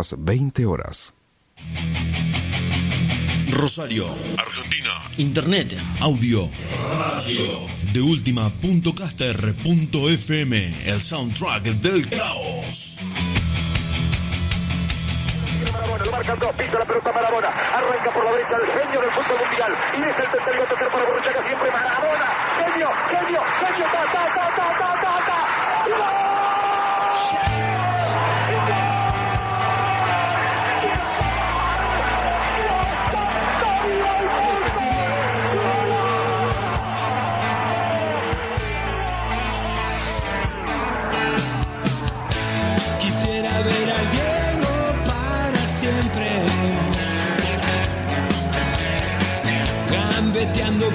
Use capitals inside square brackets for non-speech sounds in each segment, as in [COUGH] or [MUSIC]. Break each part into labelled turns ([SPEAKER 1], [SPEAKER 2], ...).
[SPEAKER 1] Las 20 horas.
[SPEAKER 2] Rosario, Argentina. Internet, audio, radio. De última.caster.fm, el soundtrack del caos.
[SPEAKER 3] Marcan dos, pisa la pelota Maradona, arranca por la derecha el genio del fútbol mundial y es el tercero a tocar para Borruchaga siempre Maradona, genio, genio, genio, ta, ta, ta, ta, ta, ta, ta.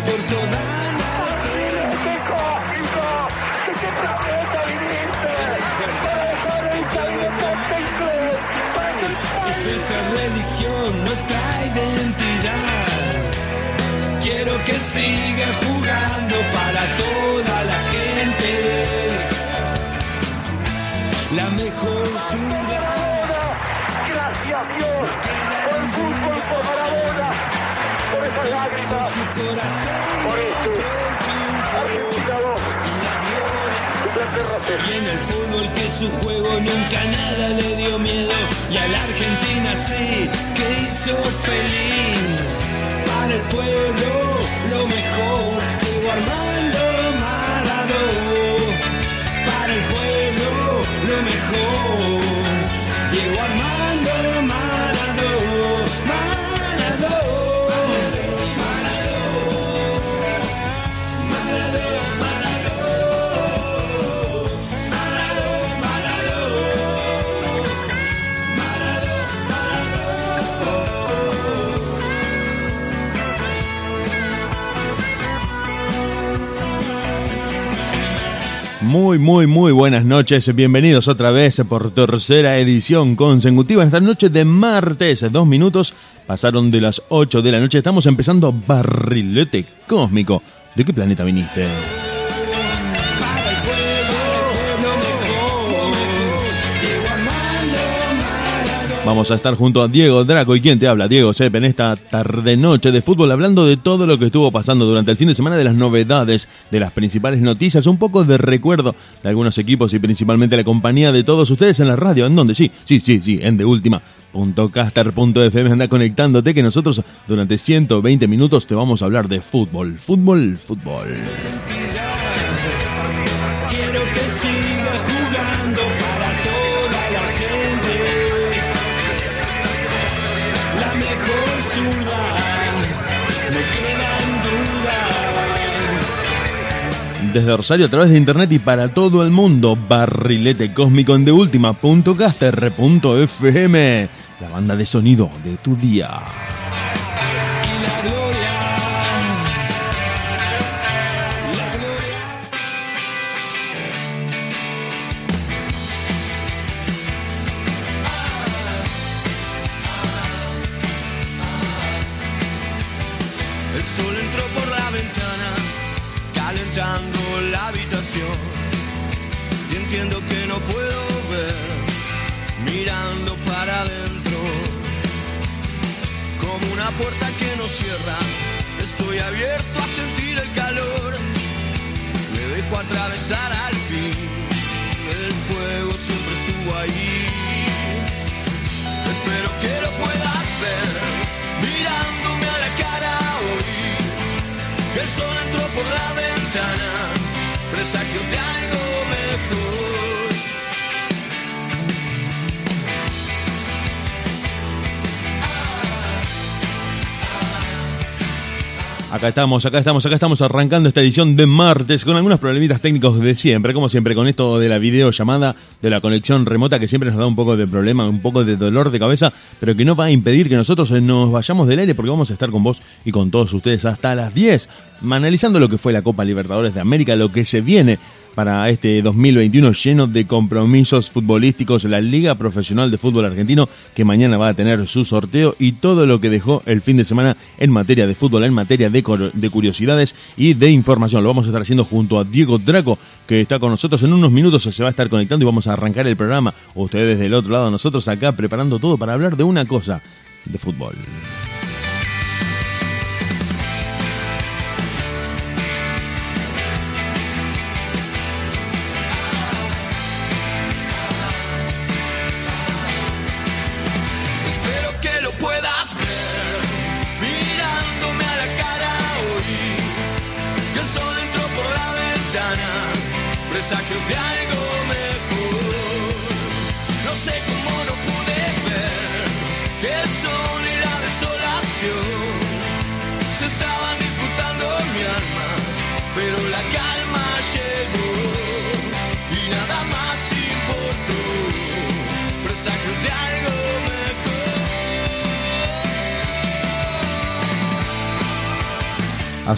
[SPEAKER 4] Por toda la
[SPEAKER 3] viniste.
[SPEAKER 4] Es nuestra religión, nuestra identidad. Quiero que siga jugando para toda la gente. La mejor Y en el fútbol que su juego nunca nada le dio miedo Y a la Argentina sí que hizo feliz. Para el pueblo lo mejor Diego Armando Maradona Para el pueblo lo mejor Diego Armando
[SPEAKER 5] Muy, muy, muy buenas noches. Bienvenidos otra vez por tercera edición consecutiva. Esta noche de martes, dos minutos pasaron de las 8 de la noche. Estamos empezando Barrilete Cósmico. ¿De qué planeta viniste? Vamos a estar junto a Diego Draco. ¿Y quién te habla? Diego Sepp en esta tarde-noche de fútbol, hablando de todo lo que estuvo pasando durante el fin de semana, de las novedades, de las principales noticias, un poco de recuerdo de algunos equipos y principalmente la compañía de todos ustedes en la radio. ¿En dónde? Sí, sí, sí, sí, en de última. .caster.fm anda conectándote que nosotros durante 120 minutos te vamos a hablar de fútbol, fútbol, fútbol. Desde Rosario a través de internet y para todo el mundo, barrilete cósmico en deultima.caster.fm, la banda de sonido de tu día.
[SPEAKER 4] Y
[SPEAKER 6] entiendo que no puedo ver, mirando para adentro. Como una puerta que no cierra, estoy abierto a sentir el calor. Me dejo atravesar al fin, el fuego siempre estuvo ahí. Espero que lo puedas ver, mirándome a la cara hoy. El sol entró por la ventana, presagios de algo mejor.
[SPEAKER 5] Acá estamos, acá estamos, acá estamos arrancando esta edición de martes con algunos problemitas técnicos de siempre, como siempre, con esto de la videollamada, de la conexión remota que siempre nos da un poco de problema, un poco de dolor de cabeza, pero que no va a impedir que nosotros nos vayamos del aire porque vamos a estar con vos y con todos ustedes hasta las 10, analizando lo que fue la Copa Libertadores de América, lo que se viene para este 2021 lleno de compromisos futbolísticos. La Liga Profesional de Fútbol Argentino que mañana va a tener su sorteo y todo lo que dejó el fin de semana en materia de fútbol, en materia de, de curiosidades y de información. Lo vamos a estar haciendo junto a Diego Draco que está con nosotros en unos minutos. Se va a estar conectando y vamos a arrancar el programa. Ustedes del otro lado, nosotros acá preparando todo para hablar de una cosa, de fútbol.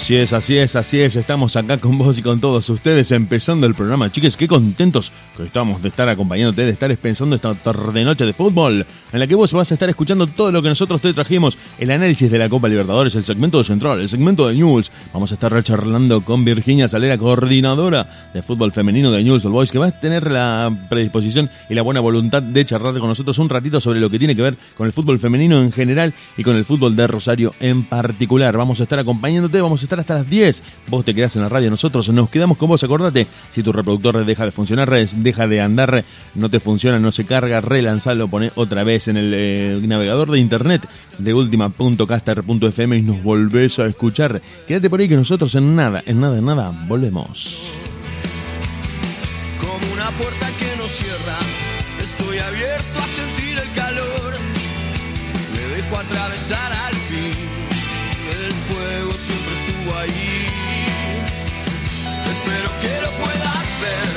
[SPEAKER 5] Así es, así es, así es. Estamos acá con vos y con todos ustedes empezando el programa. Chiques, qué contentos que estamos de estar acompañándote, de estar pensando esta tarde noche de fútbol, en la que vos vas a estar escuchando todo lo que nosotros te trajimos, el análisis de la Copa Libertadores, el segmento de Central, el segmento de News. Vamos a estar charlando con Virginia Salera, coordinadora de fútbol femenino de News All Boys, que va a tener la predisposición y la buena voluntad de charlar con nosotros un ratito sobre lo que tiene que ver con el fútbol femenino en general y con el fútbol de Rosario en particular. Vamos a estar acompañándote, vamos a estar hasta las 10. Vos te quedás en la radio, nosotros nos quedamos con vos. Acordate, si tu reproductor deja de funcionar, deja de andar, no te funciona, no se carga, relanzalo, pone otra vez en el eh, navegador de internet de última.caster.fm y nos volvés a escuchar. Quédate por ahí que nosotros en nada, en nada, en nada, volvemos.
[SPEAKER 6] Como una puerta que no cierra, estoy abierto a sentir el calor. Me dejo atravesar al fin. El fuego siempre estuvo ahí. Espero que lo puedas ver,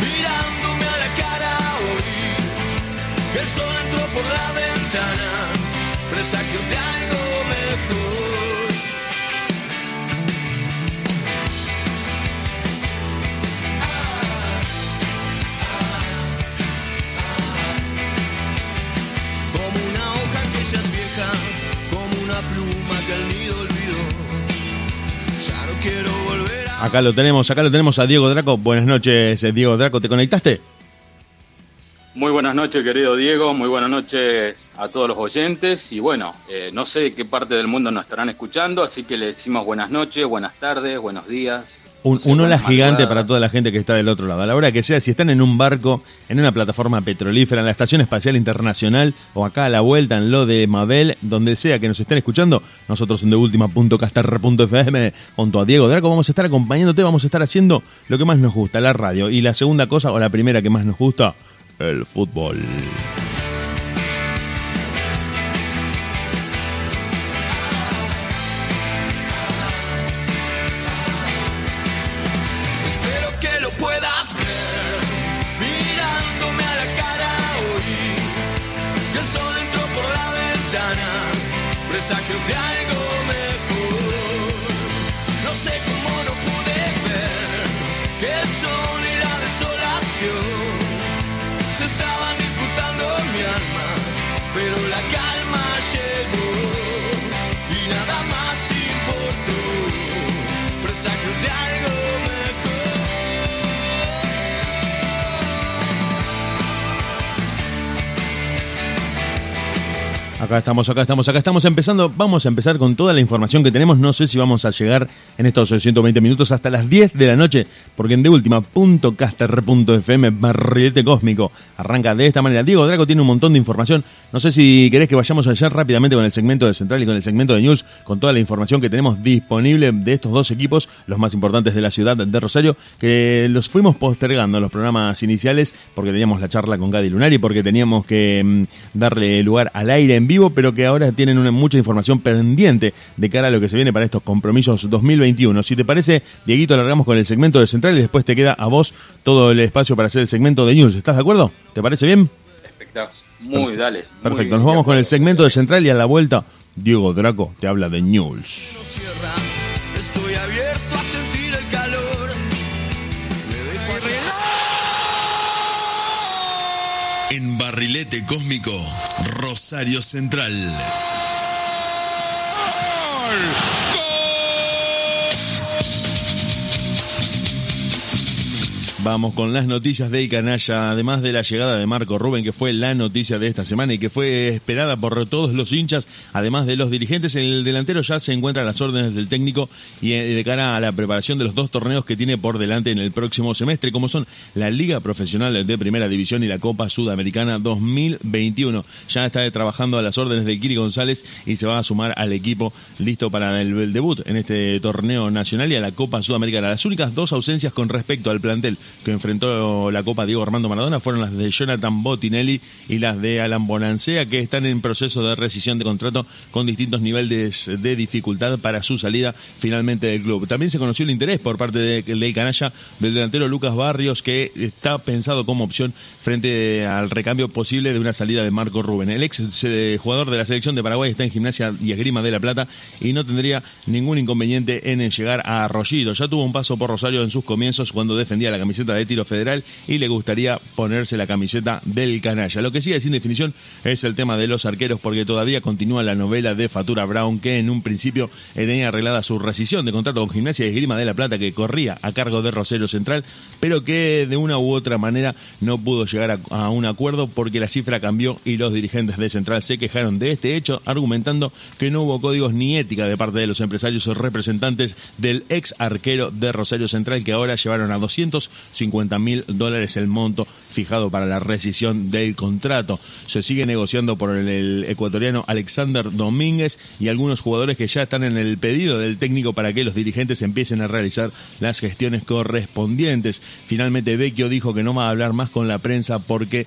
[SPEAKER 6] mirándome a la cara hoy. El sol entró por la ventana, presagios de algo
[SPEAKER 5] Acá lo tenemos, acá lo tenemos a Diego Draco. Buenas noches, eh, Diego Draco, ¿te conectaste?
[SPEAKER 7] Muy buenas noches, querido Diego. Muy buenas noches a todos los oyentes. Y bueno, eh, no sé de qué parte del mundo nos estarán escuchando, así que le decimos buenas noches, buenas tardes, buenos días.
[SPEAKER 5] Un, un hola
[SPEAKER 7] buenas
[SPEAKER 5] gigante para toda la gente que está del otro lado. A la hora que sea, si están en un barco, en una plataforma petrolífera, en la Estación Espacial Internacional o acá a la vuelta en lo de Mabel, donde sea que nos estén escuchando, nosotros en deultima.castar.fm junto a Diego Draco vamos a estar acompañándote, vamos a estar haciendo lo que más nos gusta, la radio. Y la segunda cosa, o la primera que más nos gusta, el fútbol. Acá estamos, acá estamos, acá estamos empezando. Vamos a empezar con toda la información que tenemos. No sé si vamos a llegar en estos 120 minutos hasta las 10 de la noche, porque en deultima.caster.fm barrilete cósmico arranca de esta manera. Diego Draco tiene un montón de información. No sé si querés que vayamos allá rápidamente con el segmento de Central y con el segmento de News, con toda la información que tenemos disponible de estos dos equipos, los más importantes de la ciudad de Rosario, que los fuimos postergando en los programas iniciales porque teníamos la charla con Gadi Lunari, porque teníamos que mm, darle lugar al aire en vivo, pero que ahora tienen una, mucha información pendiente de cara a lo que se viene para estos compromisos 2021. Si te parece, Dieguito, alargamos con el segmento de Central y después te queda a vos todo el espacio para hacer el segmento de News. ¿Estás de acuerdo? ¿Te parece bien?
[SPEAKER 7] Espectacular. Muy, dale. muy
[SPEAKER 5] Perfecto,
[SPEAKER 7] bien,
[SPEAKER 5] nos vamos con el segmento de Central y a la vuelta, Diego Draco te habla de News.
[SPEAKER 2] Barrilete Cósmico, Rosario Central.
[SPEAKER 5] Vamos con las noticias del canalla, además de la llegada de Marco Rubén, que fue la noticia de esta semana y que fue esperada por todos los hinchas, además de los dirigentes. El delantero ya se encuentra a las órdenes del técnico y eh, de cara a la preparación de los dos torneos que tiene por delante en el próximo semestre, como son la Liga Profesional de Primera División y la Copa Sudamericana 2021. Ya está trabajando a las órdenes de Kiri González y se va a sumar al equipo listo para el debut en este torneo nacional y a la Copa Sudamericana. Las únicas dos ausencias con respecto al plantel que enfrentó la Copa Diego Armando Maradona fueron las de Jonathan Botinelli y las de Alan Bonancea, que están en proceso de rescisión de contrato con distintos niveles de dificultad para su salida finalmente del club. También se conoció el interés por parte de- del canalla del delantero Lucas Barrios, que está pensado como opción frente al recambio posible de una salida de Marco Rubén. El ex jugador de la selección de Paraguay está en gimnasia y esgrima de La Plata y no tendría ningún inconveniente en llegar a Arroyito. Ya tuvo un paso por Rosario en sus comienzos cuando defendía la camiseta de tiro federal y le gustaría ponerse la camiseta del canalla. Lo que sigue sin definición es el tema de los arqueros porque todavía continúa la novela de Fatura Brown que en un principio tenía arreglada su rescisión de contrato con Gimnasia y Esgrima de la Plata que corría a cargo de Rosario Central, pero que de una u otra manera no pudo llegar a, un acuerdo porque la cifra cambió y los dirigentes de Central se quejaron de este hecho argumentando que no hubo códigos ni ética de parte de los empresarios o representantes del ex arquero de Rosario Central que ahora llevaron a 250 mil dólares el monto fijado para la rescisión del contrato. Se sigue negociando por el, el ecuatoriano Alexander Domínguez y algunos jugadores que ya están en el pedido del técnico para que los dirigentes empiecen a realizar las gestiones correspondientes. Finalmente Vecchio dijo que no va a hablar más con la prensa porque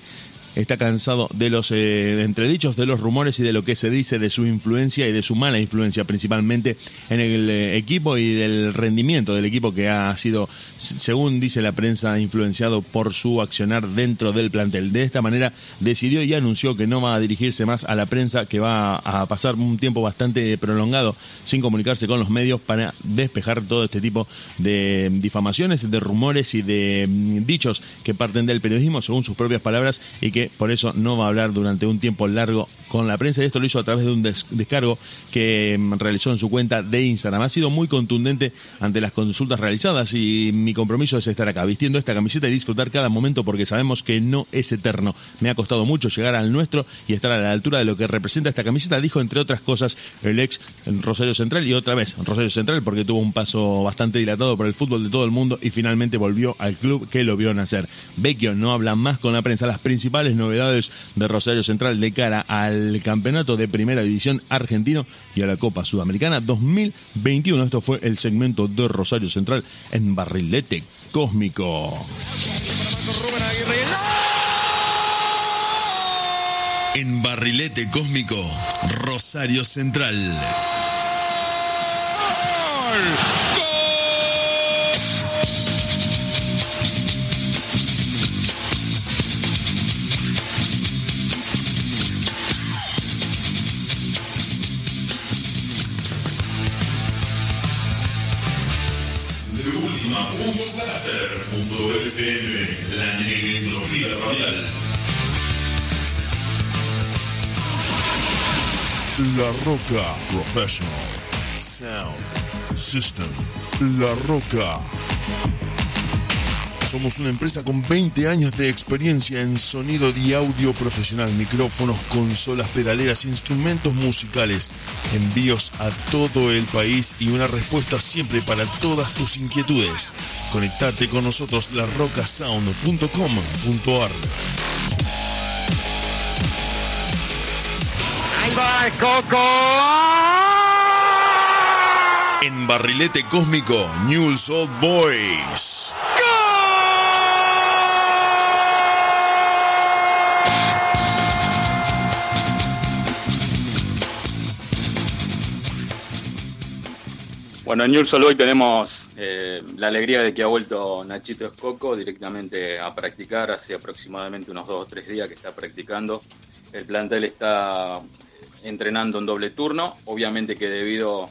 [SPEAKER 5] está cansado de los eh, entredichos, de los rumores y de lo que se dice de su influencia y de su mala influencia, principalmente en el eh, equipo y del rendimiento del equipo que ha sido, según dice la prensa, influenciado por su accionar dentro del plantel. De esta manera decidió y anunció que no va a dirigirse más a la prensa, que va a pasar un tiempo bastante prolongado sin comunicarse con los medios para despejar todo este tipo de difamaciones, de rumores y de mm, dichos que parten del periodismo, según sus propias palabras, y que por eso no va a hablar durante un tiempo largo con la prensa. Y esto lo hizo a través de un des- descargo que mm, realizó en su cuenta de Instagram. Ha sido muy contundente ante las consultas realizadas y mi compromiso es estar acá vistiendo esta camiseta y disfrutar cada momento porque sabemos que no es eterno. Me ha costado mucho llegar al nuestro y estar a la altura de lo que representa esta camiseta, dijo entre otras cosas el ex Rosario Central y otra vez Rosario Central porque tuvo un paso bastante dilatado por el fútbol de todo el mundo y finalmente volvió al club que lo vio nacer. Vecchio no habla más con la prensa. Las principales novedades de Rosario Central de cara al campeonato de primera división argentino y a la Copa Sudamericana 2021. Esto fue el segmento de Rosario Central en Barrilete Cósmico.
[SPEAKER 2] En Barrilete Cósmico, Rosario Central. De la. La Roca Professional Sound System. La Roca. Somos una empresa con 20 años de experiencia en sonido y audio profesional, micrófonos, consolas, pedaleras, instrumentos musicales, envíos a todo el país y una respuesta siempre para todas tus inquietudes. Conectate con nosotros larrocasound.com.ar.
[SPEAKER 3] Ahí va el Coco.
[SPEAKER 2] En Barrilete Cósmico, News Old Boys.
[SPEAKER 7] Bueno, en Newell's hoy tenemos eh, la alegría de que ha vuelto Nachito Escoco directamente a practicar hace aproximadamente unos dos o tres días que está practicando. El plantel está entrenando en doble turno, obviamente que debido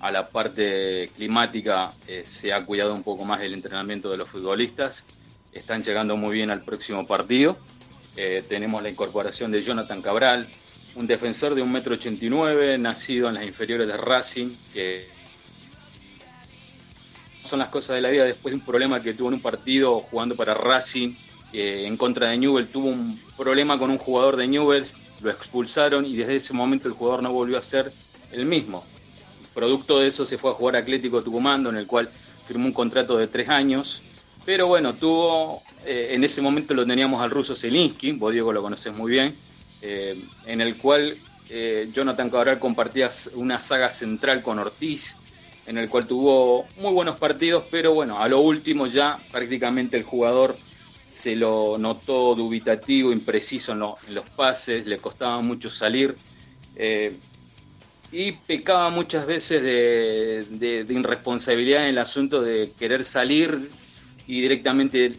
[SPEAKER 7] a la parte climática eh, se ha cuidado un poco más el entrenamiento de los futbolistas. Están llegando muy bien al próximo partido. Eh, tenemos la incorporación de Jonathan Cabral, un defensor de 1,89m, nacido en las inferiores de Racing, que son las cosas de la vida después de un problema que tuvo en un partido jugando para Racing en contra de Newell. Tuvo un problema con un jugador de Newell, lo expulsaron y desde ese momento el jugador no volvió a ser el mismo. Producto de eso se fue a jugar a Atlético Tucumán, en el cual firmó un contrato de tres años. Pero bueno, tuvo, eh, en ese momento lo teníamos al ruso Zelinsky, vos Diego lo conoces muy bien, eh, en el cual eh, Jonathan Cabral compartía una saga central con Ortiz, en el cual tuvo muy buenos partidos, pero bueno, a lo último ya prácticamente el jugador se lo notó dubitativo, impreciso en, los pases, le costaba mucho salir y pecaba muchas veces de, irresponsabilidad en el asunto de querer salir y directamente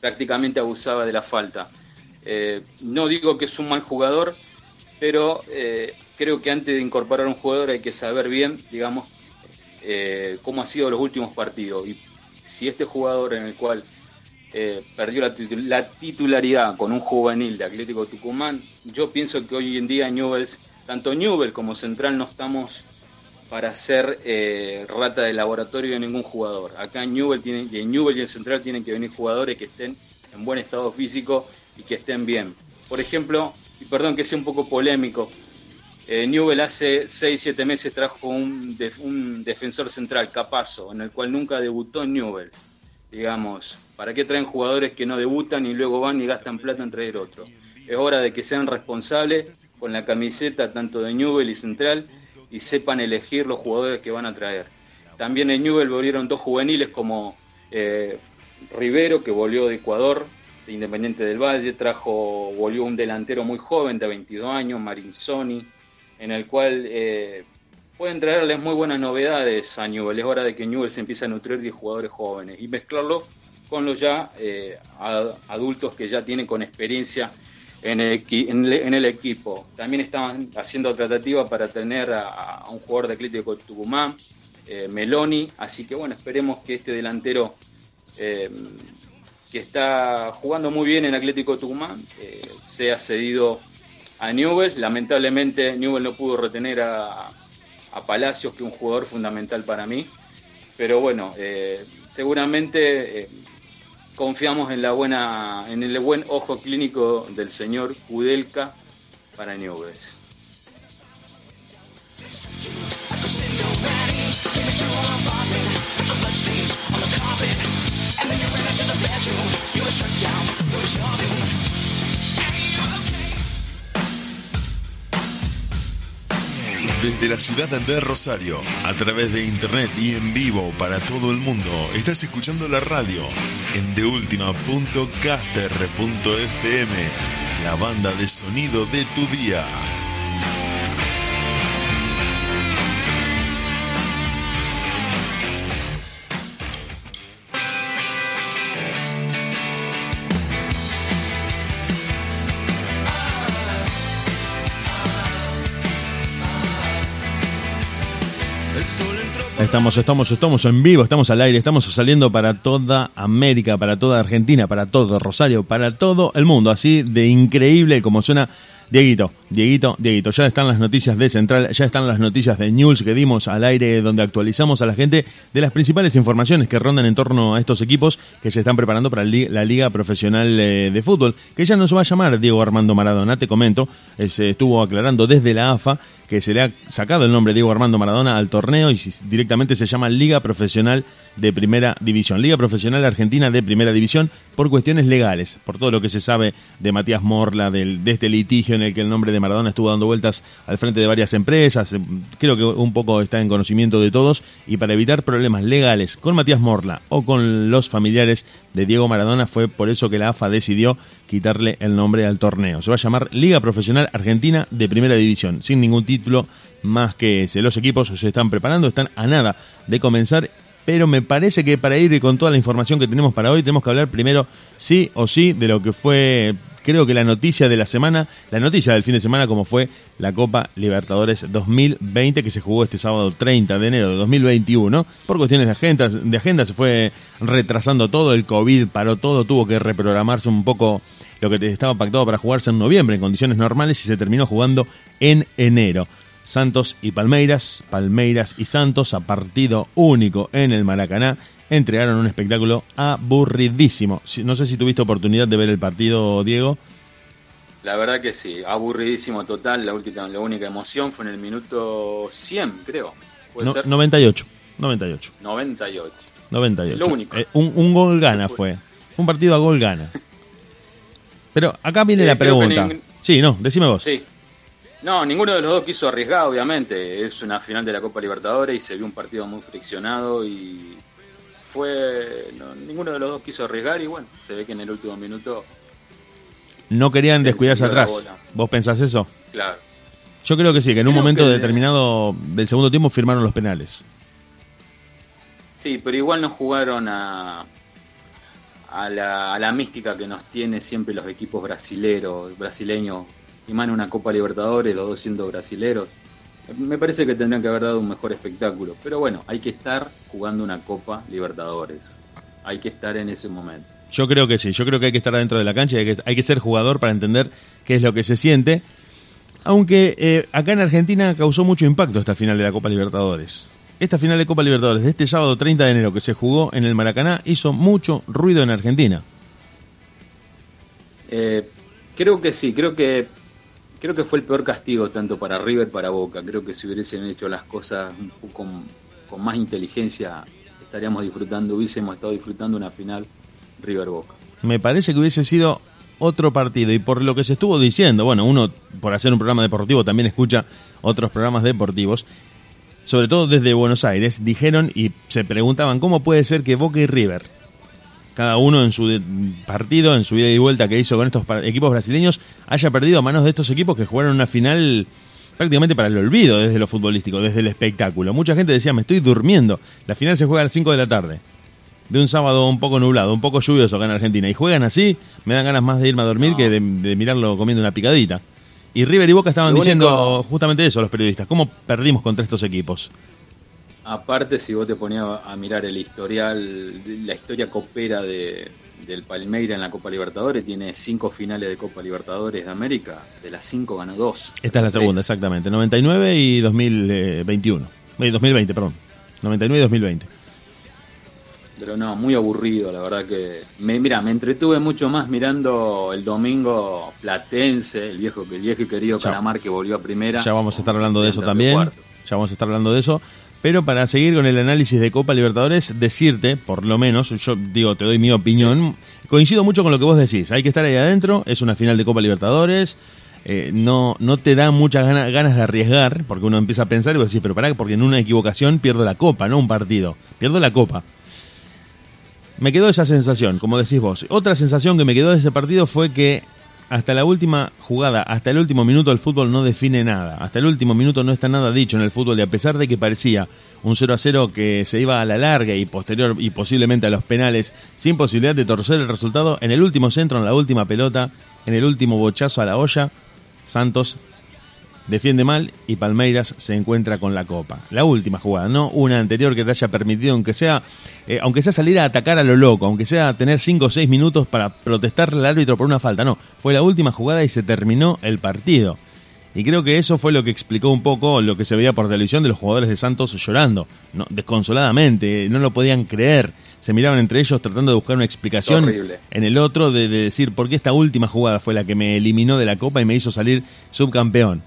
[SPEAKER 7] prácticamente abusaba de la falta. Eh, no digo que es un mal jugador, pero eh, creo que antes de incorporar a un jugador hay que saber bien, digamos, eh, cómo ha sido los últimos partidos. Y si este jugador en el cual perdió la, la, titularidad con un juvenil de Atlético Tucumán, yo pienso que hoy en día Newells tanto Newell como Central no estamos para ser eh, rata de laboratorio de ningún jugador. Acá en Newell, tiene, en Newell y en Central tienen que venir jugadores que estén en buen estado físico y que estén bien. Por ejemplo, y perdón que sea un poco polémico, eh, Newell hace 6-7 meses trajo un, defensor central, Capazo, en el cual nunca debutó en Newell. Digamos, ¿para qué traen jugadores que no debutan y luego van y gastan plata en traer otro? Es hora de que sean responsables con la camiseta tanto de Newell y Central y sepan elegir los jugadores que van a traer. También en Newell volvieron dos juveniles como eh, Rivero, que volvió de Ecuador, de Independiente del Valle, trajo, volvió un delantero muy joven de 22 años, Marinsoni, en el cual eh, pueden traerles muy buenas novedades a Newell. Es hora de que Newell se empiece a nutrir de jugadores jóvenes y mezclarlo con los ya eh, adultos que ya tienen con experiencia en el, equipo. También estaban haciendo tratativa para tener a, un jugador de Atlético Tucumán, eh, Meloni, así que bueno, esperemos que este delantero eh, que está jugando muy bien en Atlético Tucumán sea cedido a Newell. Lamentablemente Newell no pudo retener a, a Palacios, que es un jugador fundamental para mí, pero bueno, seguramente confiamos en la buena, en el buen ojo clínico del señor Kudelka para Newell's.
[SPEAKER 2] La ciudad de Rosario, a través de internet y en vivo para todo el mundo, estás escuchando la radio en deultima.caster.fm, la banda de sonido de tu día.
[SPEAKER 5] Estamos, estamos, estamos en vivo, estamos al aire, estamos saliendo para toda América, para toda Argentina, para todo Rosario, para todo el mundo. Así de increíble como suena Dieguito, Dieguito, Dieguito, ya están las noticias de Central, ya están las noticias de News que dimos al aire donde actualizamos a la gente de las principales informaciones que rondan en torno a estos equipos que se están preparando para la Liga Profesional eh, de Fútbol, que ya no se va a llamar Diego Armando Maradona, te comento, se estuvo aclarando desde la AFA que se le ha sacado el nombre Diego Armando Maradona al torneo y directamente se llama Liga Profesional de Primera División. Liga Profesional Argentina de Primera División por cuestiones legales, por todo lo que se sabe de Matías Morla, del, de este litigio en el que el nombre de Maradona estuvo dando vueltas al frente de varias empresas. Eh, creo que un poco está en conocimiento de todos y para evitar problemas legales con Matías Morla o con los familiares de Diego Maradona fue por eso que la AFA decidió quitarle el nombre al torneo. Se va a llamar Liga Profesional Argentina de Primera División, sin ningún título más que ese. Los equipos se están preparando, están a nada de comenzar pero me parece que para ir con toda la información que tenemos para hoy tenemos que hablar primero sí o sí de lo que fue creo que la noticia de la semana, la noticia del fin de semana como fue la Copa Libertadores 2020 que se jugó este sábado 30 de enero de 2021. Por cuestiones de agenda, de agenda se fue retrasando todo, el COVID paró todo, tuvo que reprogramarse un poco lo que estaba pactado para jugarse en noviembre en condiciones normales y se terminó jugando en enero. Santos y Palmeiras, Palmeiras y Santos a partido único en el Maracaná entregaron un espectáculo aburridísimo. No sé si tuviste oportunidad de ver el partido, Diego.
[SPEAKER 7] La verdad que sí, aburridísimo total. La, última, la única emoción fue en el minuto 100, creo.
[SPEAKER 5] ¿Puede ser? 98. 98.
[SPEAKER 7] 98.
[SPEAKER 5] 98.
[SPEAKER 7] Lo único.
[SPEAKER 5] Eh, un, un, gol gana fue. Fue un partido a gol gana. Pero acá viene
[SPEAKER 7] Eh,
[SPEAKER 5] la pregunta.
[SPEAKER 7] ning-
[SPEAKER 5] Sí, no, decime vos.
[SPEAKER 7] Sí. No, ninguno de los dos quiso arriesgar, obviamente. Es una final de la Copa Libertadores y se vio un partido muy friccionado y fue. no, ninguno de los dos quiso arriesgar y bueno, se ve que en el último minuto,
[SPEAKER 5] No querían
[SPEAKER 7] Se
[SPEAKER 5] descuidarse atrás. ¿Vos pensás eso?
[SPEAKER 7] claro.
[SPEAKER 5] Yo creo que sí, que en un momento
[SPEAKER 7] que-
[SPEAKER 5] determinado del segundo tiempo firmaron los penales.
[SPEAKER 7] Sí, pero igual no jugaron a, a, la, a la mística que nos tiene siempre los equipos brasileros, brasileños, y más en una Copa Libertadores, los dos siendo brasileros. Me parece que tendrían que haber dado un mejor espectáculo. Pero bueno, hay que estar jugando una Copa Libertadores. Hay que estar en ese momento.
[SPEAKER 5] Yo creo que sí, yo creo que hay que estar adentro de la cancha y hay que, hay que ser jugador para entender qué es lo que se siente. Aunque eh, acá en Argentina causó mucho impacto esta final de la Copa Libertadores. Esta final de Copa Libertadores de este sábado 30 de enero que se jugó en el Maracaná hizo mucho ruido en Argentina.
[SPEAKER 7] Eh, creo que sí, creo que creo que fue el peor castigo tanto para River para Boca. Creo que si hubiesen hecho las cosas con, con más inteligencia estaríamos disfrutando, hubiésemos estado disfrutando una final River Boca.
[SPEAKER 5] Me parece que hubiese sido otro partido y por lo que se estuvo diciendo, bueno, uno por hacer un programa deportivo también escucha otros programas deportivos, sobre todo desde Buenos Aires, dijeron y se preguntaban cómo puede ser que Boca y River, cada uno en su partido, en su ida y vuelta que hizo con estos equipos brasileños, haya perdido a manos de estos equipos que jugaron una final prácticamente para el olvido desde lo futbolístico, desde el espectáculo. Mucha gente decía, me estoy durmiendo, la final se juega a las 5 de la tarde de un sábado un poco nublado, un poco lluvioso acá en Argentina, y juegan así, me dan ganas más de irme a dormir
[SPEAKER 7] No.
[SPEAKER 5] que de, de mirarlo comiendo una picadita. Y River y Boca estaban
[SPEAKER 7] Lo
[SPEAKER 5] diciendo
[SPEAKER 7] único-
[SPEAKER 5] justamente eso los periodistas, ¿cómo perdimos contra estos equipos?
[SPEAKER 7] Aparte, si vos te ponías a mirar el historial, la historia copera de, del Palmeira en la Copa Libertadores, tiene cinco finales de Copa Libertadores de América, de las cinco ganó dos.
[SPEAKER 5] Esta es la
[SPEAKER 7] Tres.
[SPEAKER 5] segunda, exactamente, 99 y 2021. Eh, 2020, perdón. 99 y 2020.
[SPEAKER 7] Pero no, muy aburrido, la verdad que... Me, mira, me entretuve mucho más mirando el domingo Platense, el viejo, el viejo y querido
[SPEAKER 5] Ya.
[SPEAKER 7] Calamar que volvió a primera.
[SPEAKER 5] Ya vamos a estar hablando de eso también.
[SPEAKER 7] cuarto.
[SPEAKER 5] Ya vamos a estar hablando de eso. Pero para seguir con el análisis de Copa Libertadores, decirte, por lo menos, yo digo, te doy mi opinión, coincido mucho con lo que vos decís. Hay que estar ahí adentro, es una final de Copa Libertadores. eh, no, no te da muchas gana- ganas de arriesgar, porque uno empieza a pensar y vos decís, pero pará, porque en una equivocación pierdo la copa, no un partido. Pierdo la copa. Me quedó esa sensación, como decís vos. Otra sensación que me quedó de ese partido fue que hasta la última jugada, hasta el último minuto el fútbol no define nada. Hasta el último minuto no está nada dicho en el fútbol y a pesar de que parecía un 0 a 0 que se iba a la larga y posterior y posiblemente a los penales sin posibilidad de torcer el resultado, en el último centro, en la última pelota, en el último bochazo a la olla, Santos defiende mal y Palmeiras se encuentra con la copa. La última jugada, no una anterior que te haya permitido, aunque sea, eh, aunque sea salir a atacar a lo loco, aunque sea tener 5 o 6 minutos para protestarle al árbitro por una falta. No, fue la última jugada y se terminó el partido. Y creo que eso fue lo que explicó un poco lo que se veía por televisión de los jugadores de Santos llorando, no, desconsoladamente, no lo podían creer. Se miraban entre ellos tratando de buscar una explicación en el otro de, de decir por qué esta última jugada fue la que me eliminó de la copa y me hizo salir subcampeón.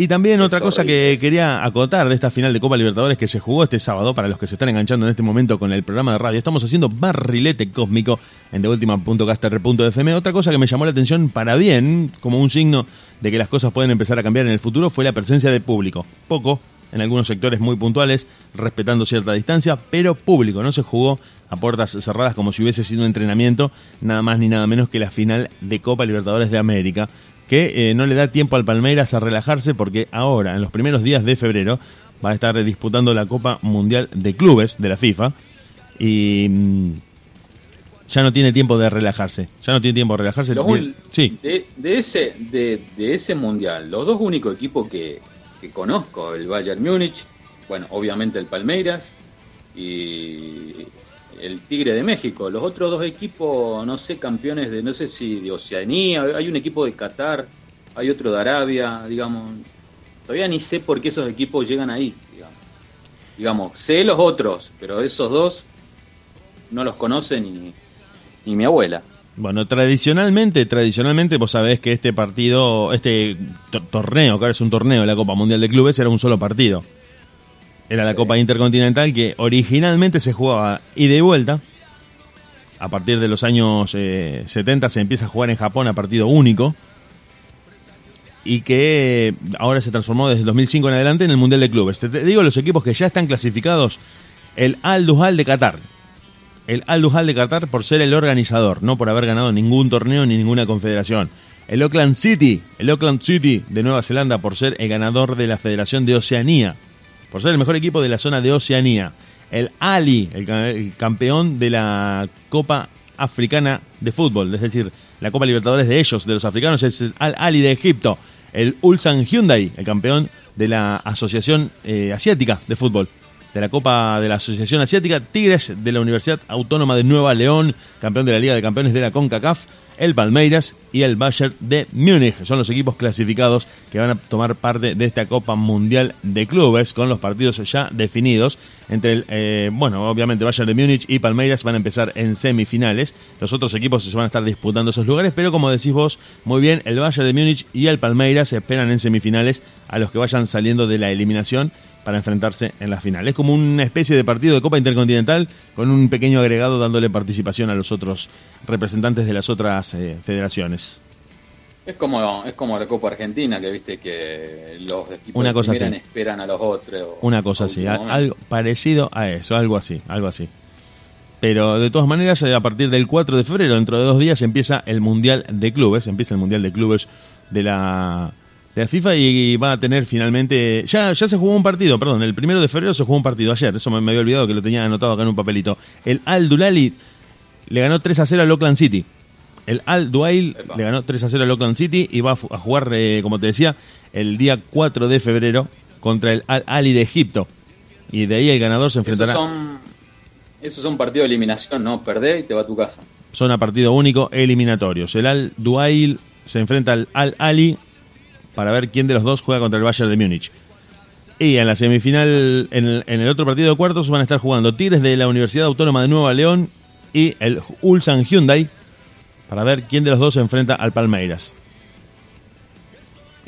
[SPEAKER 5] Y también otra cosa
[SPEAKER 7] horrible.
[SPEAKER 5] que quería acotar de esta final de Copa Libertadores que se jugó este sábado, para los que se están enganchando en este momento con el programa de radio, estamos haciendo barrilete cósmico en deultima.caster.fm. Otra cosa que me llamó la atención para bien, como un signo de que las cosas pueden empezar a cambiar en el futuro, fue la presencia de público. Poco, en algunos sectores muy puntuales, respetando cierta distancia, pero público. No se jugó a puertas cerradas como si hubiese sido un entrenamiento, nada más ni nada menos que la final de Copa Libertadores de América, que eh, no le da tiempo al Palmeiras a relajarse porque ahora, en los primeros días de febrero, va a estar disputando la Copa Mundial de Clubes de la FIFA y mm, ya no tiene tiempo de relajarse. Ya no tiene tiempo de relajarse. Tiene- sí,
[SPEAKER 7] de, de ese, de, de ese mundial, los dos únicos equipos que, que conozco, el Bayern Múnich, bueno, obviamente el Palmeiras y el Tigre de México. Los otros dos equipos, no sé, campeones de, no sé si de Oceanía, hay un equipo de Qatar, hay otro de Arabia, digamos. Todavía ni sé por qué esos equipos llegan ahí, digamos. Digamos, sé los otros, pero esos dos no los conoce ni, ni mi abuela.
[SPEAKER 5] Bueno, tradicionalmente, tradicionalmente vos sabés que este partido, este to- torneo, que ahora es un torneo de la Copa Mundial de Clubes, era un solo partido. Era la Copa Intercontinental que originalmente se jugaba ida y vuelta. A partir de los años eh, 70 se empieza a jugar en Japón a partido único. Y que ahora se transformó desde el 2005 en adelante en el Mundial de Clubes. Te, te digo los equipos que ya están clasificados. El Al Duhal de Qatar, el Al Duhal de Qatar por ser el organizador, no por haber ganado ningún torneo ni ninguna confederación. El Auckland City, el Auckland City de Nueva Zelanda por ser el ganador de la Federación de Oceanía, por ser el mejor equipo de la zona de Oceanía. El Ali, el, el campeón de la Copa Africana de Fútbol, es decir, la Copa Libertadores de ellos, de los africanos, es el Al Ali de Egipto. El Ulsan Hyundai, el campeón de la Asociación eh, Asiática de Fútbol de la Copa de la Asociación Asiática, Tigres de la Universidad Autónoma de Nueva León, campeón de la Liga de Campeones de la CONCACAF, el Palmeiras y el Bayern de Múnich. Son los equipos clasificados que van a tomar parte de esta Copa Mundial de Clubes con los partidos ya definidos. Entre el, eh, bueno, obviamente Bayern de Múnich y Palmeiras van a empezar en semifinales. Los otros equipos se van a estar disputando esos lugares, pero como decís vos, muy bien, el Bayern de Múnich y el Palmeiras esperan en semifinales a los que vayan saliendo de la eliminación para enfrentarse en la final. Es como una especie de partido de Copa Intercontinental con un pequeño agregado dándole participación a los otros representantes de las otras eh, federaciones.
[SPEAKER 7] Es como, es como la Copa Argentina, que viste que los equipos
[SPEAKER 5] Una cosa así.
[SPEAKER 7] esperan a los otros. o-
[SPEAKER 5] Una cosa así, algo parecido a eso, algo así, algo así. Pero de todas maneras, eh, a partir del 4 de febrero, dentro de dos días, empieza el Mundial de Clubes, empieza el Mundial de Clubes de la, de la FIFA y va a tener finalmente... Ya, ya se jugó un partido, perdón, el primero de febrero se jugó un partido ayer, eso me, me había olvidado que lo tenía anotado acá en un papelito. El Al Dulali le ganó 3 a 0 al Auckland City. El Al Duail le ganó 3 a 0 al Auckland City y va a, jugar, eh, como te decía, el día 4 de febrero contra el Al Ali de Egipto. Y de ahí el ganador se
[SPEAKER 7] Esos
[SPEAKER 5] enfrentará.
[SPEAKER 7] son, esos son partidos de eliminación, ¿no? Perdés y te va a tu casa.
[SPEAKER 5] son a partido único eliminatorios. El Al Duail se enfrenta al Al Ali para ver quién de los dos juega contra el Bayern de Múnich. Y en la semifinal, en el, otro partido de cuartos, van a estar jugando Tigres de la Universidad Autónoma de Nueva León y el Ulsan Hyundai para ver quién de los dos se enfrenta al Palmeiras.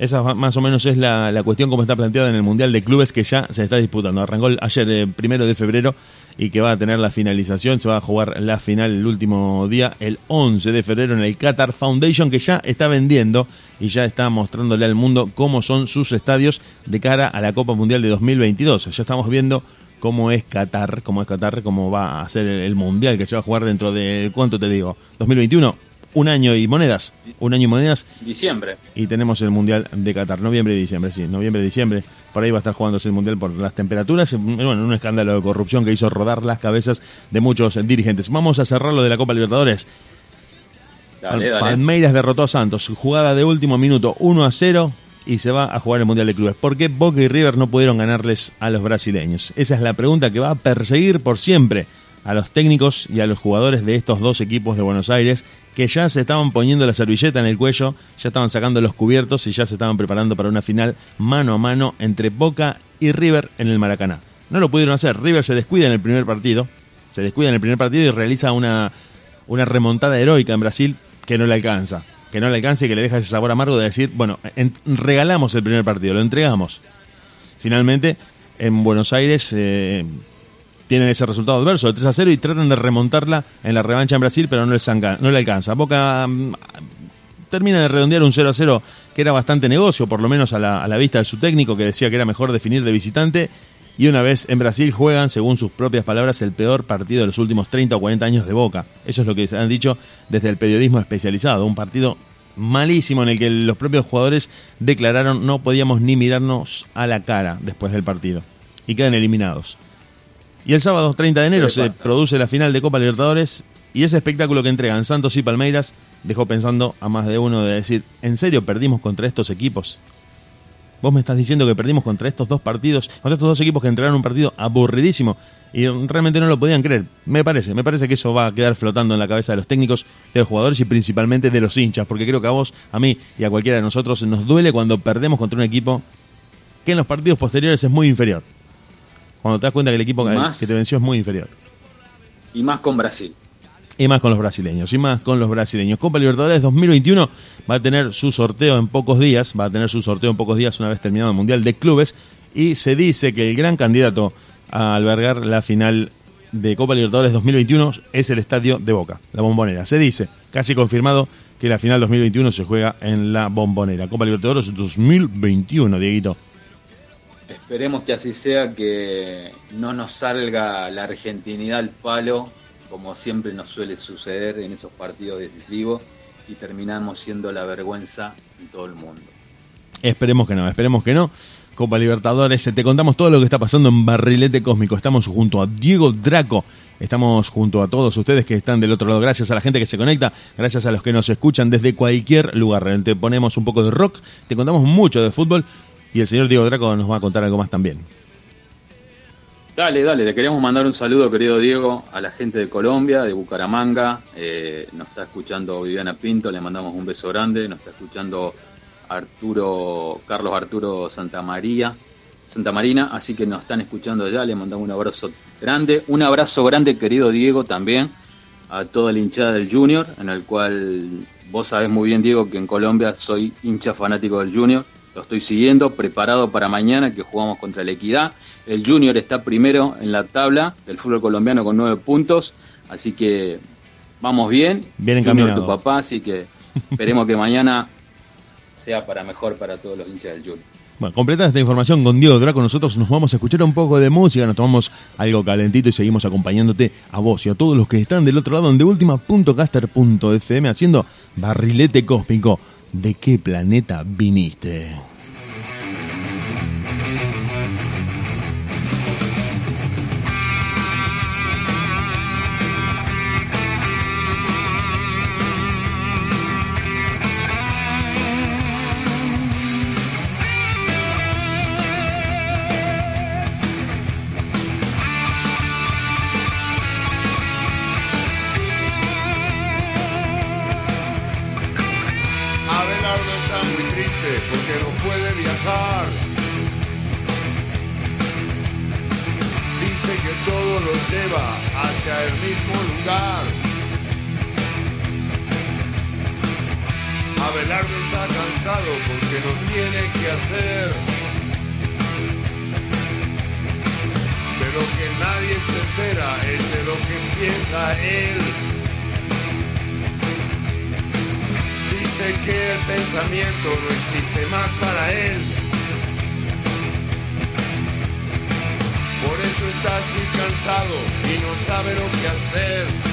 [SPEAKER 5] Esa más o menos es la, la cuestión como está planteada en el Mundial de Clubes que ya se está disputando. Arrancó ayer, eh, primero de febrero, y que va a tener la finalización. Se va a jugar la final el último día, el 11 de febrero, en el Qatar Foundation, que ya está vendiendo y ya está mostrándole al mundo cómo son sus estadios de cara a la Copa Mundial de 2022. Ya estamos viendo cómo es Qatar, cómo es Qatar, cómo va a ser el, el Mundial que se va a jugar dentro de, ¿cuánto te digo? ¿2021? Un año y monedas. Un año y monedas
[SPEAKER 7] Diciembre.
[SPEAKER 5] y tenemos el Mundial de Qatar, noviembre y diciembre, sí, noviembre y diciembre, por ahí va a estar jugándose el Mundial por las temperaturas, bueno, un escándalo de corrupción que hizo rodar las cabezas de muchos dirigentes. Vamos a cerrar lo de la Copa Libertadores.
[SPEAKER 7] Dale,
[SPEAKER 5] Pal-
[SPEAKER 7] dale.
[SPEAKER 5] Palmeiras derrotó a Santos, jugada de último minuto 1 a 0 y se va a jugar el Mundial de Clubes. ¿Por qué Boca y River no pudieron ganarles a los brasileños? Esa es la pregunta que va a perseguir por siempre a los técnicos y a los jugadores de estos dos equipos de Buenos Aires que ya se estaban poniendo la servilleta en el cuello, ya estaban sacando los cubiertos y ya se estaban preparando para una final mano a mano entre Boca y River en el Maracaná. No lo pudieron hacer, River se descuida en el primer partido, se descuida en el primer partido y realiza una, una remontada heroica en Brasil que no le alcanza. Que no le alcanza y que le deja ese sabor amargo de decir, bueno, en- regalamos el primer partido, lo entregamos. Finalmente, en Buenos Aires eh, tienen ese resultado adverso de 3 a 0 y tratan de remontarla en la revancha en Brasil, pero no les, no le alcanza. Boca mm, termina de redondear un 0 a 0 que era bastante negocio, por lo menos a la, vista de su técnico, que decía que era mejor definir de visitante. Y una vez en Brasil juegan, según sus propias palabras, el peor partido de los últimos 30 o 40 años de Boca. Eso es lo que han dicho desde el periodismo especializado. Un partido malísimo en el que los propios jugadores declararon no podíamos ni mirarnos a la cara después del partido. Y quedan eliminados. Y el sábado 30 de enero
[SPEAKER 7] ¿Qué
[SPEAKER 5] se
[SPEAKER 7] pasa?
[SPEAKER 5] produce la final de Copa Libertadores y ese espectáculo que entregan Santos y Palmeiras dejó pensando a más de uno de decir, ¿en serio perdimos contra estos equipos? Vos me estás diciendo que perdimos contra estos dos partidos, contra estos dos equipos que entregaron un partido aburridísimo y realmente no lo podían creer. Me parece, me parece que eso va a quedar flotando en la cabeza de los técnicos, de los jugadores y principalmente de los hinchas, porque creo que a vos, a mí y a cualquiera de nosotros nos duele cuando perdemos contra un equipo que en los partidos posteriores es muy inferior. Cuando te das cuenta que el equipo
[SPEAKER 7] Más.
[SPEAKER 5] que te venció es muy inferior.
[SPEAKER 7] Y más con Brasil.
[SPEAKER 5] Y más con los brasileños, y más con los brasileños. Copa Libertadores 2021 va a tener su sorteo en pocos días, va a tener su sorteo en pocos días una vez terminado el Mundial de Clubes, y se dice que el gran candidato a albergar la final de Copa Libertadores 2021 es el estadio de Boca, la Bombonera. Se dice, casi confirmado, que la final 2021 se juega en la Bombonera. Copa Libertadores 2021, Dieguito.
[SPEAKER 7] Esperemos que así sea, que no nos salga la argentinidad al palo, como siempre nos suele suceder en esos partidos decisivos, y terminamos siendo la vergüenza en todo el mundo.
[SPEAKER 5] Esperemos que no, esperemos que no. Copa Libertadores, te contamos todo lo que está pasando en Barrilete Cósmico. Estamos junto a Diego Draco, estamos junto a todos ustedes que están del otro lado. Gracias a la gente que se conecta, gracias a los que nos escuchan desde cualquier lugar. Te ponemos un poco de rock, te contamos mucho de fútbol y el señor Diego Draco nos va a contar algo más también.
[SPEAKER 7] Dale, dale, le queremos mandar un saludo, querido Diego, a la gente de Colombia, de Bucaramanga. Eh, nos está escuchando Viviana Pinto, le mandamos un beso grande. Nos está escuchando Arturo, Carlos Arturo Santa María, Santa Marina, así que nos están escuchando allá. Le mandamos un abrazo grande. Un abrazo grande, querido Diego, también a toda la hinchada del Junior, en el cual vos sabés muy bien, Diego, que en Colombia soy hincha fanático del Junior. Lo estoy siguiendo, preparado para mañana que jugamos contra la Equidad. El Junior está primero en la tabla del fútbol colombiano con nueve puntos, así que vamos bien.
[SPEAKER 5] Bien
[SPEAKER 7] Junior
[SPEAKER 5] encaminado.
[SPEAKER 7] tu papá, así que esperemos que mañana sea para mejor para todos los hinchas del Junior.
[SPEAKER 5] Bueno, completa esta información con Diego Draco. Nosotros nos vamos a escuchar un poco de música, nos tomamos algo calentito y seguimos acompañándote a vos y a todos los que están del otro lado en deultima.caster.fm haciendo barrilete cósmico. ¿De qué planeta viniste?
[SPEAKER 8] Lleva hacia el mismo lugar. Abelardo está cansado porque no tiene que hacer. De lo que nadie se entera es de lo que empieza él. Dice que el pensamiento no existe más para él. Por eso está así cansado y no sabe lo que hacer.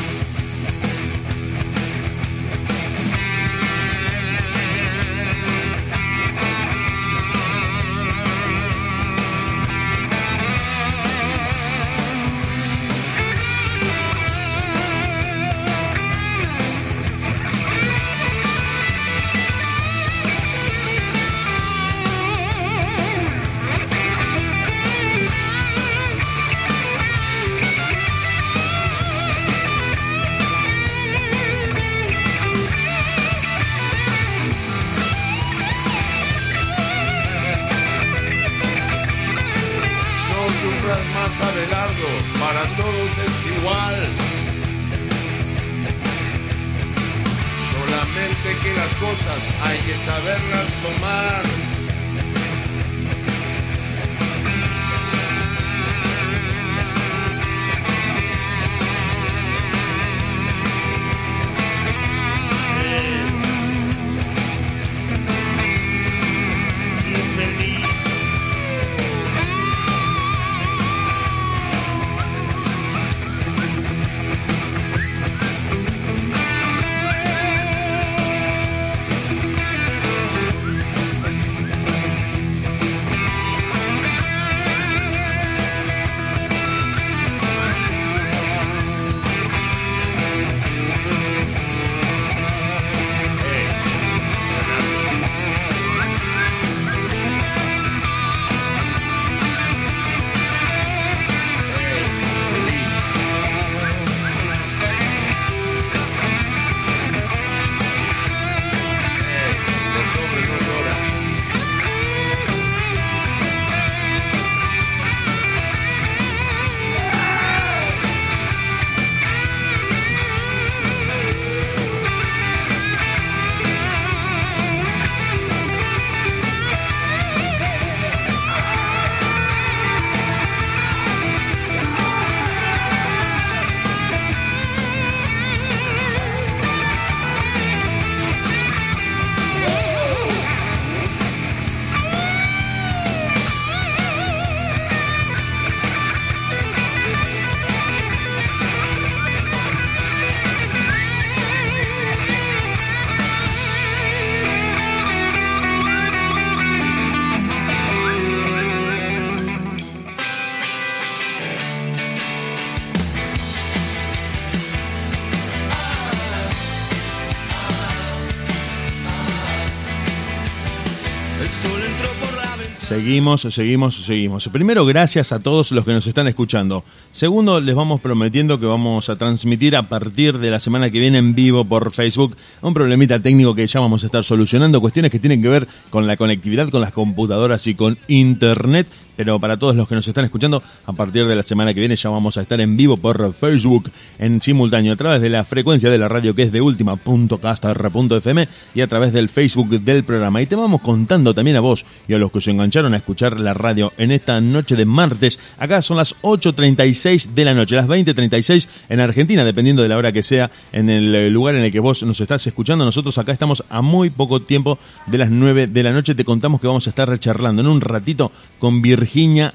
[SPEAKER 5] Seguimos, seguimos, seguimos. Primero, gracias a todos los que nos están escuchando. Segundo, les vamos prometiendo que vamos a transmitir a partir de la semana que viene en vivo por Facebook un problemita técnico que ya vamos a estar solucionando, cuestiones que tienen que ver con la conectividad, con las computadoras y con Internet. Pero para todos los que nos están escuchando, a partir de la semana que viene ya vamos a estar en vivo por Facebook en simultáneo a través de la frecuencia de la radio que es de última.castar.fm y a través del Facebook del programa. Y te vamos contando también a vos y a los que se engancharon a escuchar la radio en esta noche de martes. Acá son las 8.36 de la noche, las 20.36 en Argentina, dependiendo de la hora que sea en el lugar en el que vos nos estás escuchando. Nosotros acá estamos a muy poco tiempo de las 9 de la noche. Te contamos que vamos a estar charlando en un ratito con Virginia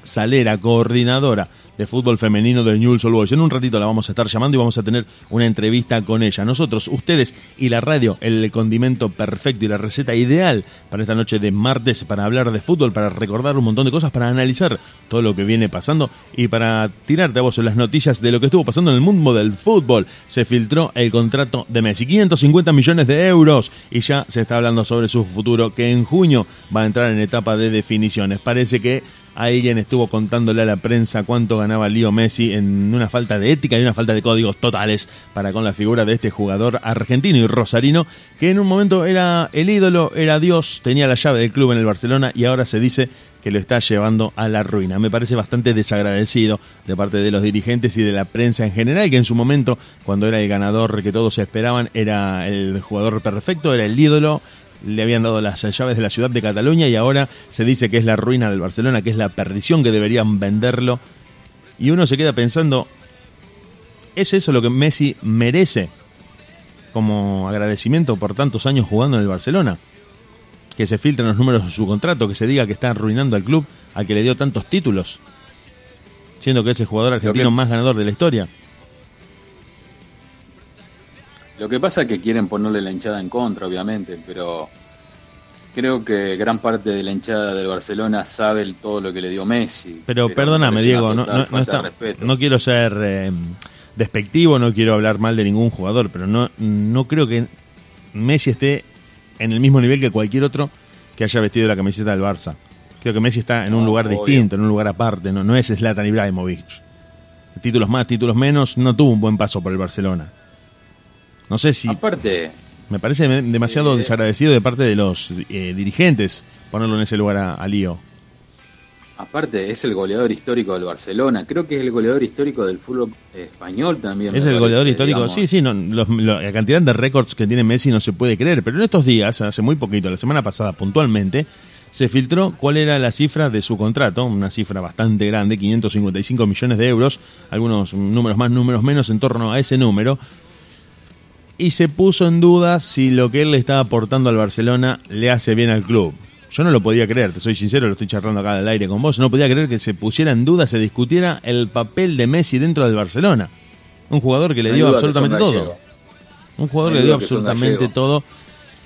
[SPEAKER 5] Salera, coordinadora de fútbol femenino de Newell's Old Boys. En un ratito la vamos a estar llamando y vamos a tener una entrevista con ella. Nosotros, ustedes y la radio, el condimento perfecto y la receta ideal para esta noche de martes, para hablar de fútbol, para recordar un montón de cosas, para analizar todo lo que viene pasando y para tirarte a vos las noticias de lo que estuvo pasando en el mundo del fútbol. Se filtró el contrato de Messi, 550 millones de euros y ya se está hablando sobre su futuro que en junio va a entrar en etapa de definiciones. Parece que alguien estuvo contándole a la prensa cuánto ganaba Leo Messi en una falta de ética y una falta de códigos totales para con la figura de este jugador argentino y rosarino que en un momento era el ídolo, era Dios, tenía la llave del club en el Barcelona y ahora se dice que lo está llevando a la ruina. Me parece bastante desagradecido de parte de los dirigentes y de la prensa en general, que en su momento, cuando era el ganador que todos esperaban, era el jugador perfecto, era el ídolo, le habían dado las llaves de la ciudad de Cataluña y ahora se dice que es la ruina del Barcelona, que es la perdición, que deberían venderlo. Y uno se queda pensando, ¿es eso lo que Messi merece como agradecimiento por tantos años jugando en el Barcelona? Que se filtren los números de su contrato, que se diga que está arruinando al club al que le dio tantos títulos, siendo que es el jugador argentino más ganador de la historia.
[SPEAKER 7] Lo que pasa es que quieren ponerle la hinchada en contra, obviamente, pero creo que gran parte de la hinchada del Barcelona sabe el- todo lo que le dio Messi.
[SPEAKER 5] Pero
[SPEAKER 7] me
[SPEAKER 5] perdóname, Diego, no, no- no está- quiero ser eh, despectivo, no quiero hablar mal de ningún jugador, pero no, no creo que Messi esté en el mismo nivel que cualquier otro que haya vestido la camiseta del Barça. Creo que Messi está en un
[SPEAKER 7] No,
[SPEAKER 5] lugar
[SPEAKER 7] obvio.
[SPEAKER 5] distinto, en un lugar aparte, no, no es Zlatan Ibrahimovic. Títulos más, títulos menos, no tuvo un buen paso por el Barcelona. No sé si
[SPEAKER 7] Aparte,
[SPEAKER 5] me parece demasiado
[SPEAKER 7] Eh.
[SPEAKER 5] desagradecido de parte de los eh, dirigentes ponerlo en ese lugar a, a Lío.
[SPEAKER 7] aparte es el goleador histórico del Barcelona. Creo que es el goleador histórico del fútbol español también.
[SPEAKER 5] Es el goleador
[SPEAKER 7] parece,
[SPEAKER 5] histórico.
[SPEAKER 7] digamos.
[SPEAKER 5] Sí, sí, no, los- lo- la cantidad de récords que tiene Messi no se puede creer. Pero en estos días, hace muy poquito, la semana pasada puntualmente, se filtró cuál era la cifra de su contrato, una cifra bastante grande, 555 millones de euros, algunos números más, números menos en torno a ese número. Y se puso en duda si lo que él le estaba aportando al Barcelona le hace bien al club. Yo no lo podía creer, te soy sincero, lo estoy charlando acá al aire con vos. No podía creer que se pusiera en duda, se discutiera el papel de Messi dentro del Barcelona. Un jugador que le
[SPEAKER 7] No
[SPEAKER 5] dio absolutamente todo. Un jugador
[SPEAKER 7] No
[SPEAKER 5] que le dio
[SPEAKER 7] que
[SPEAKER 5] absolutamente todo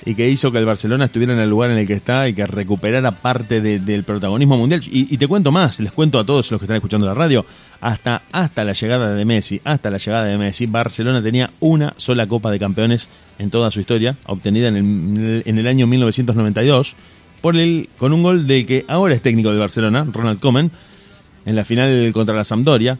[SPEAKER 5] y que hizo que el Barcelona estuviera en el lugar en el que está y que recuperara parte de- del protagonismo mundial. Y, te cuento más, les cuento a todos los que están escuchando la radio, hasta, hasta la llegada de Messi, hasta la llegada de Messi, Barcelona tenía una sola Copa de Campeones en toda su historia, obtenida en el, en el año 1992, por el, con un gol del que ahora es técnico del Barcelona, Ronald Koeman, en la final contra la Sampdoria.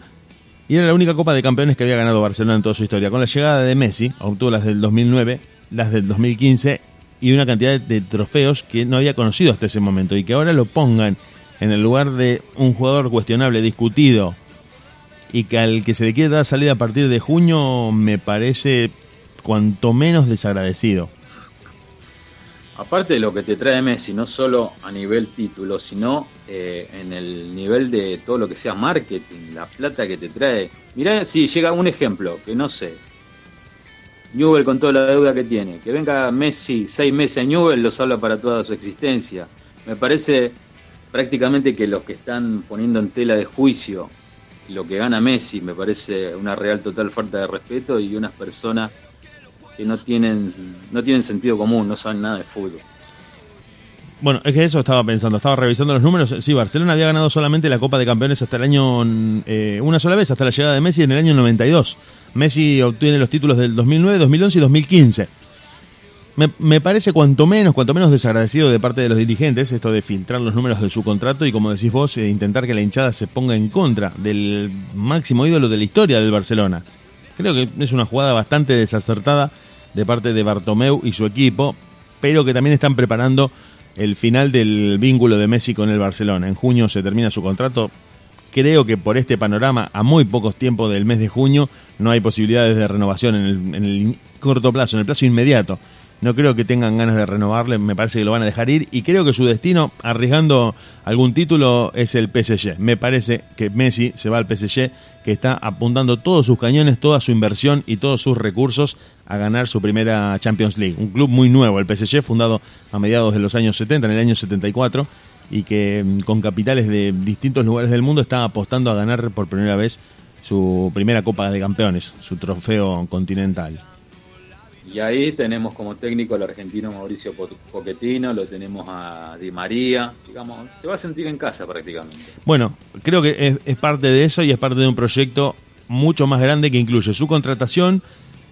[SPEAKER 5] Y era la única Copa de Campeones que había ganado Barcelona en toda su historia. Con la llegada de Messi, obtuvo las del 2009, las del 2015 y una cantidad de, trofeos que no había conocido hasta ese momento. Y que ahora lo pongan en el lugar de un jugador cuestionable, discutido, y que al que se le quiere dar salida a partir de junio, me parece cuanto menos desagradecido.
[SPEAKER 7] Aparte de lo que te trae Messi, no solo a nivel título, sino eh, en el nivel de todo lo que sea marketing, la plata que te trae. Mirá si llega un ejemplo, que no sé. Newell con toda la deuda que tiene. Que venga Messi seis meses a Newell los habla para toda su existencia. Me parece prácticamente que los que están poniendo en tela de juicio lo que gana Messi me parece una real total falta de respeto y unas personas que no tienen no tienen sentido común, no saben nada de fútbol.
[SPEAKER 5] Bueno, es que eso estaba pensando, estaba revisando los números. Sí, Barcelona había ganado solamente la Copa de Campeones hasta el año, eh, una sola vez, hasta la llegada de Messi en el año 92. Messi obtiene los títulos del 2009, 2011 y 2015. me, parece cuanto menos, cuanto menos desagradecido de parte de los dirigentes esto de filtrar los números de su contrato y como decís vos, eh, intentar que la hinchada se ponga en contra del máximo ídolo de la historia del Barcelona. Creo que es una jugada bastante desacertada de parte de Bartomeu y su equipo, pero que también están preparando el final del vínculo de Messi con el Barcelona. En junio se termina su contrato. Creo que por este panorama, a muy pocos tiempos del mes de junio, no hay posibilidades de renovación en el, en el corto plazo, en el plazo inmediato. No creo que tengan ganas de renovarle, me parece que lo van a dejar ir y creo que su destino, arriesgando algún título, es el PSG. Me parece que Messi se va al PSG, que está apuntando todos sus cañones, toda su inversión y todos sus recursos a ganar su primera Champions League. Un club muy nuevo, el PSG, fundado a mediados de los años 70, en el año 74, y que mm, con capitales de distintos lugares del mundo está apostando a ganar por primera vez su primera Copa de Campeones, su trofeo continental.
[SPEAKER 7] Y ahí tenemos como técnico al argentino Mauricio Po- Pochettino, lo tenemos a Di María, digamos, se va a sentir en casa prácticamente.
[SPEAKER 5] Bueno, creo que es, es parte de eso y es parte de un proyecto mucho más grande que incluye su contratación,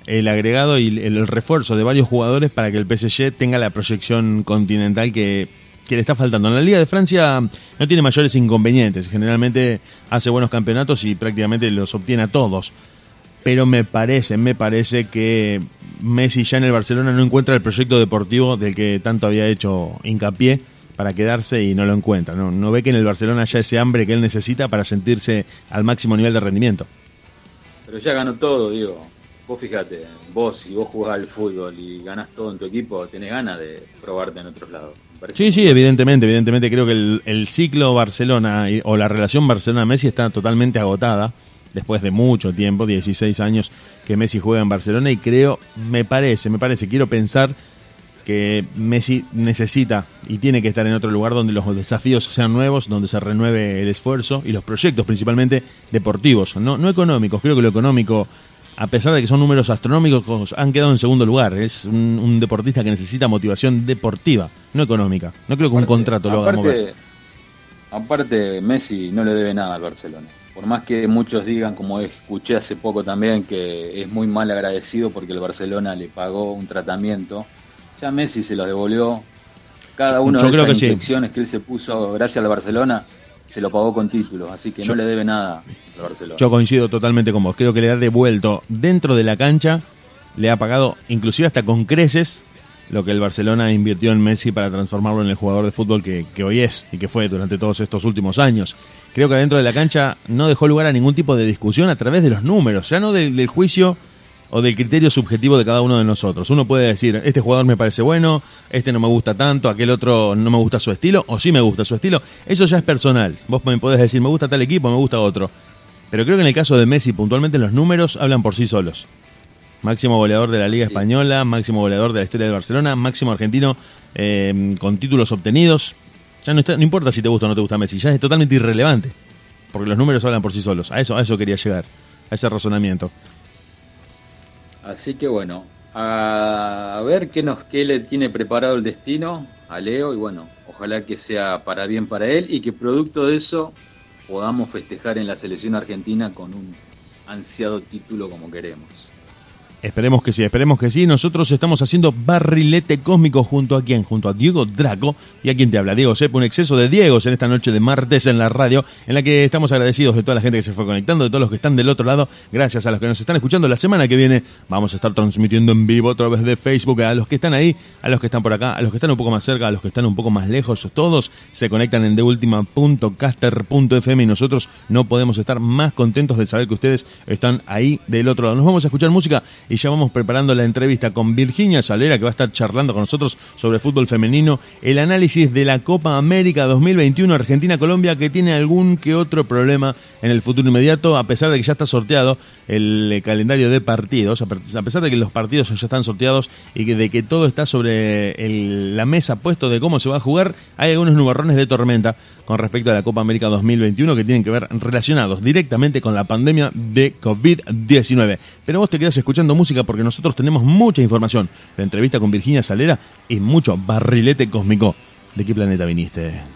[SPEAKER 5] el agregado y el, el refuerzo de varios jugadores para que el PSG tenga la proyección continental que, que le está faltando. En la Liga de Francia no tiene mayores inconvenientes, generalmente hace buenos campeonatos y prácticamente los obtiene a todos. Pero me parece, me parece que Messi ya en el Barcelona no encuentra el proyecto deportivo del que tanto había hecho hincapié para quedarse y no lo encuentra. No, no ve que en el Barcelona haya ese hambre que él necesita para sentirse al máximo nivel de rendimiento.
[SPEAKER 7] Pero ya ganó todo, digo. Vos fíjate, vos si vos jugás al fútbol y ganás todo en tu equipo, tenés ganas de probarte en otros lados.
[SPEAKER 5] Sí, sí, evidentemente, evidentemente creo que el, el ciclo Barcelona y- o la relación Barcelona-Messi está totalmente agotada después de mucho tiempo, 16 años que Messi juega en Barcelona y creo, me parece, me parece, quiero pensar que Messi necesita y tiene que estar en otro lugar donde los desafíos sean nuevos, donde se renueve el esfuerzo y los proyectos principalmente deportivos, no, no económicos. Creo que lo económico, a pesar de que son números astronómicos, han quedado en segundo lugar. Es un, un deportista que necesita motivación deportiva, no económica. No creo que un contrato lo haga mover.
[SPEAKER 7] Aparte, Messi no le debe nada al Barcelona. Por más que muchos digan, como escuché hace poco también, que es muy mal agradecido porque el Barcelona le pagó un tratamiento, ya Messi se lo devolvió. Cada una
[SPEAKER 5] Yo
[SPEAKER 7] de
[SPEAKER 5] creo
[SPEAKER 7] esas
[SPEAKER 5] que sí.
[SPEAKER 7] que él se puso gracias al Barcelona, se lo pagó con títulos, así que
[SPEAKER 5] Yo-
[SPEAKER 7] no le debe nada al Barcelona.
[SPEAKER 5] Yo coincido totalmente con vos. Creo que le ha devuelto dentro de la cancha, le ha pagado inclusive hasta con creces lo que el Barcelona invirtió en Messi para transformarlo en el jugador de fútbol que, que hoy es y que fue durante todos estos últimos años. Creo que dentro de la cancha no dejó lugar a ningún tipo de discusión a través de los números, ya no del, del juicio o del criterio subjetivo de cada uno de nosotros. Uno puede decir, este jugador me parece bueno, este no me gusta tanto, aquel otro no me gusta su estilo, o sí me gusta su estilo. Eso ya es personal. Vos me podés decir, me gusta tal equipo, me gusta otro. Pero creo que en el caso de Messi, puntualmente los números hablan por sí solos. Máximo goleador de la Liga. Española, máximo goleador de la historia del Barcelona, máximo argentino eh, con títulos obtenidos. Ya no, está- no importa si te gusta o no te gusta Messi, ya es totalmente irrelevante. Porque los números hablan por sí solos. A eso, a eso quería llegar, a ese razonamiento.
[SPEAKER 7] Así que bueno, a, a ver qué nos qué le tiene preparado el destino a Leo y bueno, ojalá que sea para bien para él y que producto de eso podamos festejar en la selección argentina con un ansiado título como queremos.
[SPEAKER 5] Esperemos que sí, esperemos que sí. Nosotros estamos haciendo barrilete cósmico junto a quién? Junto a Diego Draco y a quien te habla, Diego Sepa, un exceso de Diegos en esta noche de martes en la radio, en la que estamos agradecidos de toda la gente que se fue conectando, de todos los que están del otro lado, gracias a los que nos están escuchando. La semana que viene vamos a estar transmitiendo en vivo a través de Facebook, a los que están ahí, a los que están por acá, a los que están un poco más cerca, a los que están un poco más lejos, todos se conectan en deultima.caster.fm y nosotros no podemos estar más contentos de saber que ustedes están ahí del otro lado. Nos vamos a escuchar música y ya vamos preparando la entrevista con Virginia Salera que va a estar charlando con nosotros sobre fútbol femenino, el análisis de la Copa América 2021 Argentina-Colombia que tiene algún que otro problema en el futuro inmediato, a pesar de que ya está sorteado el eh, calendario de partidos, a pesar de que los partidos ya están sorteados y de que todo está sobre la mesa puesto de cómo se va a jugar, hay algunos nubarrones de tormenta con respecto a la Copa América 2021 que tienen que ver relacionados directamente con la pandemia de COVID-19. Pero vos te quedas escuchando música porque nosotros tenemos mucha información. La entrevista con Virginia Salera y mucho barrilete cósmico. ¿De qué planeta viniste?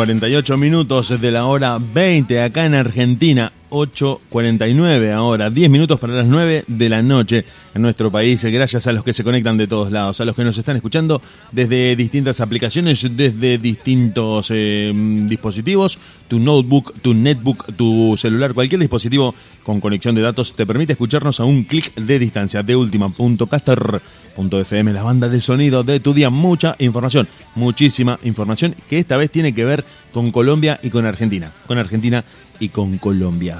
[SPEAKER 5] 48 minutos de la hora 20 acá en Argentina, 8.49 ahora, 10 minutos para las 9 de la noche en nuestro país, gracias a los que se conectan de todos lados, a los que nos están escuchando desde distintas aplicaciones, desde distintos eh, dispositivos, tu notebook, tu netbook, tu celular, cualquier dispositivo con conexión de datos te permite escucharnos a un clic de distancia. De última.caster.fm, la banda de sonido de tu día, mucha información, muchísima información que esta vez tiene que ver con Colombia y con Argentina, con Argentina y con Colombia.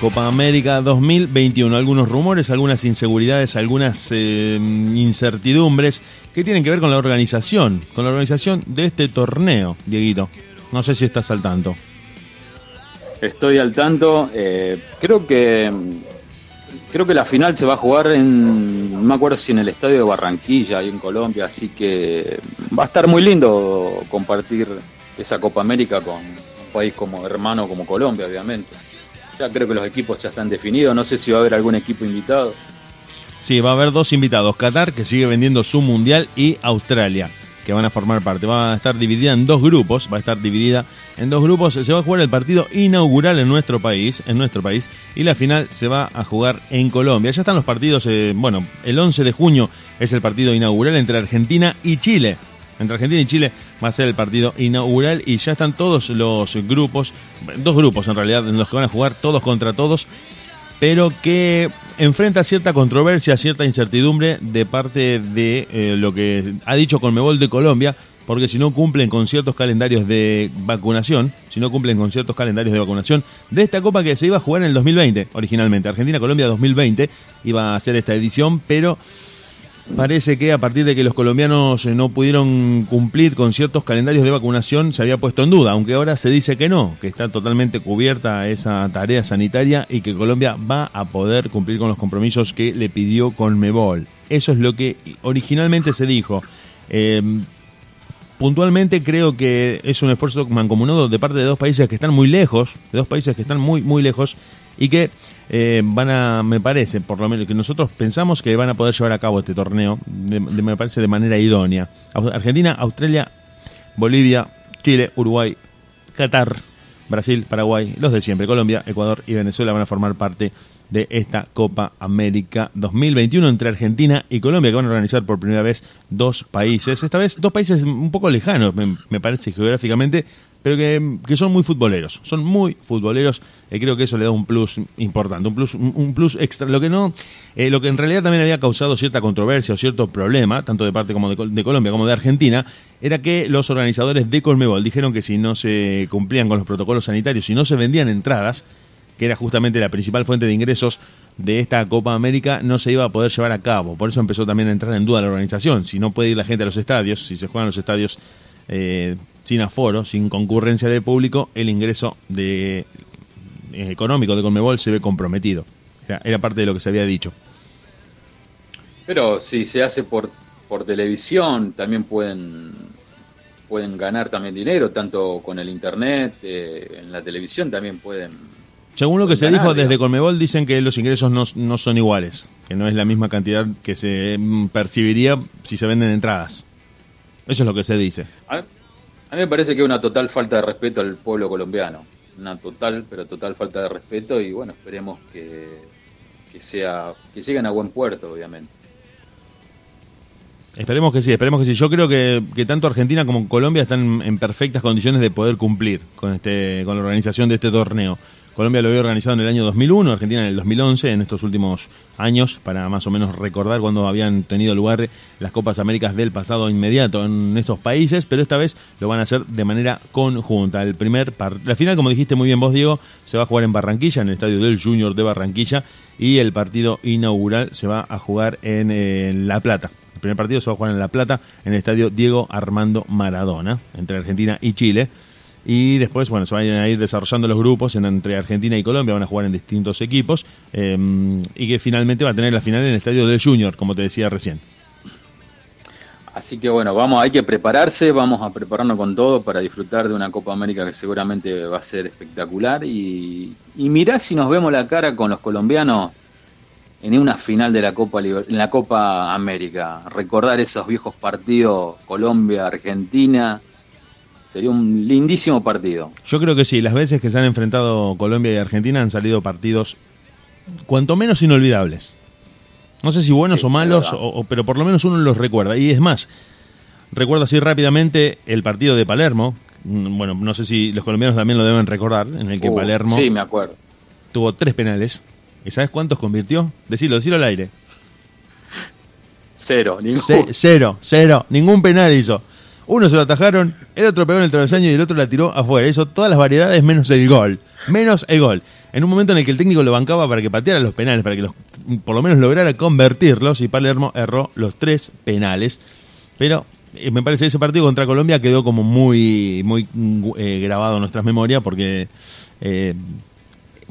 [SPEAKER 5] Copa América 2021. Algunos rumores, algunas inseguridades, algunas eh, incertidumbres que tienen que ver con la organización, con la organización de este torneo, Dieguito. No sé si estás al tanto.
[SPEAKER 7] Estoy al tanto. eh, creo que creo que la final se va a jugar en no me acuerdo si en el estadio de Barranquilla ahí en Colombia, así que va a estar muy lindo compartir esa Copa América con un país como hermano como Colombia, obviamente. Ya creo que los equipos ya están definidos, no sé si va a haber algún equipo invitado.
[SPEAKER 5] Sí, va a haber dos invitados, Qatar, que sigue vendiendo su mundial, y Australia, que van a formar parte. Va a estar dividida en dos grupos, va a estar dividida en dos grupos. Se va a jugar el partido inaugural en nuestro país, en nuestro país, y la final se va a jugar en Colombia. Ya están los partidos, eh, bueno, el 11 de junio es el partido inaugural entre Argentina y Chile. Entre Argentina y Chile va a ser el partido inaugural y ya están todos los grupos, dos grupos en realidad, en los que van a jugar todos contra todos pero que enfrenta cierta controversia, cierta incertidumbre de parte de eh, lo que ha dicho Conmebol de Colombia, porque si no cumplen con ciertos calendarios de vacunación, si no cumplen con ciertos calendarios de vacunación de esta copa que se iba a jugar en el 2020 originalmente, Argentina-Colombia 2020 iba a ser esta edición, pero parece que a partir de que los colombianos eh, no pudieron cumplir con ciertos calendarios de vacunación se había puesto en duda, aunque ahora se dice que no, que está totalmente cubierta esa tarea sanitaria y que Colombia va a poder cumplir con los compromisos que le pidió Conmebol. Eso es lo que originalmente se dijo. Eh, puntualmente creo que es un esfuerzo mancomunado de parte de dos países que están muy lejos, de dos países que están muy, muy lejos y que eh, van a, me parece, por lo menos que nosotros pensamos que van a poder llevar a cabo este torneo, de- me parece de manera idónea. Argentina, Australia, Bolivia, Chile, Uruguay, Qatar, Brasil, Paraguay, los de siempre, Colombia, Ecuador y Venezuela van a formar parte de esta Copa América 2021 entre Argentina y Colombia, que van a organizar por primera vez dos países. Esta vez dos países un poco lejanos, me parece geográficamente, pero que, que son muy futboleros. Son muy futboleros y creo que eso le da un plus importante, un plus, un, plus extra. Lo que no, eh, lo que en realidad también había causado cierta controversia o cierto problema, tanto de parte como de, de Colombia como de Argentina, era que los organizadores de Colmebol dijeron que si no se cumplían con los protocolos sanitarios, si no se vendían entradas, que era justamente la principal fuente de ingresos de esta Copa América, no se iba a poder llevar a cabo. Por eso empezó también a entrar en duda la organización. Si no puede ir la gente a los estadios, si se juegan los estadios eh, sin aforo, sin concurrencia del público, el ingreso de, eh, económico de Conmebol se ve comprometido. Era, era parte de lo que se había dicho.
[SPEAKER 7] Pero si se hace por, por televisión, también pueden, pueden ganar también dinero, tanto con el internet, eh, en la televisión también pueden.
[SPEAKER 5] Según lo que se
[SPEAKER 7] ganar,
[SPEAKER 5] dijo desde. Conmebol, dicen que los ingresos no, no son iguales, que no es la misma cantidad que se mm, percibiría si se venden entradas. Eso es lo que se dice.
[SPEAKER 7] A, a mí me parece que es una total falta de respeto al pueblo colombiano. Una total, pero total falta de respeto y bueno, esperemos que, que sea que lleguen a buen puerto, obviamente.
[SPEAKER 5] Esperemos que sí, esperemos que sí. Yo creo que, que tanto Argentina como Colombia están en perfectas condiciones de poder cumplir con este con la organización de este torneo. Colombia lo había organizado en el año 2001, Argentina en el 2011, en estos últimos años, para más o menos recordar cuando habían tenido lugar las Copas Américas del pasado inmediato en estos países, pero esta vez lo van a hacer de manera conjunta. El primer la final, como dijiste muy bien vos, Diego, se va a jugar en Barranquilla, en el estadio del Junior de Barranquilla, y el partido inaugural se va a jugar en, eh, La Plata. El primer partido se va a jugar en La Plata, en el estadio Diego Armando Maradona, entre Argentina y Chile. Y después, bueno, se van a ir desarrollando los grupos en- entre Argentina y Colombia, van a jugar en distintos equipos. eh, y que finalmente va a tener la final en el estadio del Junior, como te decía recién.
[SPEAKER 7] Así que bueno, vamos, hay que prepararse, vamos a prepararnos con todo para disfrutar de una Copa América que seguramente va a ser espectacular. Y, y mirá si nos vemos la cara con los colombianos en una final de la Copa Liber- en la Copa América. Recordar esos viejos partidos Colombia-Argentina. Sería un lindísimo partido.
[SPEAKER 5] Yo creo que sí, las veces que se han enfrentado Colombia y Argentina han salido partidos cuanto menos inolvidables. No sé si buenos
[SPEAKER 7] Sí,
[SPEAKER 5] o malos,
[SPEAKER 7] verdad.
[SPEAKER 5] o- o- pero por lo menos uno los recuerda. Y es más, recuerdo así rápidamente el partido de Palermo. Mm, Bueno, no sé si los colombianos también lo deben recordar, en el que
[SPEAKER 7] Uh,
[SPEAKER 5] Palermo
[SPEAKER 7] Sí, me acuerdo.
[SPEAKER 5] tuvo tres penales. ¿Y sabes cuántos convirtió? Decilo, decilo al aire.
[SPEAKER 7] Cero. Ningún.
[SPEAKER 5] Ce- cero, cero, ningún penal hizo. Uno se lo atajaron, el otro pegó en el travesaño y el otro la tiró afuera. Hizo todas las variedades menos el gol. Menos el gol. En un momento en el que el técnico lo bancaba para que pateara los penales, para que los, por lo menos lograra convertirlos, y Palermo erró los tres penales. Pero eh, me parece que ese partido contra Colombia quedó como muy, muy mm, eh, grabado en nuestras memorias porque eh,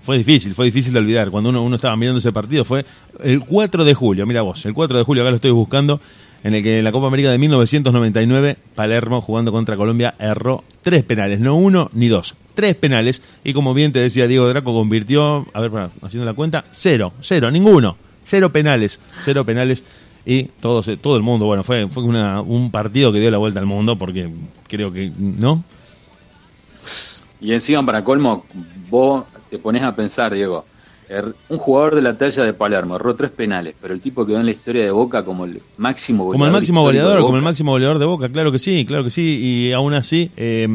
[SPEAKER 5] fue difícil, fue difícil de olvidar. Cuando uno, uno estaba mirando ese partido fue el 4 de julio, mira vos, el 4 de julio, acá lo estoy buscando, en el que en la Copa América de 1999, Palermo jugando contra Colombia erró tres penales, no uno ni dos, tres penales. Y como bien te decía Diego Draco, convirtió, a ver, haciendo la cuenta, cero, cero, ninguno, cero penales, cero penales. Y todo, se- todo el mundo, bueno, fue, fue un partido que dio la vuelta al mundo porque creo que, ¿no?
[SPEAKER 7] Y encima, para colmo, vos te pones a pensar, Diego, un jugador de la talla de Palermo erró tres penales, pero el tipo quedó en la historia de Boca como el máximo goleador.
[SPEAKER 5] Como el máximo goleador, como el máximo goleador de Boca, claro que sí, claro que sí. Y aún así, eh,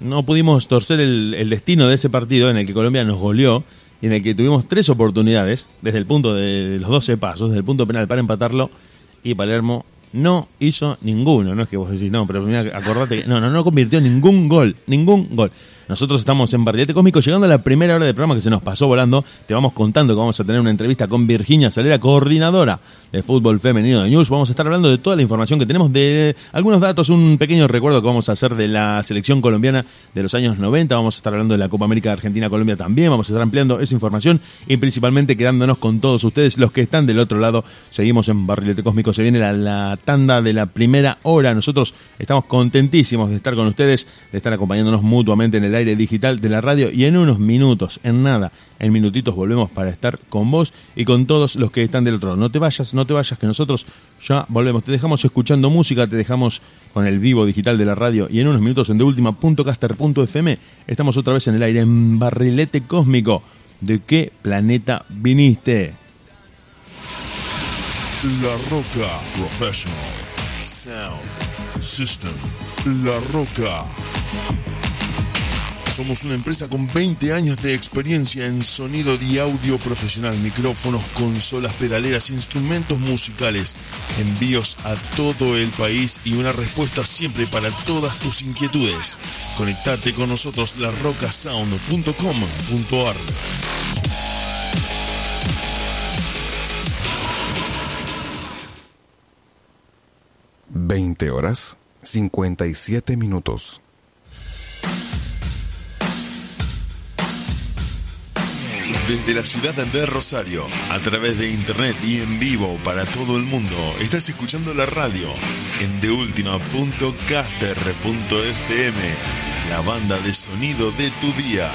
[SPEAKER 5] no pudimos torcer el, el destino de ese partido en el que Colombia nos goleó y en el que tuvimos tres oportunidades desde el punto de los 12 pasos, desde el punto penal para empatarlo y Palermo no hizo ninguno. No es que vos decís, no, pero mira, acordate que no, no, no convirtió ningún gol, ningún gol. Nosotros estamos en Barrilete Cósmico, llegando a la primera hora del programa que se nos pasó volando. Te vamos contando que vamos a tener una entrevista con Virginia Salera, coordinadora de fútbol femenino de News. Vamos a estar hablando de toda la información que tenemos, de algunos datos, un pequeño recuerdo que vamos a hacer de la selección colombiana de los años 90. Vamos a estar hablando de la Copa América Argentina-Colombia también. Vamos a estar ampliando esa información y principalmente quedándonos con todos ustedes, los que están del otro lado. Seguimos en Barrilete Cósmico. Se viene la, la tanda de la primera hora. Nosotros estamos contentísimos de estar con ustedes, de estar acompañándonos mutuamente en el aire digital de la radio y en unos minutos, en nada, en minutitos volvemos para estar con vos y con todos los que están del otro lado. No te vayas, no te vayas, que nosotros ya volvemos. Te dejamos escuchando música, te dejamos con el vivo digital de la radio y en unos minutos en deultima.caster.fm estamos otra vez en el aire en Barrilete Cósmico. ¿De qué planeta viniste?
[SPEAKER 2] La Roca Professional Sound System. La Roca. Somos una empresa con 20 años de experiencia en sonido y audio profesional, micrófonos, consolas, pedaleras, instrumentos musicales, envíos a todo el país y una respuesta siempre para todas tus inquietudes. Conectate con nosotros larrocasound.com.ar.
[SPEAKER 1] 20 horas 57 minutos.
[SPEAKER 2] Desde la ciudad de Rosario, a través de internet y en vivo para todo el mundo, estás escuchando la radio en deultima.caster.fm, la banda de sonido de tu día.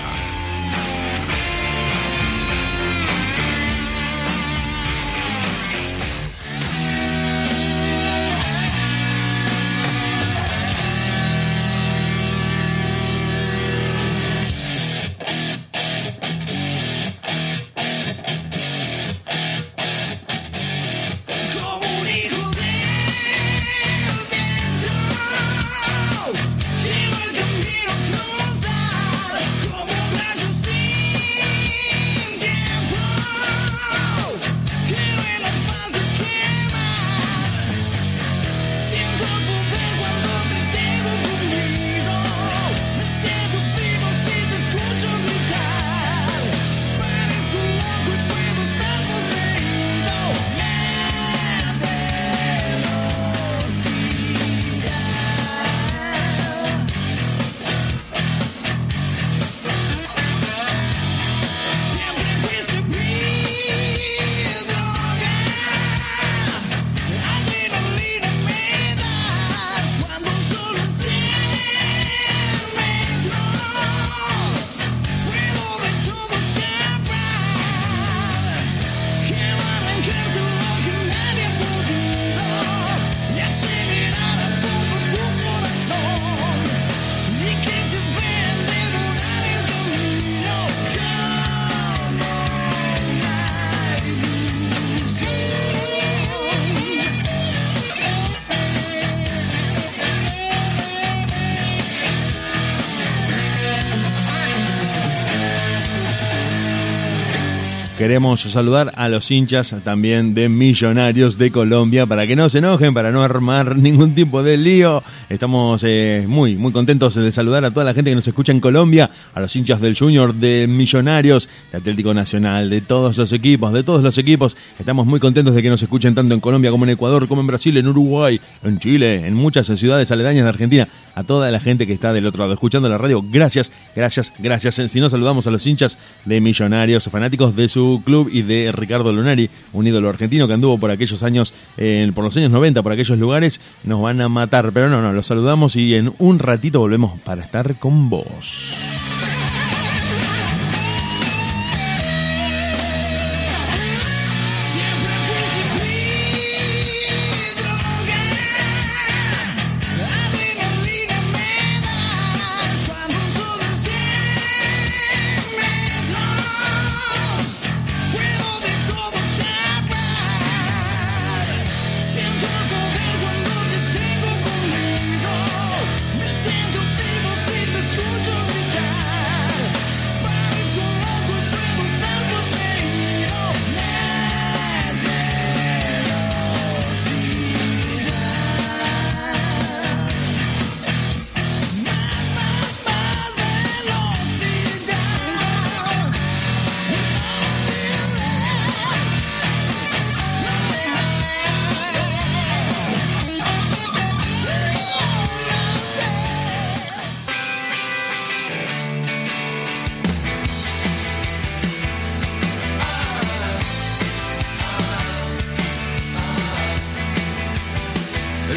[SPEAKER 5] Queremos saludar a los hinchas también de Millonarios de Colombia para que no se enojen, para no armar [LAUGHS] ningún tipo de lío. Estamos eh, muy, muy contentos de saludar a toda la gente que nos escucha en Colombia, a los hinchas del Junior, de Millonarios, de Atlético Nacional, de todos los equipos, de todos los equipos. Estamos muy contentos de que nos escuchen tanto en Colombia como en Ecuador, como en Brasil, en Uruguay, en Chile, en muchas ciudades aledañas de Argentina. A toda la gente que está del otro lado escuchando la radio, gracias, gracias, gracias. Si no, saludamos a los hinchas de Millonarios, fanáticos de su club y de Ricardo Lunari, un ídolo argentino que anduvo por aquellos años, eh, por los años 90, por aquellos lugares, nos van a matar. Pero no, no, los saludamos y en un ratito volvemos para estar con vos.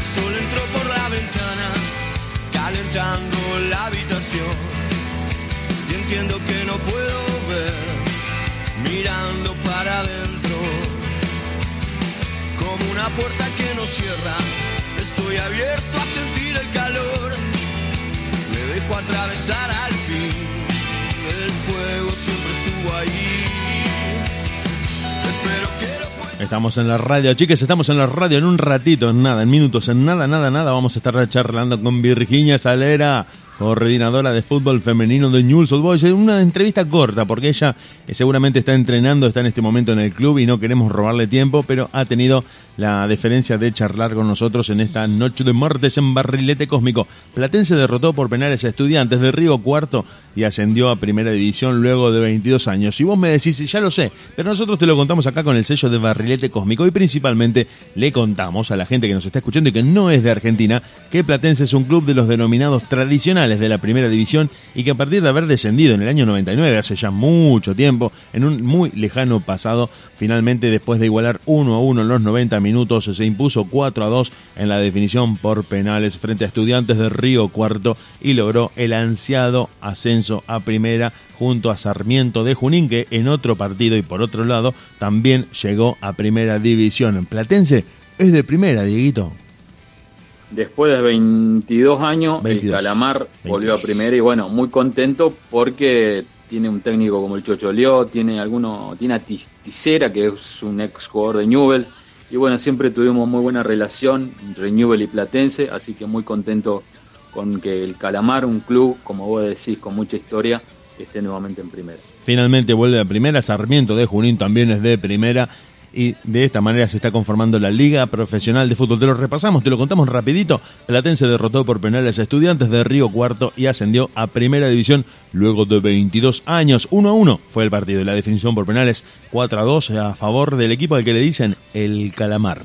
[SPEAKER 6] El sol entró por la ventana, calentando la
[SPEAKER 4] habitación. Y entiendo que no puedo ver, mirando para adentro. Como una puerta que no cierra, estoy abierto a sentir el calor. Me dejo atravesar al fin, el fuego siempre estuvo ahí.
[SPEAKER 5] Estamos en la radio, chicas, estamos en la radio en un ratito, en nada, en minutos, en nada, nada, nada. Vamos a estar charlando con Virginia Salera, coordinadora de fútbol femenino de Newell's Old Boys. Una entrevista corta, porque ella eh, seguramente está entrenando, está en este momento en el club y no queremos robarle tiempo, pero ha tenido la deferencia de charlar con nosotros en esta noche de martes en Barrilete Cósmico. Platense derrotó por penales a estudiantes de Río Cuarto y ascendió a Primera División luego de 22 años. Y vos me decís, ya lo sé, pero nosotros te lo contamos acá con el sello de Barrilete Cósmico y principalmente le contamos a la gente que nos está escuchando y que no es de Argentina que Platense es un club de los denominados tradicionales de la Primera División y que a partir de haber descendido en el año 99, hace ya mucho tiempo, en un muy lejano pasado, finalmente después de igualar 1 a 1 en los 90 minutos, se impuso 4 a 2 en la definición por penales frente a estudiantes de Río Cuarto y logró el ansiado ascenso a primera junto a Sarmiento de Junín, que en otro partido y por otro lado también llegó a primera división. Platense es de primera, Dieguito.
[SPEAKER 7] Después de 22 años,
[SPEAKER 5] 22.
[SPEAKER 7] el Calamar volvió a
[SPEAKER 5] 22.
[SPEAKER 7] primera y bueno, muy contento porque tiene un técnico como el Chocho Leó, tiene alguno, tiene a Tis- Tisera, que es un ex jugador de Newell, y bueno, siempre tuvimos muy buena relación entre Newell y Platense, así que muy contento con que el Calamar, un club, como vos decís, con mucha historia, esté nuevamente en primera.
[SPEAKER 5] Finalmente vuelve a primera, Sarmiento de Junín también es de primera y de esta manera se está conformando la Liga Profesional de Fútbol. Te lo repasamos, te lo contamos rapidito. Platense derrotó por penales a estudiantes de Río Cuarto y ascendió a Primera División luego de 22 años. 1 a 1 fue el partido y la definición por penales 4 a 2 a favor del equipo al que le dicen el Calamar.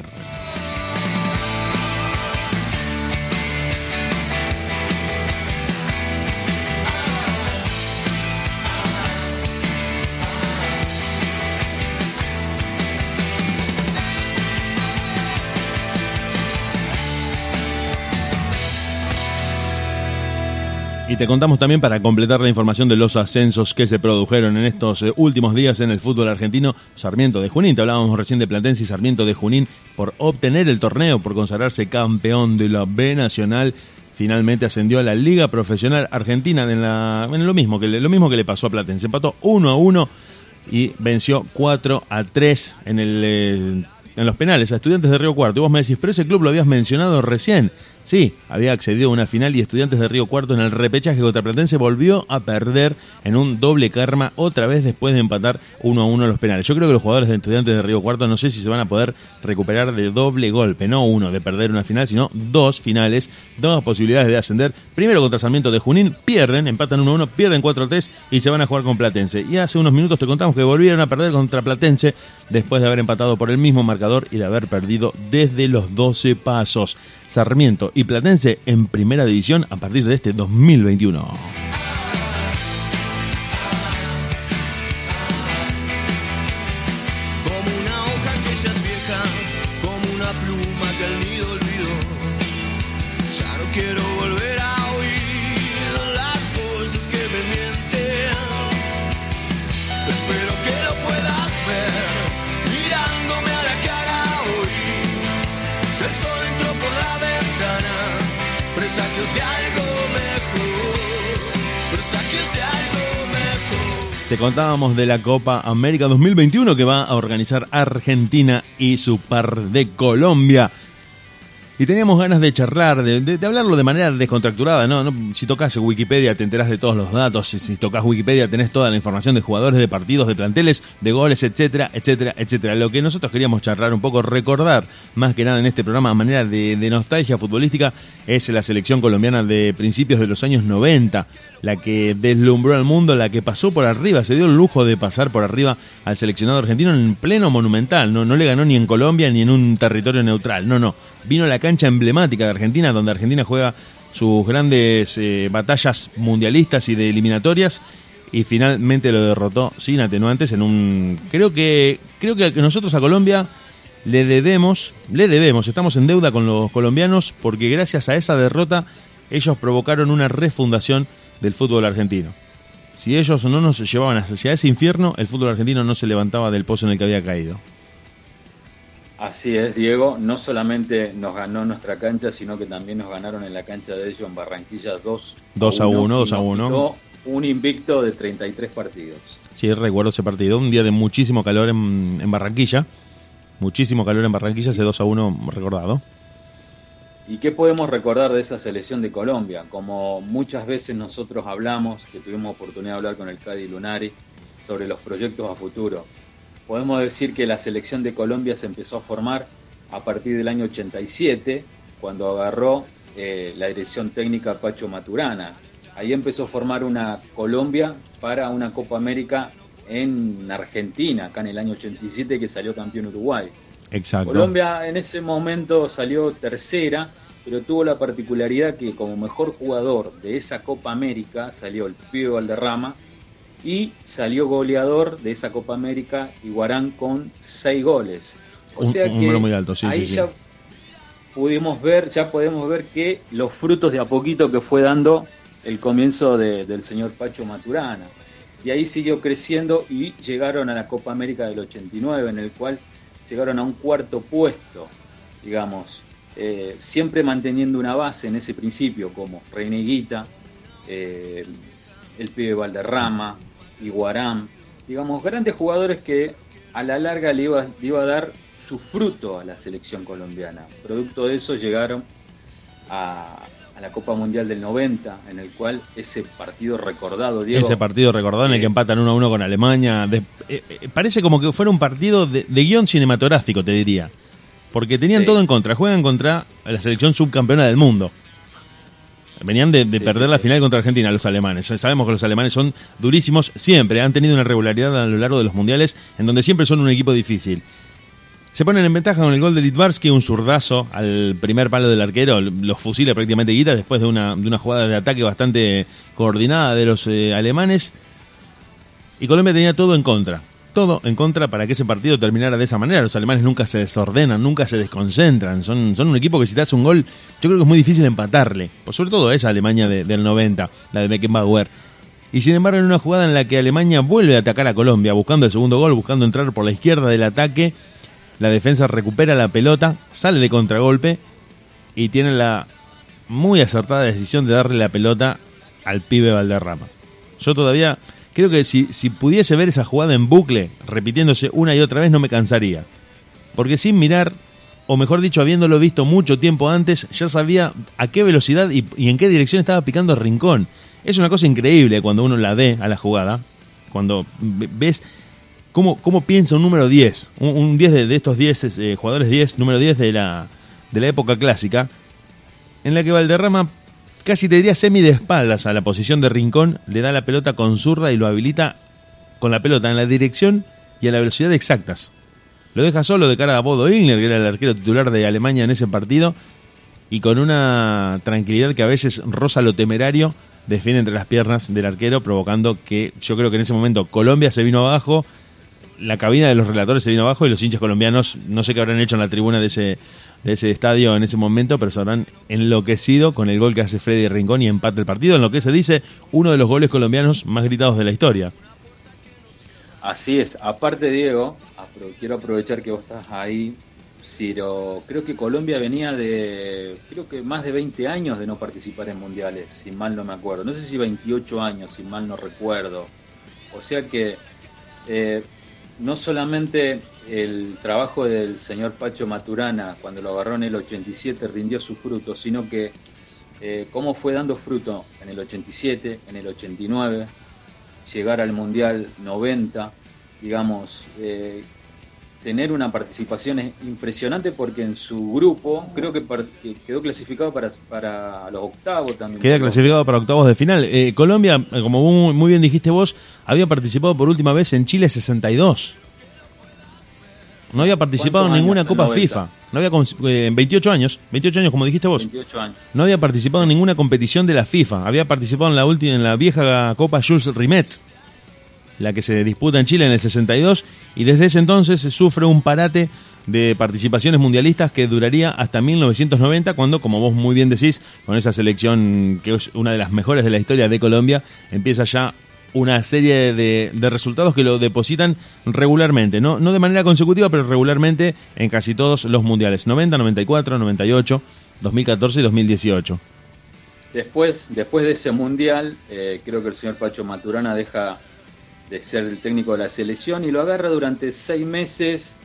[SPEAKER 5] Te contamos también para completar la información de los ascensos que se produjeron en estos eh, últimos días en el fútbol argentino. Sarmiento de Junín, te hablábamos recién de Platense y Sarmiento de Junín por obtener el torneo, por consagrarse campeón de la B Nacional. Finalmente ascendió a la Liga Profesional Argentina en, lo, mismo que le, lo mismo que le pasó a Platense. Empató 1 a 1 y venció 4 a 3 en, eh, en los penales a Estudiantes de Río Cuarto. Y vos me decís, pero ese club lo habías mencionado recién. Sí, había accedido a una final y Estudiantes de Río Cuarto en el repechaje contra Platense volvió a perder en un doble karma otra vez después de empatar 1 a 1 los penales. Yo creo que los jugadores de Estudiantes de Río Cuarto no sé si se van a poder recuperar de doble golpe, no uno de perder una final, sino dos finales, dos posibilidades de ascender. Primero contra Sarmiento de Junín, pierden, empatan 1 a 1, pierden 4 a 3 y se van a jugar con Platense. Y hace unos minutos te contamos que volvieron a perder contra Platense después de haber empatado por el mismo marcador y de haber perdido desde los 12 pasos. Sarmiento y Platense en primera división a partir de este 2021. Contábamos de la Copa América 2021 que va a organizar Argentina y su par de Colombia. Y teníamos ganas de charlar, de, de- hablarlo de manera descontracturada, ¿no? No, Si tocas Wikipedia te enterás de todos los datos, si, si tocas Wikipedia tenés toda la información de jugadores, de partidos, de planteles, de goles, etcétera, etcétera, etcétera. Lo que nosotros queríamos charlar un poco, recordar más que nada en este programa a manera de, de nostalgia futbolística, es la selección colombiana de principios de los años 90, la que deslumbró al mundo, la que pasó por arriba, se dio el lujo de pasar por arriba al seleccionado argentino en pleno monumental, no, no le ganó ni en Colombia ni en un territorio neutral, no, no, vino la cancha emblemática de Argentina, donde Argentina juega sus grandes eh, batallas mundialistas y de eliminatorias y finalmente lo derrotó sin atenuantes en un creo que creo que nosotros a Colombia le debemos, le debemos, estamos en deuda con los colombianos porque gracias a esa derrota ellos provocaron una refundación del fútbol argentino. Si ellos no nos llevaban hacia ese infierno, el fútbol argentino no se levantaba del pozo en el que había caído.
[SPEAKER 7] Así es, Diego. No solamente nos ganó nuestra cancha, sino que también nos ganaron en la cancha de ellos en Barranquilla 2
[SPEAKER 5] 2 a 1,
[SPEAKER 7] y
[SPEAKER 5] 2 a
[SPEAKER 7] nos
[SPEAKER 5] 1.
[SPEAKER 7] quitó Un invicto de 33 partidos.
[SPEAKER 5] Sí, recuerdo ese partido. Un día de muchísimo calor en, en Barranquilla. Muchísimo calor en Barranquilla, ese 2 a 1 recordado.
[SPEAKER 7] ¿Y qué podemos recordar de esa selección de Colombia? Como muchas veces nosotros hablamos, que tuvimos oportunidad de hablar con el Cadi Lunari sobre los proyectos a futuro, podemos decir que la selección de Colombia se empezó a formar a partir del año 87, cuando agarró eh, la dirección técnica Pacho Maturana. Ahí empezó a formar una Colombia para una Copa América en Argentina, acá en el año 87 que salió campeón Uruguay.
[SPEAKER 5] Exacto.
[SPEAKER 7] Colombia en ese momento salió tercera, pero tuvo la particularidad que como mejor jugador de esa Copa América salió el pibe Valderrama y salió goleador de esa Copa América Iguarán con seis goles. O
[SPEAKER 5] Un-
[SPEAKER 7] sea que
[SPEAKER 5] número muy alto, sí,
[SPEAKER 7] ahí
[SPEAKER 5] sí, sí.
[SPEAKER 7] ya pudimos ver, ya podemos ver que los frutos de a poquito que fue dando el comienzo de- del señor Pacho Maturana. Y ahí siguió creciendo y llegaron a la Copa América del 89, en el cual llegaron a un cuarto puesto, digamos, eh, siempre manteniendo una base en ese principio, como Reineguita, eh, el pibe Valderrama, Iguarán, digamos, grandes jugadores que a la larga le iba, le iba a dar su fruto a la selección colombiana. Producto de eso llegaron a, a la Copa Mundial del 90, en el cual ese partido recordado, Diego,
[SPEAKER 5] Ese partido recordado en el que empatan 1 a 1 con Alemania. De- eh, eh, parece como que fuera un partido de, de guion cinematográfico, te diría. Porque tenían
[SPEAKER 7] Sí.
[SPEAKER 5] todo en contra. Juegan contra la selección subcampeona del mundo. Venían de, de
[SPEAKER 7] Sí,
[SPEAKER 5] perder
[SPEAKER 7] sí,
[SPEAKER 5] la
[SPEAKER 7] sí.
[SPEAKER 5] final contra Argentina, los alemanes. Sabemos que los alemanes son durísimos siempre. Han tenido una regularidad a lo largo de los mundiales en donde siempre son un equipo difícil. Se ponen en ventaja con el gol de Litvarsky, un zurdazo al primer palo del arquero, los fusila prácticamente Guita después de una, de una jugada de ataque bastante coordinada de los eh, alemanes. Y Colombia tenía todo en contra. Todo en contra para que ese partido terminara de esa manera. Los alemanes nunca se desordenan, nunca se desconcentran. Son, son un equipo que si te hace un gol, yo creo que es muy difícil empatarle. Pues sobre todo esa Alemania de- del 90, la de Beckenbauer. Y sin embargo, en una jugada en la que Alemania vuelve a atacar a Colombia, buscando el segundo gol, buscando entrar por la izquierda del ataque, la defensa recupera la pelota, sale de contragolpe y tiene la muy acertada decisión de darle la pelota al pibe Valderrama. Yo todavía creo que si, si pudiese ver esa jugada en bucle, repitiéndose una y otra vez, no me cansaría. Porque sin mirar, o mejor dicho, habiéndolo visto mucho tiempo antes, ya sabía a qué velocidad y, en qué dirección estaba picando el rincón. Es una cosa increíble cuando uno la ve a la jugada, cuando ve- ves cómo, cómo piensa un número 10, un, un 10 de, de estos 10 eh, jugadores 10, número 10 de la, de la época clásica, en la que Valderrama casi te diría semi de espaldas a la posición de rincón, le da la pelota con zurda y lo habilita con la pelota en la dirección y a la velocidad exactas. Lo deja solo de cara a Bodo Illner, que era el arquero titular de Alemania en ese partido, y con una tranquilidad que a veces roza lo temerario, defiende entre las piernas del arquero, provocando que yo creo que en ese momento Colombia se vino abajo, la cabina de los relatores se vino abajo y los hinchas colombianos, no sé qué habrán hecho en la tribuna de ese, de ese estadio en ese momento, pero se habrán enloquecido con el gol que hace Freddy Rincón y empate el partido, en lo que se dice uno de los goles colombianos más gritados de la historia.
[SPEAKER 7] Así es. Aparte, Diego, quiero aprovechar que vos estás ahí, Ciro. Creo que Colombia venía de, creo que más de 20 años de no participar en mundiales, si mal no me acuerdo. No sé si 28 años, si mal no recuerdo. O sea que eh, no solamente el trabajo del señor Pacho Maturana cuando lo agarró en el 87 rindió su fruto, sino que eh, cómo fue dando fruto en el 87, en el 89, llegar al Mundial 90, digamos, eh, tener una participación es impresionante porque en su grupo creo que, que quedó clasificado para, para los octavos también.
[SPEAKER 5] Queda clasificado para octavos de final. Eh, Colombia, eh, como muy, muy bien dijiste vos, había participado por última vez en Chile 62. No había participado en
[SPEAKER 7] ¿Cuántos
[SPEAKER 5] ninguna? Copa
[SPEAKER 7] 90.
[SPEAKER 5] FIFA. No había eh, en 28 años, 28 años como dijiste vos.
[SPEAKER 7] 28 años.
[SPEAKER 5] No había participado en ninguna competición de la FIFA. Había participado en la última en la vieja Copa Jules Rimet. la que se disputa en Chile en el 62, y desde ese entonces se sufre un parate de participaciones mundialistas que duraría hasta 1990, cuando, como vos muy bien decís, con esa selección que es una de las mejores de la historia de Colombia, empieza ya una serie de, de resultados que lo depositan regularmente, ¿no? no de manera consecutiva, pero regularmente en casi todos los mundiales, 90, 94, 98, 2014 y 2018.
[SPEAKER 7] Después, después de ese mundial, eh, creo que el señor Pacho Maturana deja de ser el técnico de la selección y lo agarra durante seis meses.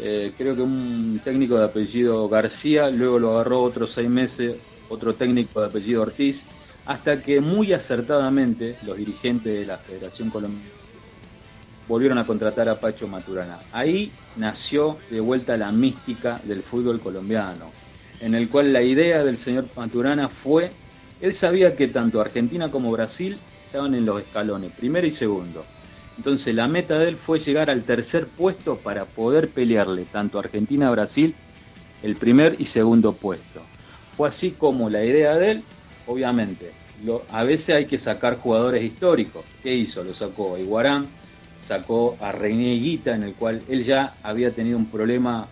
[SPEAKER 7] eh, creo que un técnico de apellido García, luego lo agarró otros seis meses otro técnico de apellido Ortiz, hasta que muy acertadamente los dirigentes de la Federación Colombiana volvieron a contratar a Pacho Maturana. Ahí nació de vuelta la mística del fútbol colombiano, en el cual la idea del señor Maturana fue, él sabía que tanto Argentina como Brasil estaban en los escalones, primero y segundo. Entonces la meta de él fue llegar al tercer puesto para poder pelearle tanto Argentina a Brasil el primer y segundo puesto. Fue así como la idea de él, obviamente, lo- a veces hay que sacar jugadores históricos. ¿Qué hizo? Lo sacó a Iguarán, sacó a Reinier Guita, en el cual él ya había tenido un problema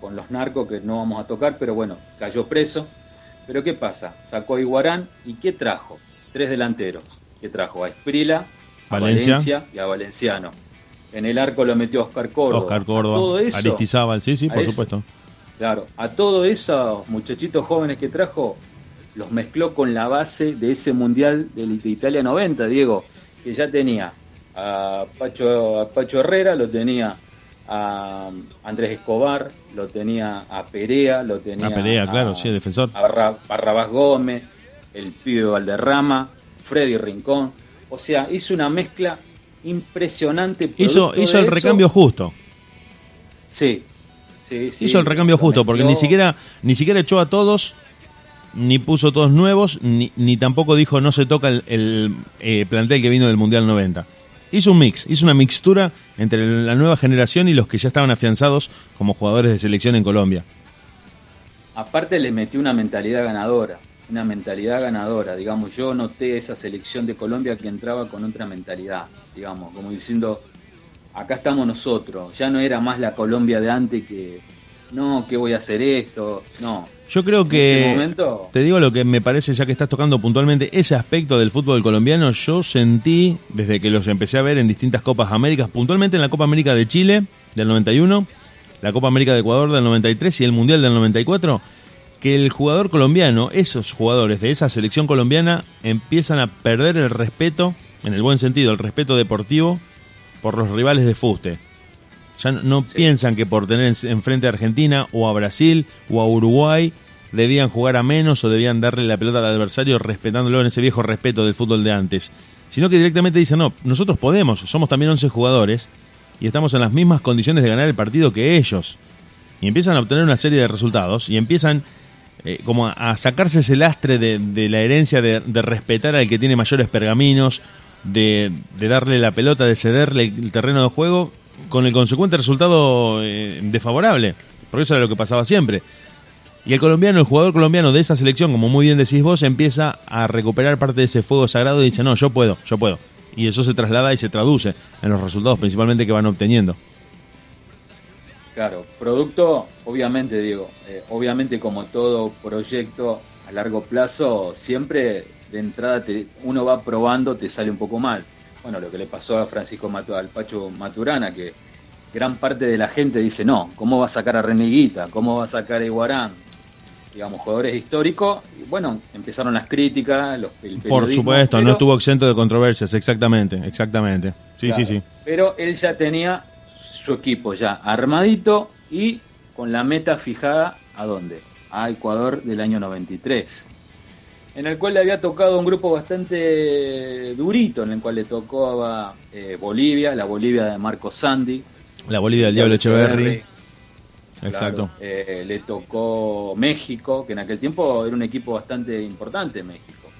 [SPEAKER 7] con los narcos que no vamos a tocar, pero bueno, cayó preso. Pero ¿qué pasa? Sacó a Iguarán y ¿qué trajo? Tres delanteros. ¿Qué trajo? A Esprila, a
[SPEAKER 5] Valencia.
[SPEAKER 7] Valencia y a Valenciano. En el arco lo metió Oscar Córdoba.
[SPEAKER 5] Oscar
[SPEAKER 7] A todo
[SPEAKER 5] Córdoba,
[SPEAKER 7] eso-
[SPEAKER 5] Aristizábal, sí, sí, por
[SPEAKER 7] eso-
[SPEAKER 5] supuesto.
[SPEAKER 7] Claro, a todos esos muchachitos jóvenes que trajo, los mezcló con la base de ese Mundial de, Italia 90, Diego, que ya tenía a Pacho, a Pacho Herrera, lo tenía a Andrés Escobar, lo tenía a Perea, lo tenía
[SPEAKER 5] A Perea,
[SPEAKER 7] a-
[SPEAKER 5] claro, sí, el defensor.
[SPEAKER 7] a Barra- Barrabás Gómez, el pibe Valderrama, Freddy Rincón. O sea, hizo una mezcla impresionante.
[SPEAKER 5] Hizo, hizo el
[SPEAKER 7] eso.
[SPEAKER 5] recambio justo.
[SPEAKER 7] Sí, sí, sí.
[SPEAKER 5] hizo el recambio justo, porque ni siquiera, ni siquiera echó a todos, ni puso todos nuevos, ni, ni tampoco dijo no se toca el, el, eh, plantel que vino del Mundial 90. Hizo un mix, hizo una mixtura entre la nueva generación y los que ya estaban afianzados como jugadores de selección en Colombia.
[SPEAKER 7] Aparte le metió una mentalidad ganadora, una mentalidad ganadora, digamos, yo noté esa selección de Colombia que entraba con otra mentalidad, digamos, como diciendo, acá estamos nosotros, ya no era más la Colombia de antes que, no, que voy a hacer esto, no.
[SPEAKER 5] Yo creo que,
[SPEAKER 7] momento-
[SPEAKER 5] te digo lo que me parece, ya que estás tocando puntualmente ese aspecto del fútbol colombiano, yo sentí, desde que los empecé a ver en distintas Copas Américas, puntualmente en la Copa América de Chile del 91, la Copa América de Ecuador del 93 y el Mundial del 94, que el jugador colombiano, esos jugadores de esa selección colombiana, empiezan a perder el respeto, en el buen sentido, el respeto deportivo, por los rivales de fuste. Ya no, piensan que por tener en- enfrente a Argentina o a Brasil o a Uruguay debían jugar a menos o debían darle la pelota al adversario respetándolo en ese viejo respeto del fútbol de antes. Sino que directamente dicen, no, nosotros podemos, somos también 11 jugadores y estamos en las mismas condiciones de ganar el partido que ellos. Y empiezan a obtener una serie de resultados y empiezan eh, como a, a sacarse ese lastre de, de la herencia de, de respetar al que tiene mayores pergaminos, de, de darle la pelota, de cederle el terreno de juego, con el consecuente resultado eh, desfavorable. Porque eso era lo que pasaba siempre. Y el colombiano, el jugador colombiano de esa selección, como muy bien decís vos, empieza a recuperar parte de ese fuego sagrado y dice, no, yo puedo, yo puedo. Y eso se traslada y se traduce en los resultados principalmente que van obteniendo.
[SPEAKER 7] Claro, producto, obviamente, Diego, eh, obviamente como todo proyecto a largo plazo, siempre de entrada te- uno va probando, te sale un poco mal. Bueno, lo que le pasó a Francisco Matu, al Pacho Maturana, que gran parte de la gente dice, no, ¿cómo va a sacar a Reneguita? ¿Cómo va a sacar a Iguarán? Digamos, jugadores históricos. Y bueno, empezaron las críticas, los, el
[SPEAKER 5] Por supuesto, no estuvo exento de controversias, exactamente, exactamente. Sí, sí, sí.
[SPEAKER 7] Pero él ya tenía su equipo ya armadito y con la meta fijada a dónde? A Ecuador del año 93. En el cual le había tocado un grupo bastante durito, en el cual le tocó a eh, Bolivia, la Bolivia de Marco Sandy.
[SPEAKER 5] La Bolivia del Diablo Echeverry. Exacto.
[SPEAKER 7] Eh, le tocó México, que en aquel tiempo era un equipo bastante importante México.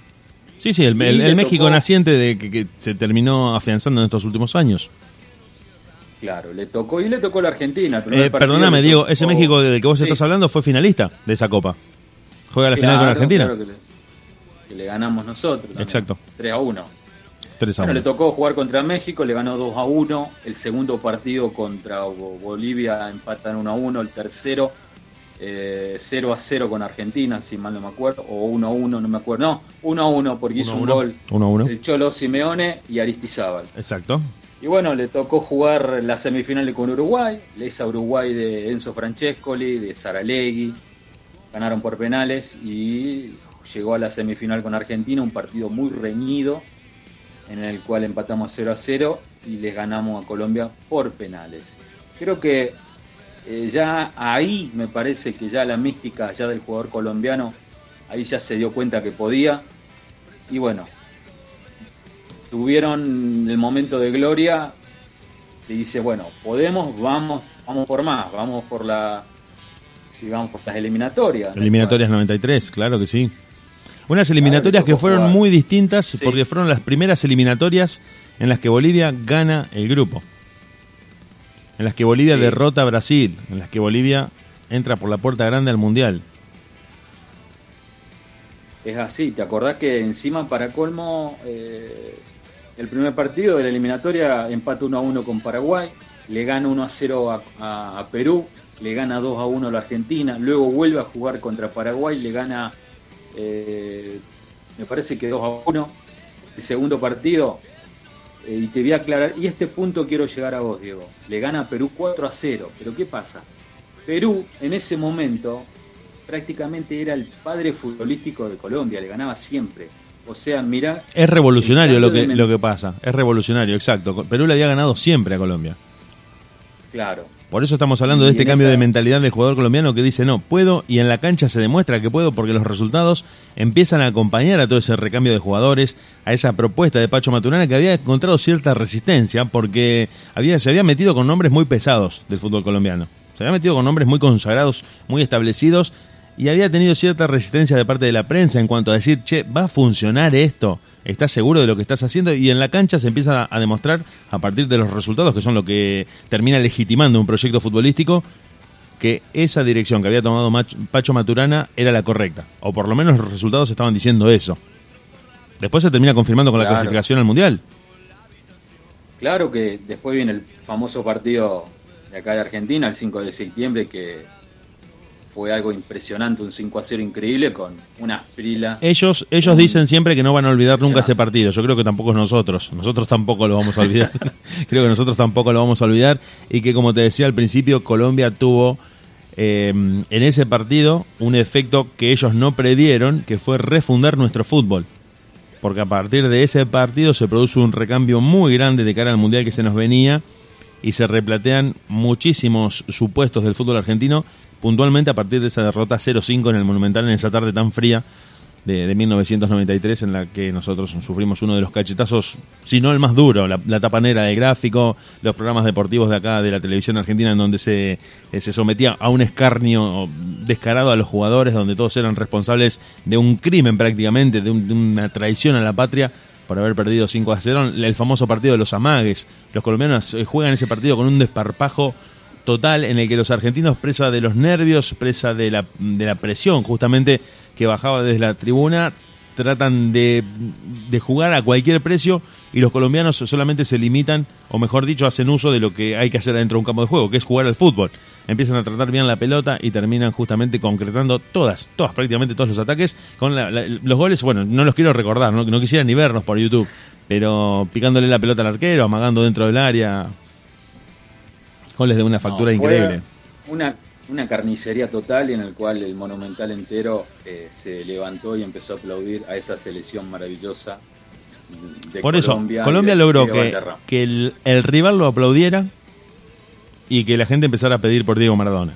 [SPEAKER 5] Sí, sí, el, México
[SPEAKER 7] tocó-
[SPEAKER 5] naciente de que, que se terminó afianzando en estos últimos años.
[SPEAKER 7] Claro, le tocó y le tocó la Argentina.
[SPEAKER 5] Eh, perdóname, Diego, ese México del que vos
[SPEAKER 7] Sí.
[SPEAKER 5] estás hablando fue finalista de esa copa. Juega la final con Argentina.
[SPEAKER 7] claro que, le, que le ganamos nosotros. también.
[SPEAKER 5] Exacto.
[SPEAKER 7] 3 a 1.
[SPEAKER 5] 3 a
[SPEAKER 7] Bueno,
[SPEAKER 5] 1.
[SPEAKER 7] le tocó jugar contra México, le ganó 2 a 1. El segundo partido contra Bo- Bolivia empatan 1 a 1. El tercero eh, 0 a 0 con Argentina, si mal no me acuerdo. O 1 a 1, no me acuerdo. No, 1 a 1 porque hizo un
[SPEAKER 5] 1
[SPEAKER 7] gol
[SPEAKER 5] 1 a 1.
[SPEAKER 7] el Cholo Simeone y Aristizábal.
[SPEAKER 5] Exacto.
[SPEAKER 7] Y bueno, le tocó jugar la semifinal con Uruguay, esa Uruguay de Enzo Francescoli, de Saralegui, ganaron por penales y llegó a la semifinal con Argentina, un partido muy reñido, en el cual empatamos 0 a 0 y les ganamos a Colombia por penales. Creo que eh, ya ahí me parece que ya la mística ya del jugador colombiano, ahí ya se dio cuenta que podía. Y bueno, tuvieron el momento de gloria y dice, bueno, podemos, vamos, vamos por más, vamos por la digamos por las eliminatorias.
[SPEAKER 5] Eliminatorias 93, claro que sí. Unas eliminatorias que fueron
[SPEAKER 7] jugar.
[SPEAKER 5] muy distintas
[SPEAKER 7] Sí.
[SPEAKER 5] porque fueron las primeras eliminatorias en las que Bolivia gana el grupo. En las que Bolivia
[SPEAKER 7] Sí.
[SPEAKER 5] derrota a Brasil. En las que Bolivia entra por la puerta grande al Mundial.
[SPEAKER 7] Es así, ¿te acordás que encima para colmo eh, el primer partido de la eliminatoria empata 1 a 1 con Paraguay, le gana 1 a 0 a, a- a Perú, le gana 2 a 1 a la Argentina, luego vuelve a jugar contra Paraguay, le gana eh, me parece que 2 a 1 el segundo partido eh, y te voy a aclarar, y este punto quiero llegar a vos Diego, le gana a Perú 4 a 0, pero ¿qué pasa? Perú en ese momento prácticamente era el padre futbolístico de Colombia, le ganaba siempre. O sea, mira,
[SPEAKER 5] Es revolucionario lo que, lo que pasa. Es revolucionario, exacto. Perú le había ganado siempre a Colombia.
[SPEAKER 7] claro,
[SPEAKER 5] Por eso estamos hablando de este cambio
[SPEAKER 7] esa-
[SPEAKER 5] de mentalidad del jugador colombiano que dice, no, puedo, y en la cancha se demuestra que puedo porque los resultados empiezan a acompañar a todo ese recambio de jugadores, a esa propuesta de Pacho Maturana que había encontrado cierta resistencia porque había, se había metido con nombres muy pesados del fútbol colombiano. Se había metido con nombres muy consagrados, muy establecidos, y había tenido cierta resistencia de parte de la prensa en cuanto a decir, che, ¿va a funcionar esto? ¿Estás seguro de lo que estás haciendo? Y en la cancha se empieza a demostrar, a partir de los resultados, que son lo que termina legitimando un proyecto futbolístico, que esa dirección que había tomado Pacho Maturana era la correcta. O por lo menos los resultados estaban diciendo eso. Después se termina confirmando con la clasificación al Mundial.
[SPEAKER 7] claro que después viene el famoso partido de acá de Argentina, el 5 de septiembre, que fue algo impresionante, un 5 a 0 increíble con una frila.
[SPEAKER 5] Ellos, ellos dicen siempre que no van a olvidar nunca ese partido. Yo creo que tampoco nosotros. Nosotros tampoco lo vamos a olvidar. [LAUGHS] creo que nosotros tampoco lo vamos a olvidar. Y que, como te decía al principio, Colombia tuvo eh, en ese partido un efecto que ellos no previeron, que fue refundar nuestro fútbol. Porque a partir de ese partido se produce un recambio muy grande de cara al mundial que se nos venía y se replatean muchísimos supuestos del fútbol argentino, puntualmente a partir de esa derrota 0-5 en el Monumental en esa tarde tan fría de, de 1993 en la que nosotros sufrimos uno de los cachetazos, si no el más duro, la, la tapanera del gráfico, los programas deportivos de acá de la televisión argentina en donde se, eh, se sometía a un escarnio descarado a los jugadores, donde todos eran responsables de un crimen prácticamente, de, un- de una traición a la patria por haber perdido 5 a 0, el famoso partido de los amagues. Los colombianos eh, juegan ese partido con un desparpajo total en el que los argentinos, presa de los nervios, presa de la, de la presión justamente que bajaba desde la tribuna, tratan de, de jugar a cualquier precio y los colombianos solamente se limitan, o mejor dicho, hacen uso de lo que hay que hacer dentro de un campo de juego, que es jugar al fútbol. Empiezan a tratar bien la pelota y terminan justamente concretando todas, todas, prácticamente todos los ataques con la- los goles. Bueno, no los quiero recordar, no, no quisiera ni vernos por YouTube, pero picándole la pelota al arquero, amagando dentro del área. Goles de una factura
[SPEAKER 7] No,
[SPEAKER 5] increíble.
[SPEAKER 7] Una, una carnicería total en el cual el Monumental entero eh, se levantó y empezó a aplaudir a esa selección maravillosa. De
[SPEAKER 5] Por eso,
[SPEAKER 7] Colombia,
[SPEAKER 5] Colombia
[SPEAKER 7] y de
[SPEAKER 5] logró que, que el, el rival lo aplaudiera y que la gente empezara a pedir por Diego Maradona.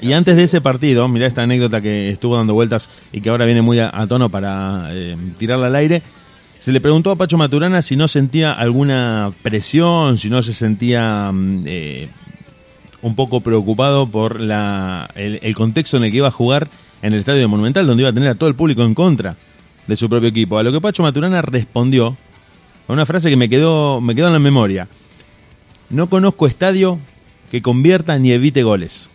[SPEAKER 5] Y antes de ese partido, mirá esta anécdota que estuvo dando vueltas y que ahora viene muy a, a tono para eh, tirarla al aire. Se le preguntó a Pacho Maturana si no sentía alguna presión, si no se sentía mm, eh, un poco preocupado por el, contexto en el que iba a jugar en el Estadio de Monumental, donde iba a tener a todo el público en contra de su propio equipo. A lo que Pacho Maturana respondió con una frase que me quedó, me quedó en la memoria. No conozco estadio que convierta ni evite goles.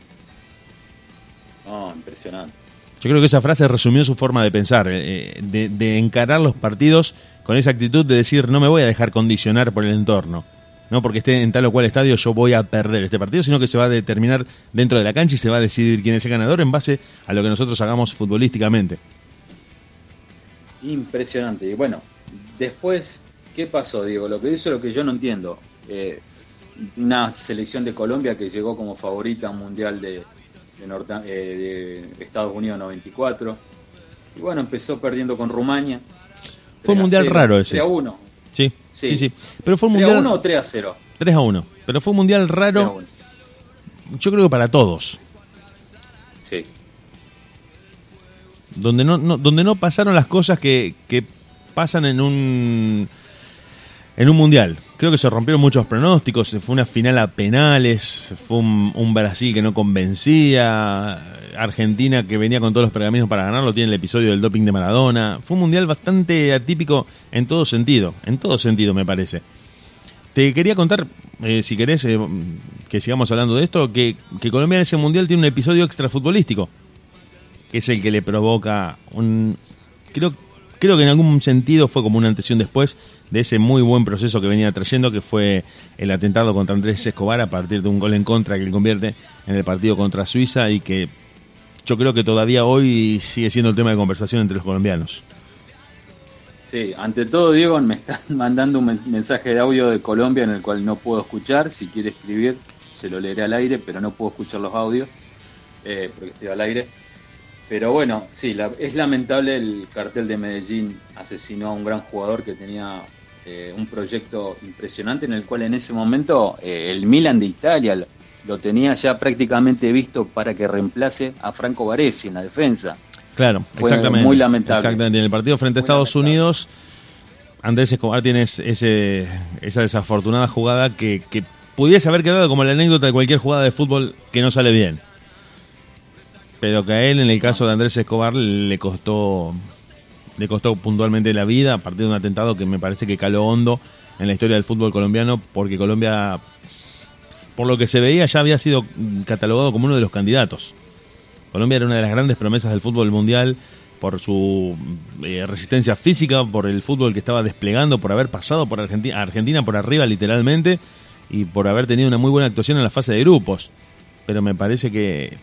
[SPEAKER 7] No, impresionante.
[SPEAKER 5] Yo creo que esa frase resumió su forma de pensar, eh, de, de encarar los partidos con esa actitud de decir no me voy a dejar condicionar por el entorno. No porque esté en tal o cual estadio yo voy a perder este partido, sino que se va a determinar dentro de la cancha y se va a decidir quién es el ganador en base a lo que nosotros hagamos futbolísticamente.
[SPEAKER 7] Impresionante. Y bueno, después, ¿qué pasó, Diego? Lo que hizo lo que yo no entiendo. Eh, una selección de Colombia que llegó como favorita mundial de, de, Norte- eh, de Estados Unidos 94. Y bueno, empezó perdiendo con Rumania.
[SPEAKER 5] Fue
[SPEAKER 7] 3
[SPEAKER 5] un
[SPEAKER 7] a
[SPEAKER 5] mundial
[SPEAKER 7] 0,
[SPEAKER 5] raro ese.
[SPEAKER 7] 3 a 1.
[SPEAKER 5] Sí,
[SPEAKER 7] Sí.
[SPEAKER 5] sí, sí. Pero fue un
[SPEAKER 7] 3 a
[SPEAKER 5] mundial
[SPEAKER 7] 1 o 3 a 0.
[SPEAKER 5] 3 a 1. Pero fue un mundial
[SPEAKER 7] 3 a
[SPEAKER 5] raro,
[SPEAKER 7] 1.
[SPEAKER 5] yo creo que para todos.
[SPEAKER 7] Sí.
[SPEAKER 5] donde no, no- donde no pasaron las cosas que, que pasan en un en un mundial. Creo que se rompieron muchos pronósticos, fue una final a penales, fue un, Brasil que no convencía, Argentina que venía con todos los pergaminos para ganarlo, tiene el episodio del doping de Maradona. Fue un mundial bastante atípico en todo sentido, en todo sentido me parece. Te quería contar, eh, si querés eh, que sigamos hablando de esto, que, que Colombia en ese mundial tiene un episodio extra futbolístico que es el que le provoca un... Creo, creo que en algún sentido fue como una antes y un después de ese muy buen proceso que venía trayendo, que fue el atentado contra Andrés Escobar a partir de un gol en contra que él convierte en el partido contra Suiza y que yo creo que todavía hoy sigue siendo el tema de conversación entre los colombianos.
[SPEAKER 7] Sí, ante todo, Diego, me están [LAUGHS] mandando un men- mensaje de audio de Colombia en el cual no puedo escuchar. Si quiere escribir, se lo leeré al aire, pero no puedo escuchar los audios eh, porque estoy al aire. Pero bueno, sí, la- es lamentable el cartel de Medellín asesinó a un gran jugador que tenía eh, un proyecto impresionante en el cual en ese momento eh, el Milan de Italia lo, tenía ya prácticamente visto para que reemplace a Franco Baresi en la defensa.
[SPEAKER 5] Claro,
[SPEAKER 7] Fue
[SPEAKER 5] exactamente.
[SPEAKER 7] muy lamentable.
[SPEAKER 5] Exactamente. En el partido frente a
[SPEAKER 7] Muy
[SPEAKER 5] Estados
[SPEAKER 7] lamentable.
[SPEAKER 5] Unidos, Andrés Escobar tiene ese, esa desafortunada jugada que, que pudiese haber quedado como la anécdota de cualquier jugada de fútbol que no sale bien. Pero que a él, en el caso de Andrés Escobar, le costó, le costó puntualmente la vida a partir de un atentado que me parece que caló hondo en la historia del fútbol colombiano, porque Colombia, por lo que se veía, ya había sido catalogado como uno de los candidatos. Colombia era una de las grandes promesas del fútbol mundial por su eh, resistencia física, por el fútbol que estaba desplegando, por haber pasado por Argentina, Argentina por arriba literalmente y por haber tenido una muy buena actuación en la fase de grupos. Pero me parece que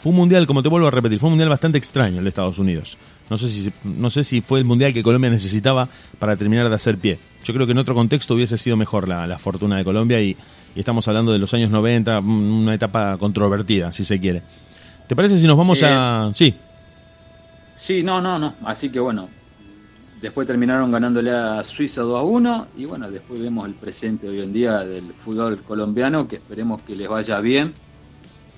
[SPEAKER 5] fue un mundial, como te vuelvo a repetir, fue un mundial bastante extraño el de Estados Unidos. No sé si no sé si fue el mundial que Colombia necesitaba para terminar de hacer pie. Yo creo que en otro contexto hubiese sido mejor la, la fortuna de Colombia y, y estamos hablando de los años 90, una etapa controvertida, si se quiere. ¿Te parece si nos vamos a...? Sí,
[SPEAKER 7] Sí, no, no, no. Así que bueno, después terminaron ganándole a Suiza 2 a 1 y bueno, después vemos el presente hoy en día del fútbol colombiano que esperemos que les vaya bien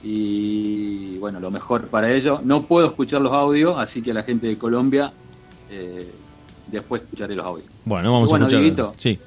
[SPEAKER 7] y bueno, lo mejor para ellos. No puedo escuchar los audios, así que a la gente de Colombia eh, después escucharé los audios.
[SPEAKER 5] bueno, vamos
[SPEAKER 7] Y bueno,
[SPEAKER 5] a escuchar...
[SPEAKER 7] Dieguito.
[SPEAKER 5] Sí,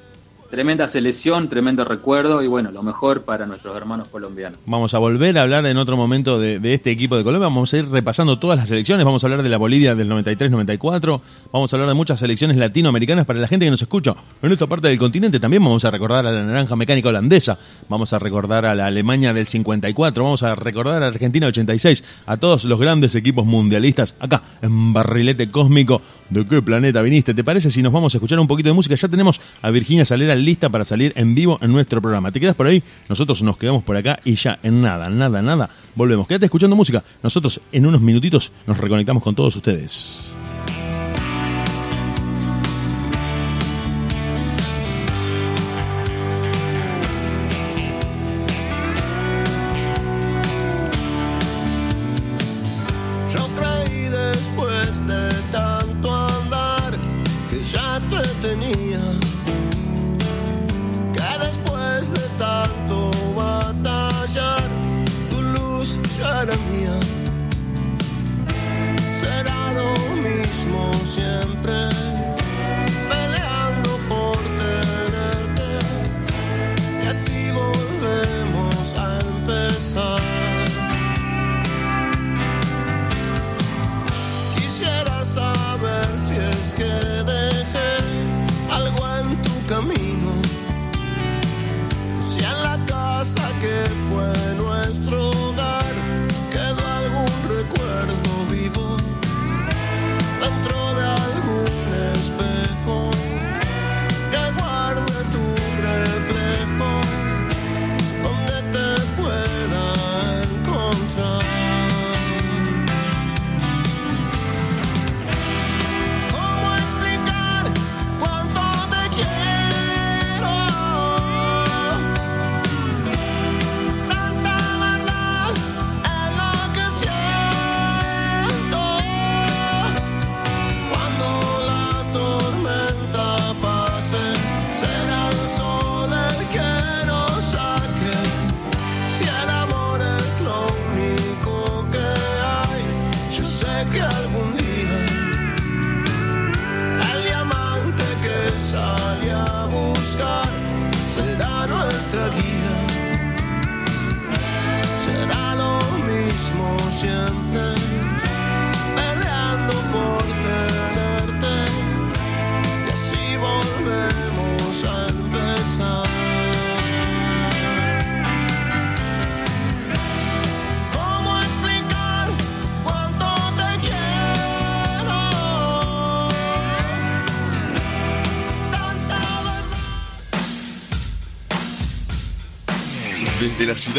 [SPEAKER 7] Tremenda selección, tremendo recuerdo y bueno, lo mejor para nuestros hermanos colombianos.
[SPEAKER 5] Vamos a volver a hablar en otro momento de, este equipo de Colombia. Vamos a ir repasando todas las selecciones. Vamos a hablar de la Bolivia del 93-94. Vamos a hablar de muchas selecciones latinoamericanas para la gente que nos escucha en esta parte del continente. También vamos a recordar a la naranja mecánica holandesa. Vamos a recordar a la Alemania del 54. Vamos a recordar a Argentina 86. A todos los grandes equipos mundialistas acá en Barrilete Cósmico. ¿De qué planeta viniste? ¿Te parece si nos vamos a escuchar un poquito de música? Ya tenemos a Virginia Salera lista para salir en vivo en nuestro programa. ¿Te quedas por ahí? Nosotros nos quedamos por acá y ya en nada, nada, nada. Volvemos. Quédate escuchando música. Nosotros en unos minutitos nos reconectamos con todos ustedes.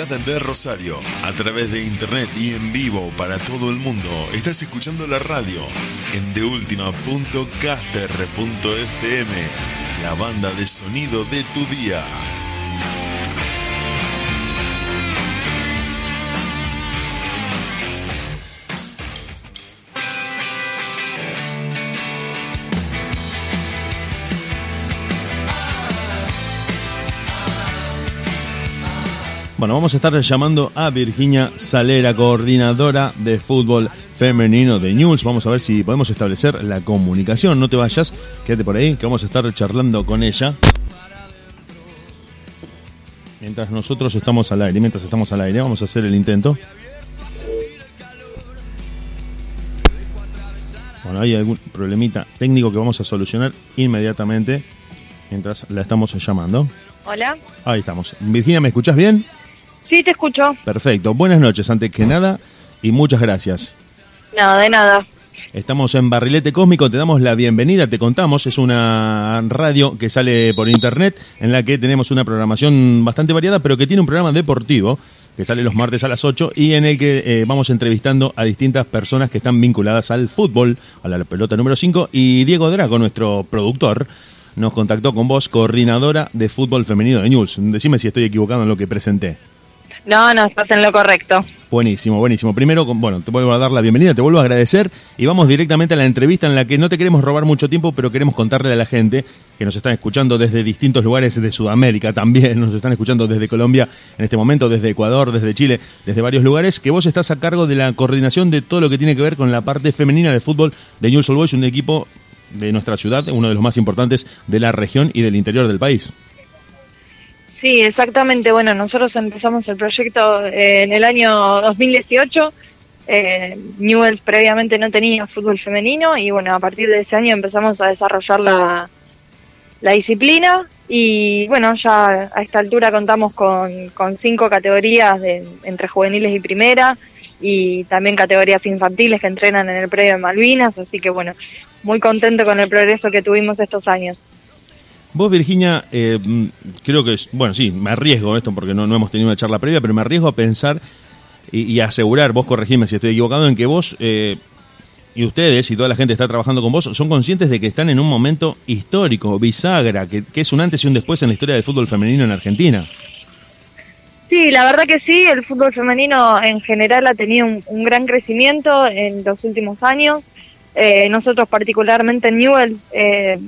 [SPEAKER 2] Ciudad de Rosario, a través de internet y en vivo para todo el mundo, estás escuchando la radio en deultima.caster.fm, la banda de sonido de tu día.
[SPEAKER 5] Bueno, vamos a estar llamando a Virginia Salera, coordinadora de fútbol femenino de News. Vamos a ver si podemos establecer la comunicación. No te vayas, quédate por ahí, que vamos a estar charlando con ella. Mientras nosotros estamos al aire, mientras estamos al aire, vamos a hacer el intento. Bueno, hay algún problemita técnico que vamos a solucionar inmediatamente mientras la estamos llamando.
[SPEAKER 9] Hola.
[SPEAKER 5] Ahí estamos. Virginia, ¿me escuchás bien?
[SPEAKER 9] Sí, te escucho.
[SPEAKER 5] Perfecto. Buenas noches, antes que nada, y muchas gracias.
[SPEAKER 9] No, de nada.
[SPEAKER 5] Estamos en Barrilete Cósmico, te damos la bienvenida, te contamos, es una radio que sale por internet en la que tenemos una programación bastante variada, pero que tiene un programa deportivo que sale los martes a las 8 y en el que eh, vamos entrevistando a distintas personas que están vinculadas al fútbol, a la pelota número 5, y Diego Drago, nuestro productor, nos contactó con vos, coordinadora de fútbol femenino de News. Decime si estoy equivocado en lo que presenté.
[SPEAKER 9] No, no, estás en lo correcto.
[SPEAKER 5] Buenísimo, buenísimo. Primero, bueno, te vuelvo a dar la bienvenida, te vuelvo a agradecer y vamos directamente a la entrevista en la que no te queremos robar mucho tiempo, pero queremos contarle a la gente que nos están escuchando desde distintos lugares de Sudamérica también, nos están escuchando desde Colombia en este momento, desde Ecuador, desde Chile, desde varios lugares, que vos estás a cargo de la coordinación de todo lo que tiene que ver con la parte femenina de fútbol de Newell's Old Boys, un equipo de nuestra ciudad, uno de los más importantes de la región y del interior del país.
[SPEAKER 9] Sí, exactamente. Bueno, nosotros empezamos el proyecto eh, en el año 2018. Eh, Newell's previamente no tenía fútbol femenino y bueno, a partir de ese año empezamos a desarrollar la, la disciplina y bueno, ya a esta altura contamos con, con cinco categorías de, entre juveniles y primera y también categorías infantiles que entrenan en el predio de Malvinas, así que bueno, muy contento con el progreso que tuvimos estos años.
[SPEAKER 5] Vos, Virginia, eh, mm, creo que es, bueno, sí, me arriesgo esto porque no, no hemos tenido una charla previa, pero me arriesgo a pensar y, asegurar, vos corregime si estoy equivocado, en que vos eh, y ustedes y toda la gente que está trabajando con vos son conscientes de que están en un momento histórico, bisagra, que, que es un antes y un después en la historia del fútbol femenino en Argentina.
[SPEAKER 9] Sí, la verdad que sí, el fútbol femenino en general ha tenido un, un gran crecimiento en los últimos años. Eh, nosotros particularmente en Newell's, eh,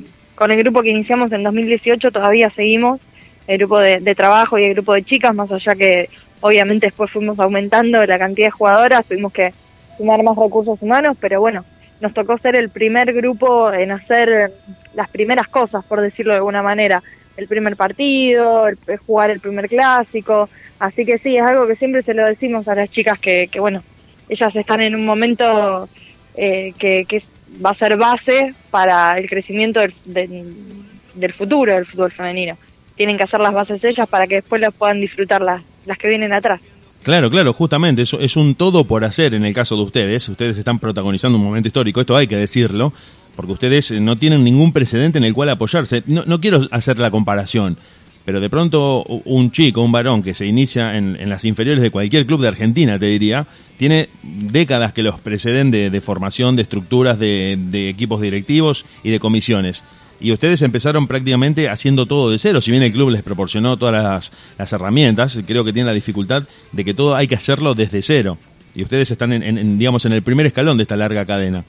[SPEAKER 9] con el grupo que iniciamos en 2018, todavía seguimos, el grupo de, trabajo y el grupo de chicas, más allá que obviamente después fuimos aumentando la cantidad de jugadoras, tuvimos que sumar más recursos humanos, pero bueno, nos tocó ser el primer grupo en hacer las primeras cosas, por decirlo de alguna manera. El primer partido, el, jugar el primer clásico. Así que sí, es algo que siempre se lo decimos a las chicas que, que bueno, ellas están en un momento eh, que, que es- va a ser base para el crecimiento del, del, futuro del fútbol femenino. Tienen que hacer las bases ellas para que después las puedan disfrutar las, las que vienen atrás.
[SPEAKER 5] Claro, claro, justamente, eso es un todo por hacer en el caso de ustedes. Ustedes están protagonizando un momento histórico, esto hay que decirlo, porque ustedes no tienen ningún precedente en el cual apoyarse. No, no quiero hacer la comparación, pero de pronto un chico, un varón que se inicia en, en las inferiores de cualquier club de Argentina, te diría, tiene décadas que los preceden de, de formación, de estructuras, de, de equipos directivos y de comisiones. Y ustedes empezaron prácticamente haciendo todo de cero. Si bien el club les proporcionó todas las, las herramientas, creo que tienen la dificultad de que todo hay que hacerlo desde cero. Y ustedes están, digamos, en el primer escalón de esta larga cadena.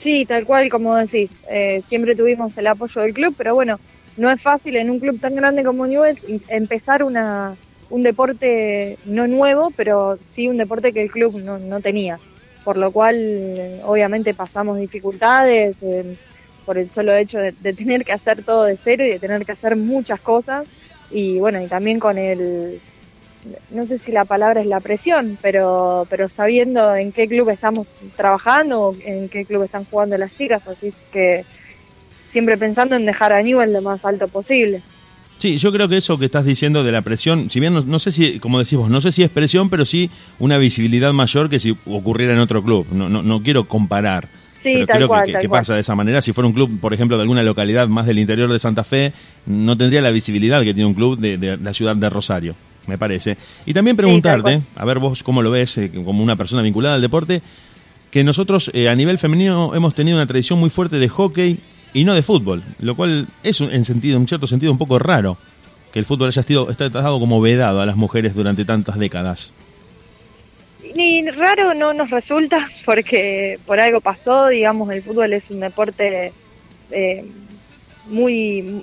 [SPEAKER 9] Sí, tal cual como decís. Eh, siempre tuvimos el apoyo del club, pero bueno, no es fácil en un club tan grande como Newell's empezar una, un deporte no nuevo, pero sí un deporte que el club no, no tenía. Por lo cual, obviamente, pasamos dificultades eh, por el solo hecho de, de tener que hacer todo de cero y de tener que hacer muchas cosas. Y bueno, y también con el, no sé si la palabra es la presión, pero, pero sabiendo en qué club estamos trabajando, en qué club están jugando las chicas, así que siempre pensando en dejar a Newell lo más alto posible.
[SPEAKER 5] Sí, yo creo que eso que estás diciendo de la presión, si bien no, no sé si, como decís vos, no sé si es presión, pero sí una visibilidad mayor que si ocurriera en otro club. No, no, no quiero comparar.
[SPEAKER 9] Sí,
[SPEAKER 5] pero
[SPEAKER 9] tal
[SPEAKER 5] creo
[SPEAKER 9] cual,
[SPEAKER 5] que,
[SPEAKER 9] tal
[SPEAKER 5] que
[SPEAKER 9] cual.
[SPEAKER 5] pasa de esa manera. Si fuera un club, por ejemplo, de alguna localidad más del interior de Santa Fe, no tendría la visibilidad que tiene un club de, de la ciudad de Rosario. me parece. Y también preguntarte, a ver vos cómo lo ves eh, como una persona vinculada al deporte, que nosotros eh, a nivel femenino hemos tenido una tradición muy fuerte de hockey y no de fútbol, lo cual es en sentido, en cierto sentido un poco raro que el fútbol haya sido está tratado como vedado a las mujeres durante tantas décadas.
[SPEAKER 9] Ni raro no nos resulta porque por algo pasó, digamos, el fútbol es un deporte eh, muy...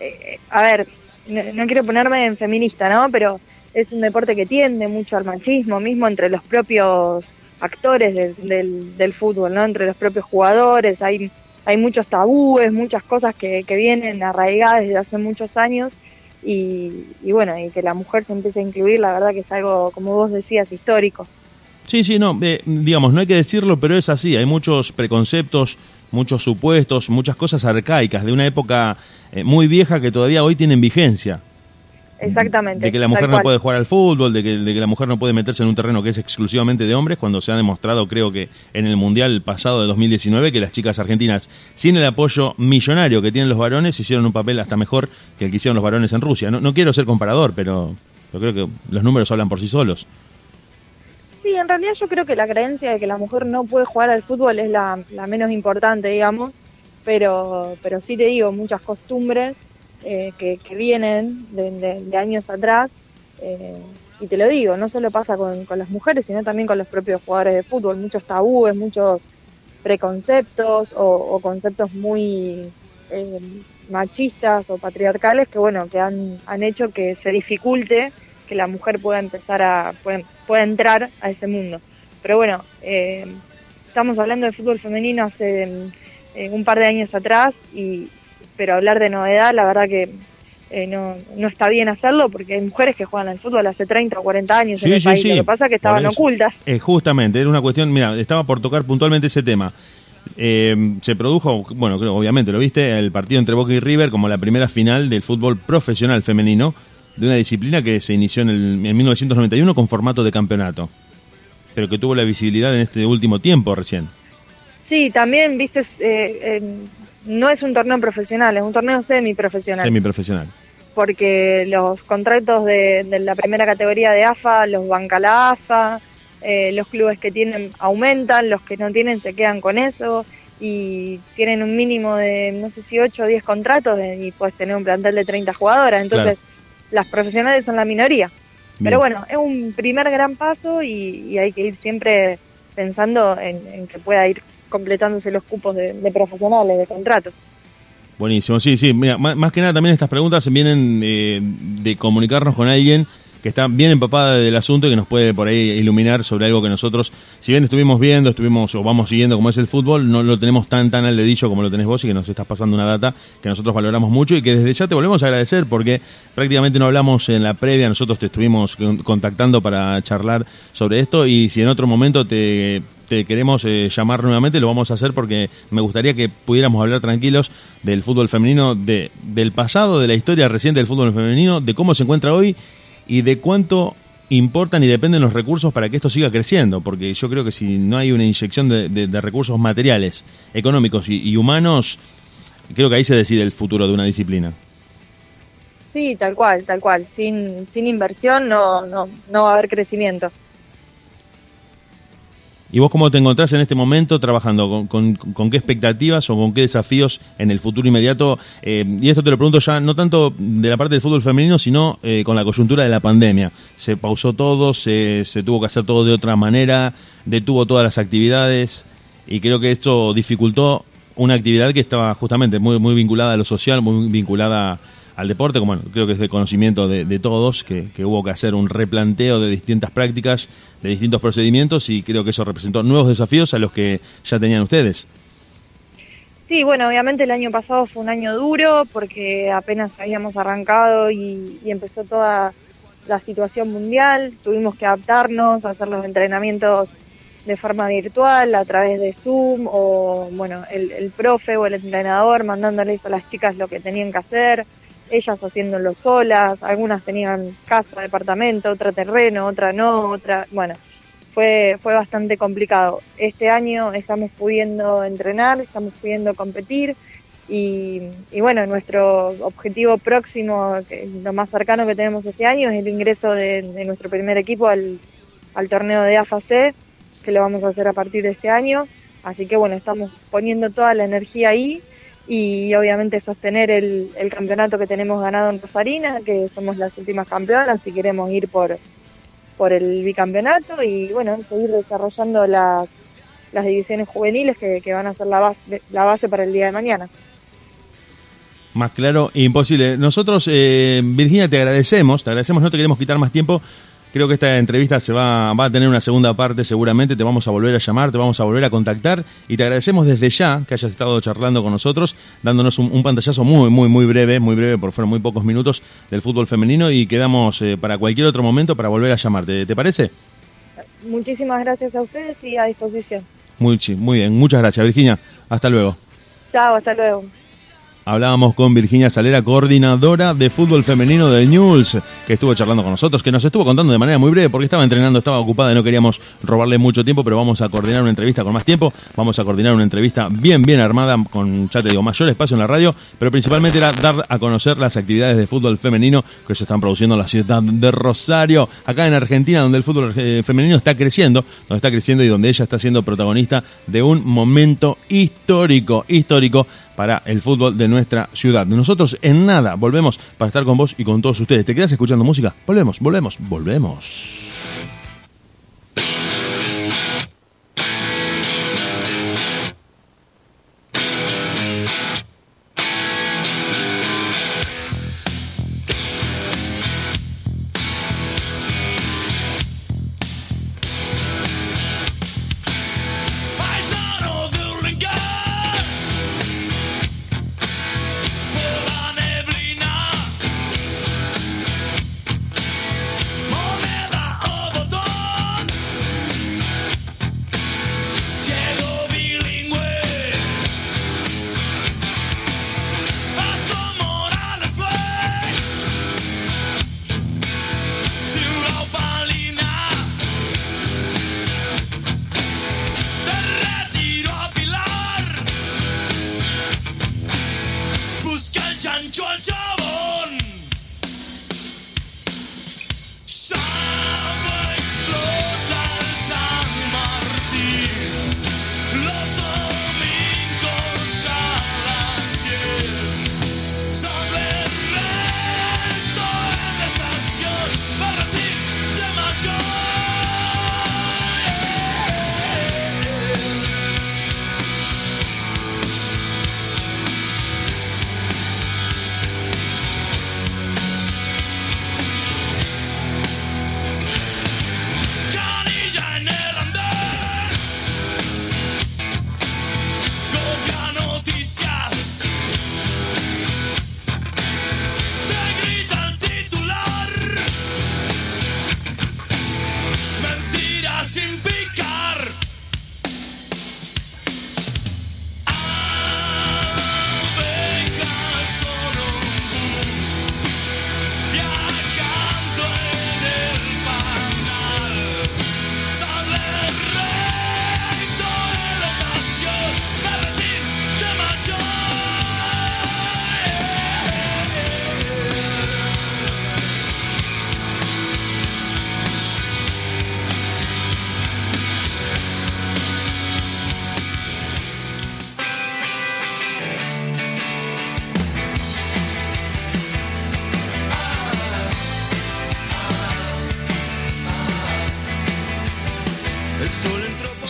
[SPEAKER 9] eh, a ver, no, quiero ponerme en feminista, ¿no? Pero es un deporte que tiende mucho al machismo, mismo entre los propios actores del, del fútbol, ¿no? Entre los propios jugadores, hay, hay muchos tabúes, muchas cosas que, que vienen arraigadas desde hace muchos años y, y bueno, y que la mujer se empiece a incluir, la verdad que es algo, como vos decías, histórico.
[SPEAKER 5] Sí, sí, no, eh, digamos, no hay que decirlo, pero es así. Hay muchos preconceptos, muchos supuestos, muchas cosas arcaicas de una época eh, muy vieja que todavía hoy tienen vigencia.
[SPEAKER 9] Exactamente.
[SPEAKER 5] De que la mujer no puede jugar al fútbol, de que, de que la mujer no puede meterse en un terreno que es exclusivamente de hombres, cuando se ha demostrado, creo que en el Mundial pasado de 2019, que las chicas argentinas, sin el apoyo millonario que tienen los varones, hicieron un papel hasta mejor que el que hicieron los varones en Rusia. No, no quiero ser comparador, pero yo creo que los números hablan por sí solos.
[SPEAKER 9] Sí, en realidad yo creo que la creencia de que la mujer no puede jugar al fútbol es la, la menos importante, digamos, pero, pero sí te digo, muchas costumbres eh, que, que vienen de, de- años atrás, eh, y te lo digo, no solo pasa con, con las mujeres, sino también con los propios jugadores de fútbol, muchos tabúes, muchos preconceptos o, conceptos muy eh, machistas o patriarcales que bueno que han, han hecho que se dificulte que la mujer pueda empezar a pueda entrar a ese mundo. Pero bueno eh, estamos hablando de fútbol femenino hace eh, un par de años atrás y pero hablar de novedad la verdad que eh, no, no está bien hacerlo porque hay mujeres que juegan al fútbol hace 30 o 40 años en
[SPEAKER 5] Sí,
[SPEAKER 9] el
[SPEAKER 5] sí,
[SPEAKER 9] país
[SPEAKER 5] sí.
[SPEAKER 9] lo que pasa es que estaban ocultas
[SPEAKER 5] Eh, justamente, era una cuestión, mira, estaba por tocar puntualmente ese tema. Eh, se produjo, bueno, creo, obviamente lo viste, el partido entre Boca y River como la primera final del fútbol profesional femenino de una disciplina que se inició en, el, en 1991 con formato de campeonato, pero que tuvo la visibilidad en este último tiempo recién.
[SPEAKER 9] Sí, también, viste, eh, en- no es un torneo profesional, es un torneo semiprofesional.
[SPEAKER 5] Semiprofesional.
[SPEAKER 9] porque los contratos de, de la primera categoría de AFA los banca la AFA, eh, los clubes que tienen aumentan, los que no tienen se quedan con eso y tienen un mínimo de, no sé si 8 o 10 contratos y puedes tener un plantel de 30 jugadoras. Entonces, las profesionales son la minoría. Pero bueno, es un primer gran paso y, y hay que ir siempre pensando en, en que pueda ir completándose los cupos de, profesionales, de contratos.
[SPEAKER 5] Buenísimo, sí, sí. Mira, má- más, que nada también estas preguntas vienen eh, de comunicarnos con alguien que está bien empapada del asunto y que nos puede por ahí iluminar sobre algo que nosotros, si bien estuvimos viendo, estuvimos o vamos siguiendo como es el fútbol, no lo tenemos tan tan al dedillo como lo tenés vos y que nos estás pasando una data que nosotros valoramos mucho y que desde ya te volvemos a agradecer porque prácticamente no hablamos en la previa, nosotros te estuvimos con- contactando para charlar sobre esto y si en otro momento te, te queremos eh, llamar nuevamente, lo vamos a hacer porque me gustaría que pudiéramos hablar tranquilos del fútbol femenino, de, del pasado, de la historia reciente del fútbol femenino, de cómo se encuentra hoy y de cuánto importan y dependen los recursos para que esto siga creciendo, porque yo creo que si no hay una inyección de, recursos materiales, económicos y, y humanos, creo que ahí se decide el futuro de una disciplina.
[SPEAKER 9] Sí, tal cual, tal cual. Sin, sin inversión no, no, no va a haber crecimiento.
[SPEAKER 5] ¿Y vos cómo te encontrás en este momento trabajando? ¿Con, con- qué expectativas o con qué desafíos en el futuro inmediato? Eh, y esto te lo pregunto ya no tanto de la parte del fútbol femenino, sino eh, con la coyuntura de la pandemia. Se pausó todo, se, se tuvo que hacer todo de otra manera, detuvo todas las actividades y creo que esto dificultó una actividad que estaba justamente muy, muy vinculada a lo social, muy vinculada al deporte, como bueno, creo que es de conocimiento de, de todos, que, hubo que hacer un replanteo de distintas prácticas, de distintos procedimientos y creo que eso representó nuevos desafíos a los que ya tenían ustedes.
[SPEAKER 9] Sí, bueno, obviamente el año pasado fue un año duro porque apenas habíamos arrancado y, y empezó toda la situación mundial. Tuvimos que adaptarnos, a hacer los entrenamientos de forma virtual, a través de Zoom, o bueno, el, el profe o el entrenador mandándoles a las chicas lo que tenían que hacer, ellas haciéndolo solas, algunas tenían casa, departamento, otra terreno, otra no, otra, bueno, fue, fue bastante complicado. Este año estamos pudiendo entrenar, estamos pudiendo competir Y, bueno, nuestro objetivo próximo, que es lo más cercano que tenemos este año, es el ingreso de, de nuestro primer equipo al, al torneo de AFAC, que lo vamos a hacer a partir de este año. Así que bueno, estamos poniendo toda la energía ahí y obviamente sostener el, el campeonato que tenemos ganado en Rosarina, que somos las últimas campeonas y queremos ir por, por el bicampeonato y bueno, seguir desarrollando las, las divisiones juveniles que, que van a ser la base, la base para el día de mañana.
[SPEAKER 5] Más claro, imposible. Nosotros, eh, Virginia, te agradecemos, te agradecemos, no te queremos quitar más tiempo. Creo que esta entrevista se va, va a tener una segunda parte seguramente, te vamos a volver a llamar, te vamos a volver a contactar y te agradecemos desde ya que hayas estado charlando con nosotros, dándonos un, un pantallazo muy, muy, muy breve, muy breve, por fueron muy pocos minutos del fútbol femenino y quedamos eh, para cualquier otro momento para volver a llamarte. ¿Te parece?
[SPEAKER 9] Muchísimas gracias a ustedes y a disposición.
[SPEAKER 5] Muy, muy bien, muchas gracias Virginia. Hasta luego.
[SPEAKER 9] Chao, hasta luego.
[SPEAKER 5] Hablábamos con Virginia Salera, coordinadora de fútbol femenino de Newell's, que estuvo charlando con nosotros, que nos estuvo contando de manera muy breve porque estaba entrenando, estaba ocupada y no queríamos robarle mucho tiempo, pero vamos a coordinar una entrevista con más tiempo, vamos a coordinar una entrevista bien, bien armada, con, ya te digo, mayor espacio en la radio, pero principalmente era dar a conocer las actividades de fútbol femenino que se están produciendo en la ciudad de Rosario, acá en Argentina, donde el fútbol eh, femenino está creciendo, donde está creciendo y donde ella está siendo protagonista de un momento histórico, histórico para el fútbol de nuestra ciudad. Nosotros en nada volvemos para estar con vos y con todos ustedes. ¿Te quedas escuchando música? Volvemos, volvemos, volvemos.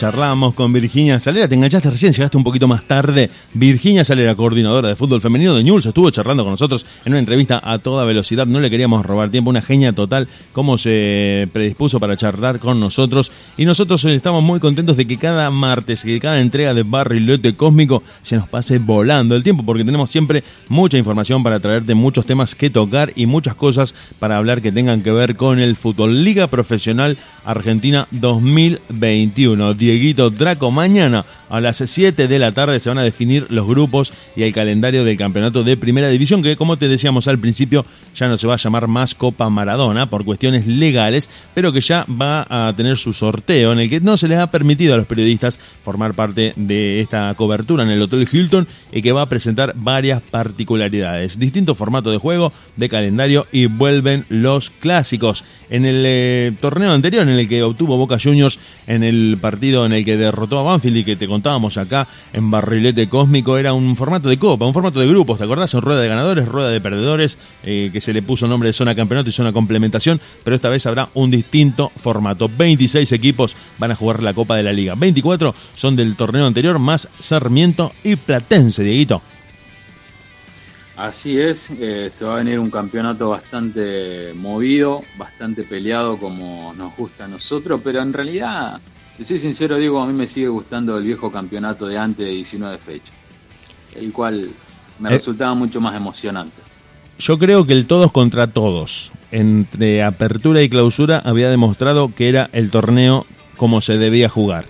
[SPEAKER 6] Entró
[SPEAKER 5] Charlábamos con Virginia Salera, te enganchaste recién, llegaste un poquito más tarde. Virginia Salera, coordinadora de fútbol femenino de Newell's, estuvo charlando con nosotros en una entrevista a toda velocidad. No le queríamos robar tiempo, una genia total, cómo se predispuso para charlar con nosotros. Y nosotros eh, estamos muy contentos de que cada martes, que cada entrega de Barrilete Cósmico se nos pase volando el tiempo, porque tenemos siempre mucha información para traerte, muchos temas que tocar y muchas cosas para hablar que tengan que ver con el fútbol. Liga Profesional Argentina 2021. Dieguito Draco, mañana A las 7 de la tarde se van a definir los grupos y el calendario del campeonato de Primera División, que como te decíamos al principio, ya no se va a llamar más Copa Maradona por cuestiones legales, pero que ya va a tener su sorteo en el que no se les ha permitido a los periodistas formar parte de esta cobertura en el Hotel Hilton y que va a presentar varias particularidades, distintos formatos de juego, de calendario y vuelven los clásicos. En el eh, torneo anterior en el que obtuvo Boca Juniors en el partido en el que derrotó a Banfield y que te contábamos acá en Barrilete Cósmico era un formato de copa, un formato de grupos, ¿te acordás? En rueda de ganadores, rueda de perdedores, eh, que se le puso nombre de zona campeonato y zona complementación, pero esta vez habrá un distinto formato. 26 equipos van a jugar la Copa de la Liga. 24 son del torneo anterior, más Sarmiento y Platense, Dieguito.
[SPEAKER 7] Así es, eh, se va a venir un campeonato bastante movido, bastante peleado como nos gusta a nosotros, pero en realidad, si soy sincero, digo, a mí me sigue gustando el viejo campeonato de antes de 19 fechas, el cual me
[SPEAKER 5] Eh.
[SPEAKER 7] resultaba mucho más emocionante.
[SPEAKER 5] Yo creo que el todos contra todos, entre apertura y clausura, había demostrado que era el torneo como se debía jugar.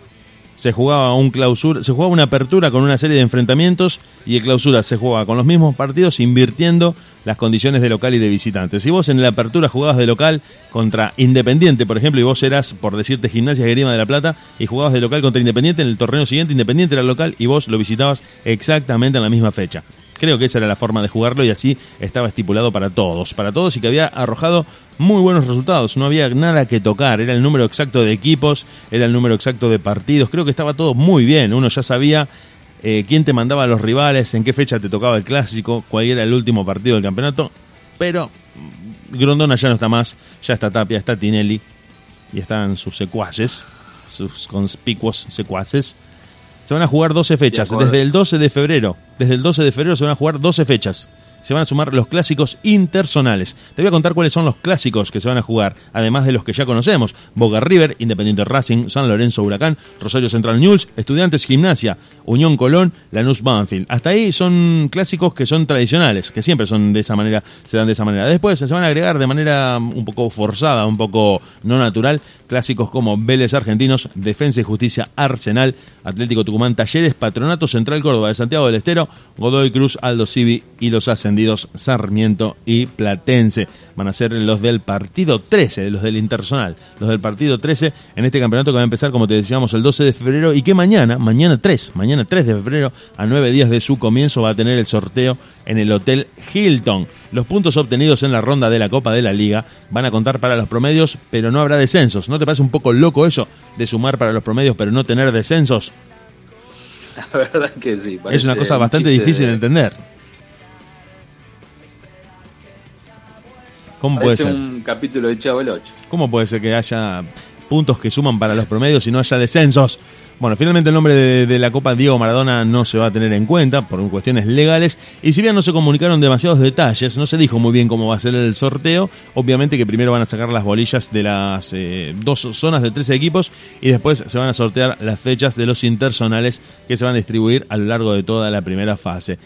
[SPEAKER 5] Se jugaba un clausura, se jugaba una apertura con una serie de enfrentamientos y el clausura se jugaba con los mismos partidos invirtiendo las condiciones de local y de visitante. Si vos en la apertura jugabas de local contra Independiente, por ejemplo, y vos eras, por decirte, Gimnasia Grima de la Plata, y jugabas de local contra Independiente, en el torneo siguiente Independiente era local y vos lo visitabas exactamente en la misma fecha. Creo que esa era la forma de jugarlo y así estaba estipulado para todos, para todos y que había arrojado muy buenos resultados. No había nada que tocar, era el número exacto de equipos, era el número exacto de partidos. Creo que estaba todo muy bien. Uno ya sabía eh, quién te mandaba a los rivales, en qué fecha te tocaba el clásico, cuál era el último partido del campeonato. Pero mm, Grondona ya no está más, ya está Tapia, está Tinelli y están sus secuaces, sus conspicuos secuaces. Se van a jugar 12 fechas, desde el 12 de febrero. Desde el 12 de febrero se van a jugar 12 fechas. Se van a sumar los clásicos intersonales. Te voy a contar cuáles son los clásicos que se van a jugar, además de los que ya conocemos. Boca River, Independiente Racing, San Lorenzo Huracán, Rosario Central News, Estudiantes Gimnasia, Unión Colón, Lanús Banfield. Hasta ahí son clásicos que son tradicionales, que siempre son de esa manera, se dan de esa manera. Después se van a agregar de manera un poco forzada, un poco no natural, clásicos como Vélez Argentinos, Defensa y Justicia Arsenal, Atlético Tucumán Talleres, Patronato Central Córdoba de Santiago del Estero, Godoy Cruz, Aldo Civi y los ascendidos Sarmiento y Platense. Van a ser los del partido 13, los del Intersonal, los del partido 13 en este campeonato que va a empezar, como te decíamos, el 12 de febrero y que mañana, mañana 3, mañana 3 de febrero, a nueve días de su comienzo, va a tener el sorteo en el Hotel Hilton. Los puntos obtenidos en la ronda de la Copa de la Liga van a contar para los promedios, pero no habrá descensos. ¿No te parece un poco loco eso de sumar para los promedios, pero no tener descensos? [LAUGHS]
[SPEAKER 7] La verdad que sí.
[SPEAKER 5] Es una cosa bastante difícil de entender. ¿Cómo puede ser?
[SPEAKER 7] un capítulo de Chavo el 8.
[SPEAKER 5] ¿Cómo puede ser que haya puntos que suman para los promedios y no haya descensos? Bueno, finalmente el nombre de, la Copa Diego Maradona no se va a tener en cuenta por cuestiones legales y si bien no se comunicaron demasiados detalles, no se dijo muy bien cómo va a ser el sorteo, obviamente que primero van a sacar las bolillas de las eh, dos zonas de 13 equipos y después se van a sortear las fechas de los intersonales que se van a distribuir a lo largo de toda la primera fase.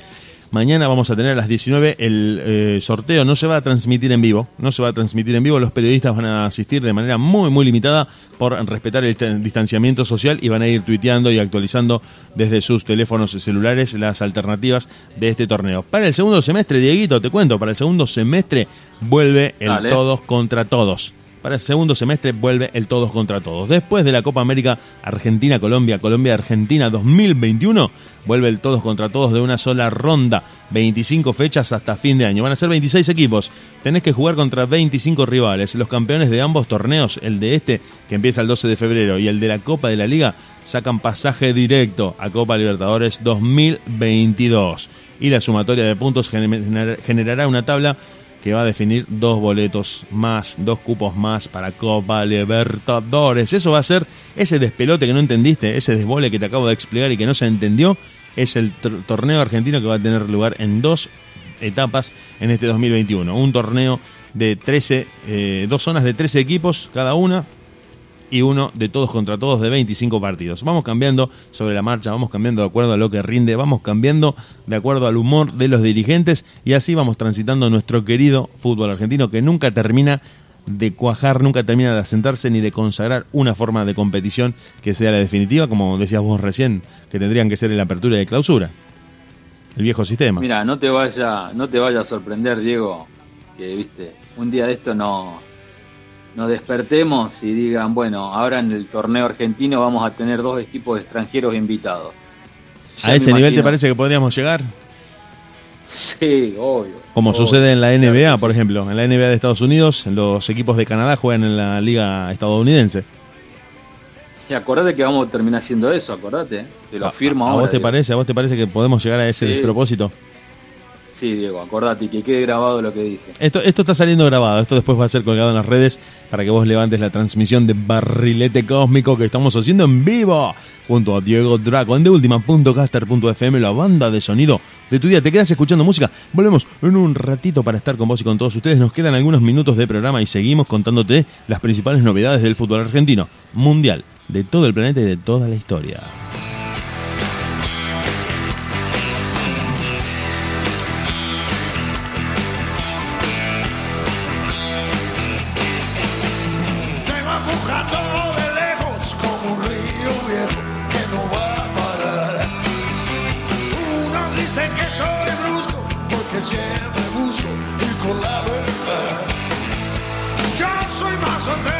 [SPEAKER 5] Mañana vamos a tener a las 19 el eh, sorteo. No se va a transmitir en vivo. No se va a transmitir en vivo. Los periodistas van a asistir de manera muy, muy limitada por respetar el dist- distanciamiento social y van a ir tuiteando y actualizando desde sus teléfonos celulares las alternativas de este torneo. Para el segundo semestre, Dieguito, te cuento, para el segundo semestre vuelve el
[SPEAKER 7] Dale.
[SPEAKER 5] todos contra todos. Para el segundo semestre vuelve el todos contra todos. Después de la Copa América Argentina-Colombia, Colombia-Argentina 2021, vuelve el todos contra todos de una sola ronda. 25 fechas hasta fin de año. Van a ser 26 equipos. Tenés que jugar contra 25 rivales. Los campeones de ambos torneos, el de este, que empieza el 12 de febrero, y el de la Copa de la Liga, sacan pasaje directo a Copa Libertadores 2022. Y la sumatoria de puntos gener- generará una tabla que va a definir dos boletos más, dos cupos más para Copa Libertadores. Eso va a ser ese despelote que no entendiste, ese desbole que te acabo de explicar y que no se entendió, es el tor- torneo argentino que va a tener lugar en dos etapas en este 2021. Un torneo de 13, eh, dos zonas de 13 equipos cada una, y uno de todos contra todos de 25 partidos. Vamos cambiando sobre la marcha, vamos cambiando de acuerdo a lo que rinde, vamos cambiando de acuerdo al humor de los dirigentes y así vamos transitando nuestro querido fútbol argentino que nunca termina de cuajar, nunca termina de asentarse ni de consagrar una forma de competición que sea la definitiva, como decías vos recién, que tendrían que ser en la apertura y de clausura. El viejo sistema.
[SPEAKER 7] Mira, no te vaya, no te vaya a sorprender, Diego, que viste, un día de esto no nos despertemos y digan, bueno, ahora en el torneo argentino vamos a tener dos equipos extranjeros invitados. Ya
[SPEAKER 5] ¿A ese nivel te parece que podríamos llegar?
[SPEAKER 7] Sí, obvio.
[SPEAKER 5] Como
[SPEAKER 7] obvio.
[SPEAKER 5] sucede en la NBA,
[SPEAKER 7] Claro
[SPEAKER 5] por ejemplo. En la NBA de Estados Unidos, los equipos de Canadá juegan en la liga estadounidense.
[SPEAKER 7] Y acordate que vamos a terminar haciendo eso, acordate. Te lo firmo
[SPEAKER 5] ¿A
[SPEAKER 7] ahora.
[SPEAKER 5] vos te parece? ¿A vos te parece que podemos llegar a ese
[SPEAKER 7] Sí.
[SPEAKER 5] despropósito?
[SPEAKER 7] Sí, Diego, acordate que quede grabado lo que dije.
[SPEAKER 5] Esto, esto está saliendo grabado, esto después va a ser colgado en las redes para que vos levantes la transmisión de Barrilete Cósmico que estamos haciendo en vivo junto a Diego Draco en deultima.caster.fm, la banda de sonido de tu día. Te quedas escuchando música. Volvemos en un ratito para estar con vos y con todos ustedes. Nos quedan algunos minutos de programa y seguimos contándote las principales novedades del fútbol argentino, mundial, de todo el planeta y de toda la historia.
[SPEAKER 10] Dicen que soy brusco porque siempre busco ir con la verdad. Yo soy mazo entre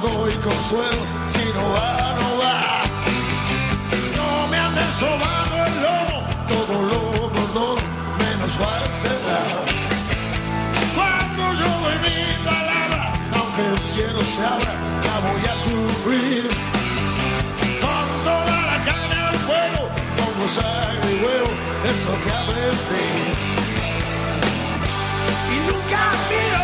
[SPEAKER 10] no doy consuelos, si no va, no va. No me anden sobando el lomo, todo lo gordo, menos falsedad. Cuando yo doy mi palabra, aunque el cielo se abra, la voy a cubrir. Con toda la carne al fuego, pongo sangre y huevo, eso que aprendí y nunca miro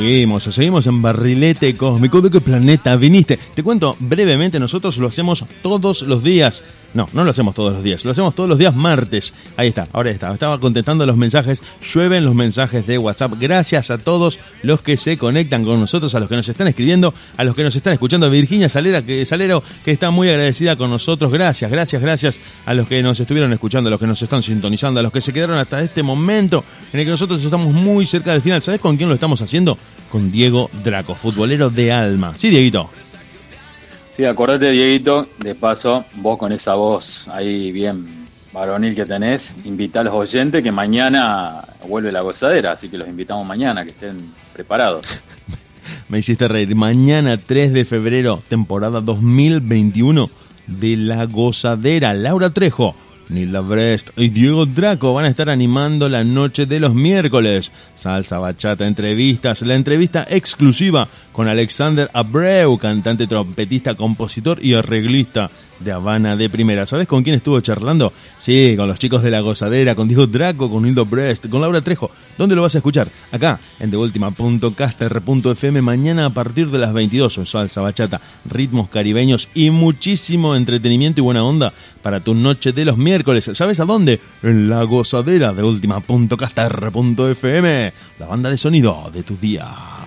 [SPEAKER 5] Seguimos, seguimos en Barrilete Cósmico. ¿De qué planeta viniste? Te cuento brevemente, nosotros lo hacemos todos los días. No, no lo hacemos todos los días, lo hacemos todos los días martes. Ahí está, ahora está. Estaba contestando los mensajes, llueven los mensajes de WhatsApp. Gracias a todos los que se conectan con nosotros, a los que nos están escribiendo, a los que nos están escuchando. Virginia Salera, que, Salero, que está muy agradecida con nosotros. Gracias, gracias, gracias a los que nos estuvieron escuchando, a los que nos están sintonizando, a los que se quedaron hasta este momento en el que nosotros estamos muy cerca del final. ¿Sabes con quién lo estamos haciendo? Con Diego Draco, futbolero de alma. Sí, Dieguito.
[SPEAKER 7] Sí, acordate, Dieguito, de paso, vos con esa voz ahí bien varonil que tenés, invita a los oyentes que mañana vuelve la gozadera, así que los invitamos mañana, que estén preparados. [LAUGHS]
[SPEAKER 5] Me hiciste reír. Mañana 3 de febrero, temporada 2021 de La Gozadera. Laura Trejo, Nilda Brest y Diego Draco van a estar animando la noche de los miércoles. Salsa, bachata, entrevistas. La entrevista exclusiva con Alexander Abreu, cantante, trompetista, compositor y arreglista de Habana de Primera. ¿Sabes con quién estuvo charlando? Sí, con los chicos de La Gozadera, con Diego Draco, con Hildo Brest, con Laura Trejo. ¿Dónde lo vas a escuchar? Acá, en TheUltima.caster.fm, mañana a partir de las 22, en salsa, bachata, ritmos caribeños y muchísimo entretenimiento y buena onda para tu noche de los miércoles. ¿Sabes a dónde? En La Gozadera de Ultima.caster.fm, la banda de sonido de tus días.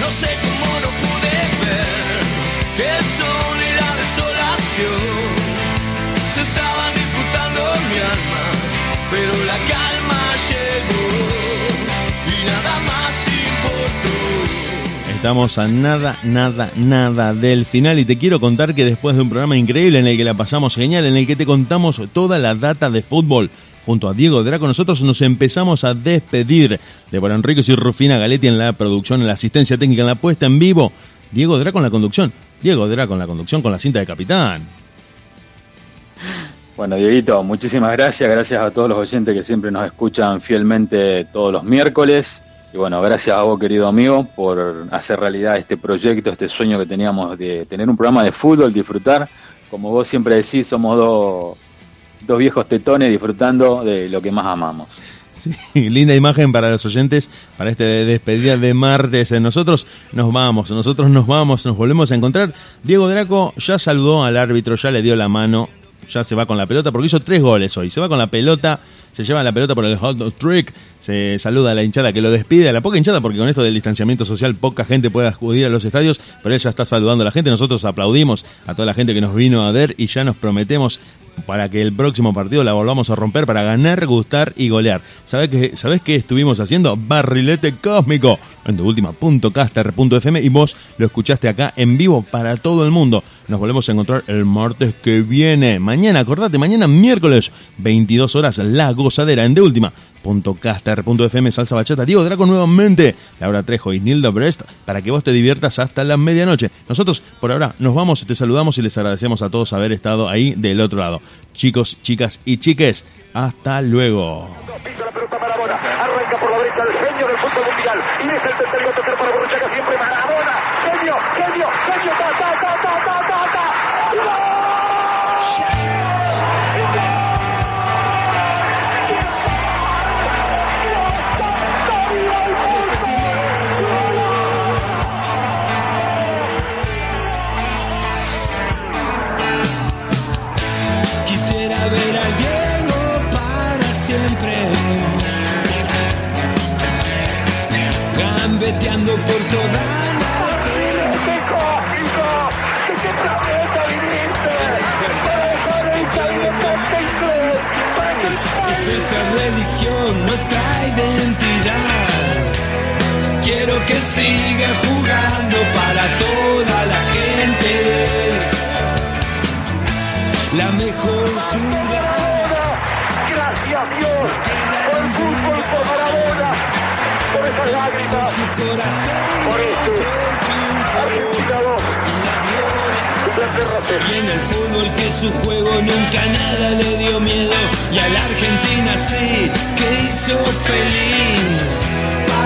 [SPEAKER 6] No sé cómo mi pero la calma y nada más.
[SPEAKER 5] Estamos a nada, nada, nada del final y te quiero contar que después de un programa increíble en el que la pasamos genial, en el que te contamos toda la data de fútbol, junto a Diego Draco, nosotros nos empezamos a despedir de Por Enríquez y Rufina Galetti en la producción, en la asistencia técnica, en la puesta en vivo. Diego Draco en la conducción. Diego Draco en la conducción con la cinta de capitán.
[SPEAKER 7] Bueno, Dieguito, muchísimas gracias. Gracias a todos los oyentes que siempre nos escuchan fielmente todos los miércoles. Y bueno, gracias a vos, querido amigo, por hacer realidad este proyecto, este sueño que teníamos de tener un programa de fútbol, disfrutar. Como vos siempre decís, somos dos, dos viejos tetones disfrutando de lo que más amamos.
[SPEAKER 5] Sí, [LAUGHS] linda imagen para los oyentes, para este despedida de martes. Nosotros nos vamos, nosotros nos vamos, nos volvemos a encontrar. Diego Draco ya saludó al árbitro, ya le dio la mano, ya se va con la pelota, porque hizo tres goles hoy. Se va con la pelota, se lleva la pelota por el hot trick, se saluda a la hinchada que lo despide, a la poca hinchada, porque con esto del distanciamiento social poca gente puede acudir a los estadios, pero él ya está saludando a la gente. Nosotros aplaudimos a toda la gente que nos vino a ver y ya nos prometemos para que el próximo partido la volvamos a romper para ganar, gustar y golear. ¿Sabés qué, ¿Sabés qué estuvimos haciendo? Barrilete cósmico en última.caster.fm y vos lo escuchaste acá en vivo para todo el mundo. Nos volvemos a encontrar el martes que viene. Mañana, acordate, mañana miércoles, 22 horas, La Gozadera en deultima.caster.fm Salsa Bachata. Diego Draco nuevamente, Laura Trejo y Nilda Brest para que vos te diviertas hasta la medianoche. Nosotros por ahora nos vamos, te saludamos y les agradecemos a todos haber estado ahí del otro lado. Chicos, chicas y chiques, hasta luego.
[SPEAKER 3] Por
[SPEAKER 4] toda la
[SPEAKER 3] Hijo, hijo, que te prometa vivirte.
[SPEAKER 4] Es nuestra religión, nuestra identidad. Quiero que siga jugando para toda la gente. La mejor ciudad.
[SPEAKER 3] Gracias Dios por fútbol, por por esas lágrimas, por Argentina 2, Inglaterra 0.
[SPEAKER 4] Y en el fútbol que su juego nunca nada le dio miedo Y a la Argentina sí que hizo feliz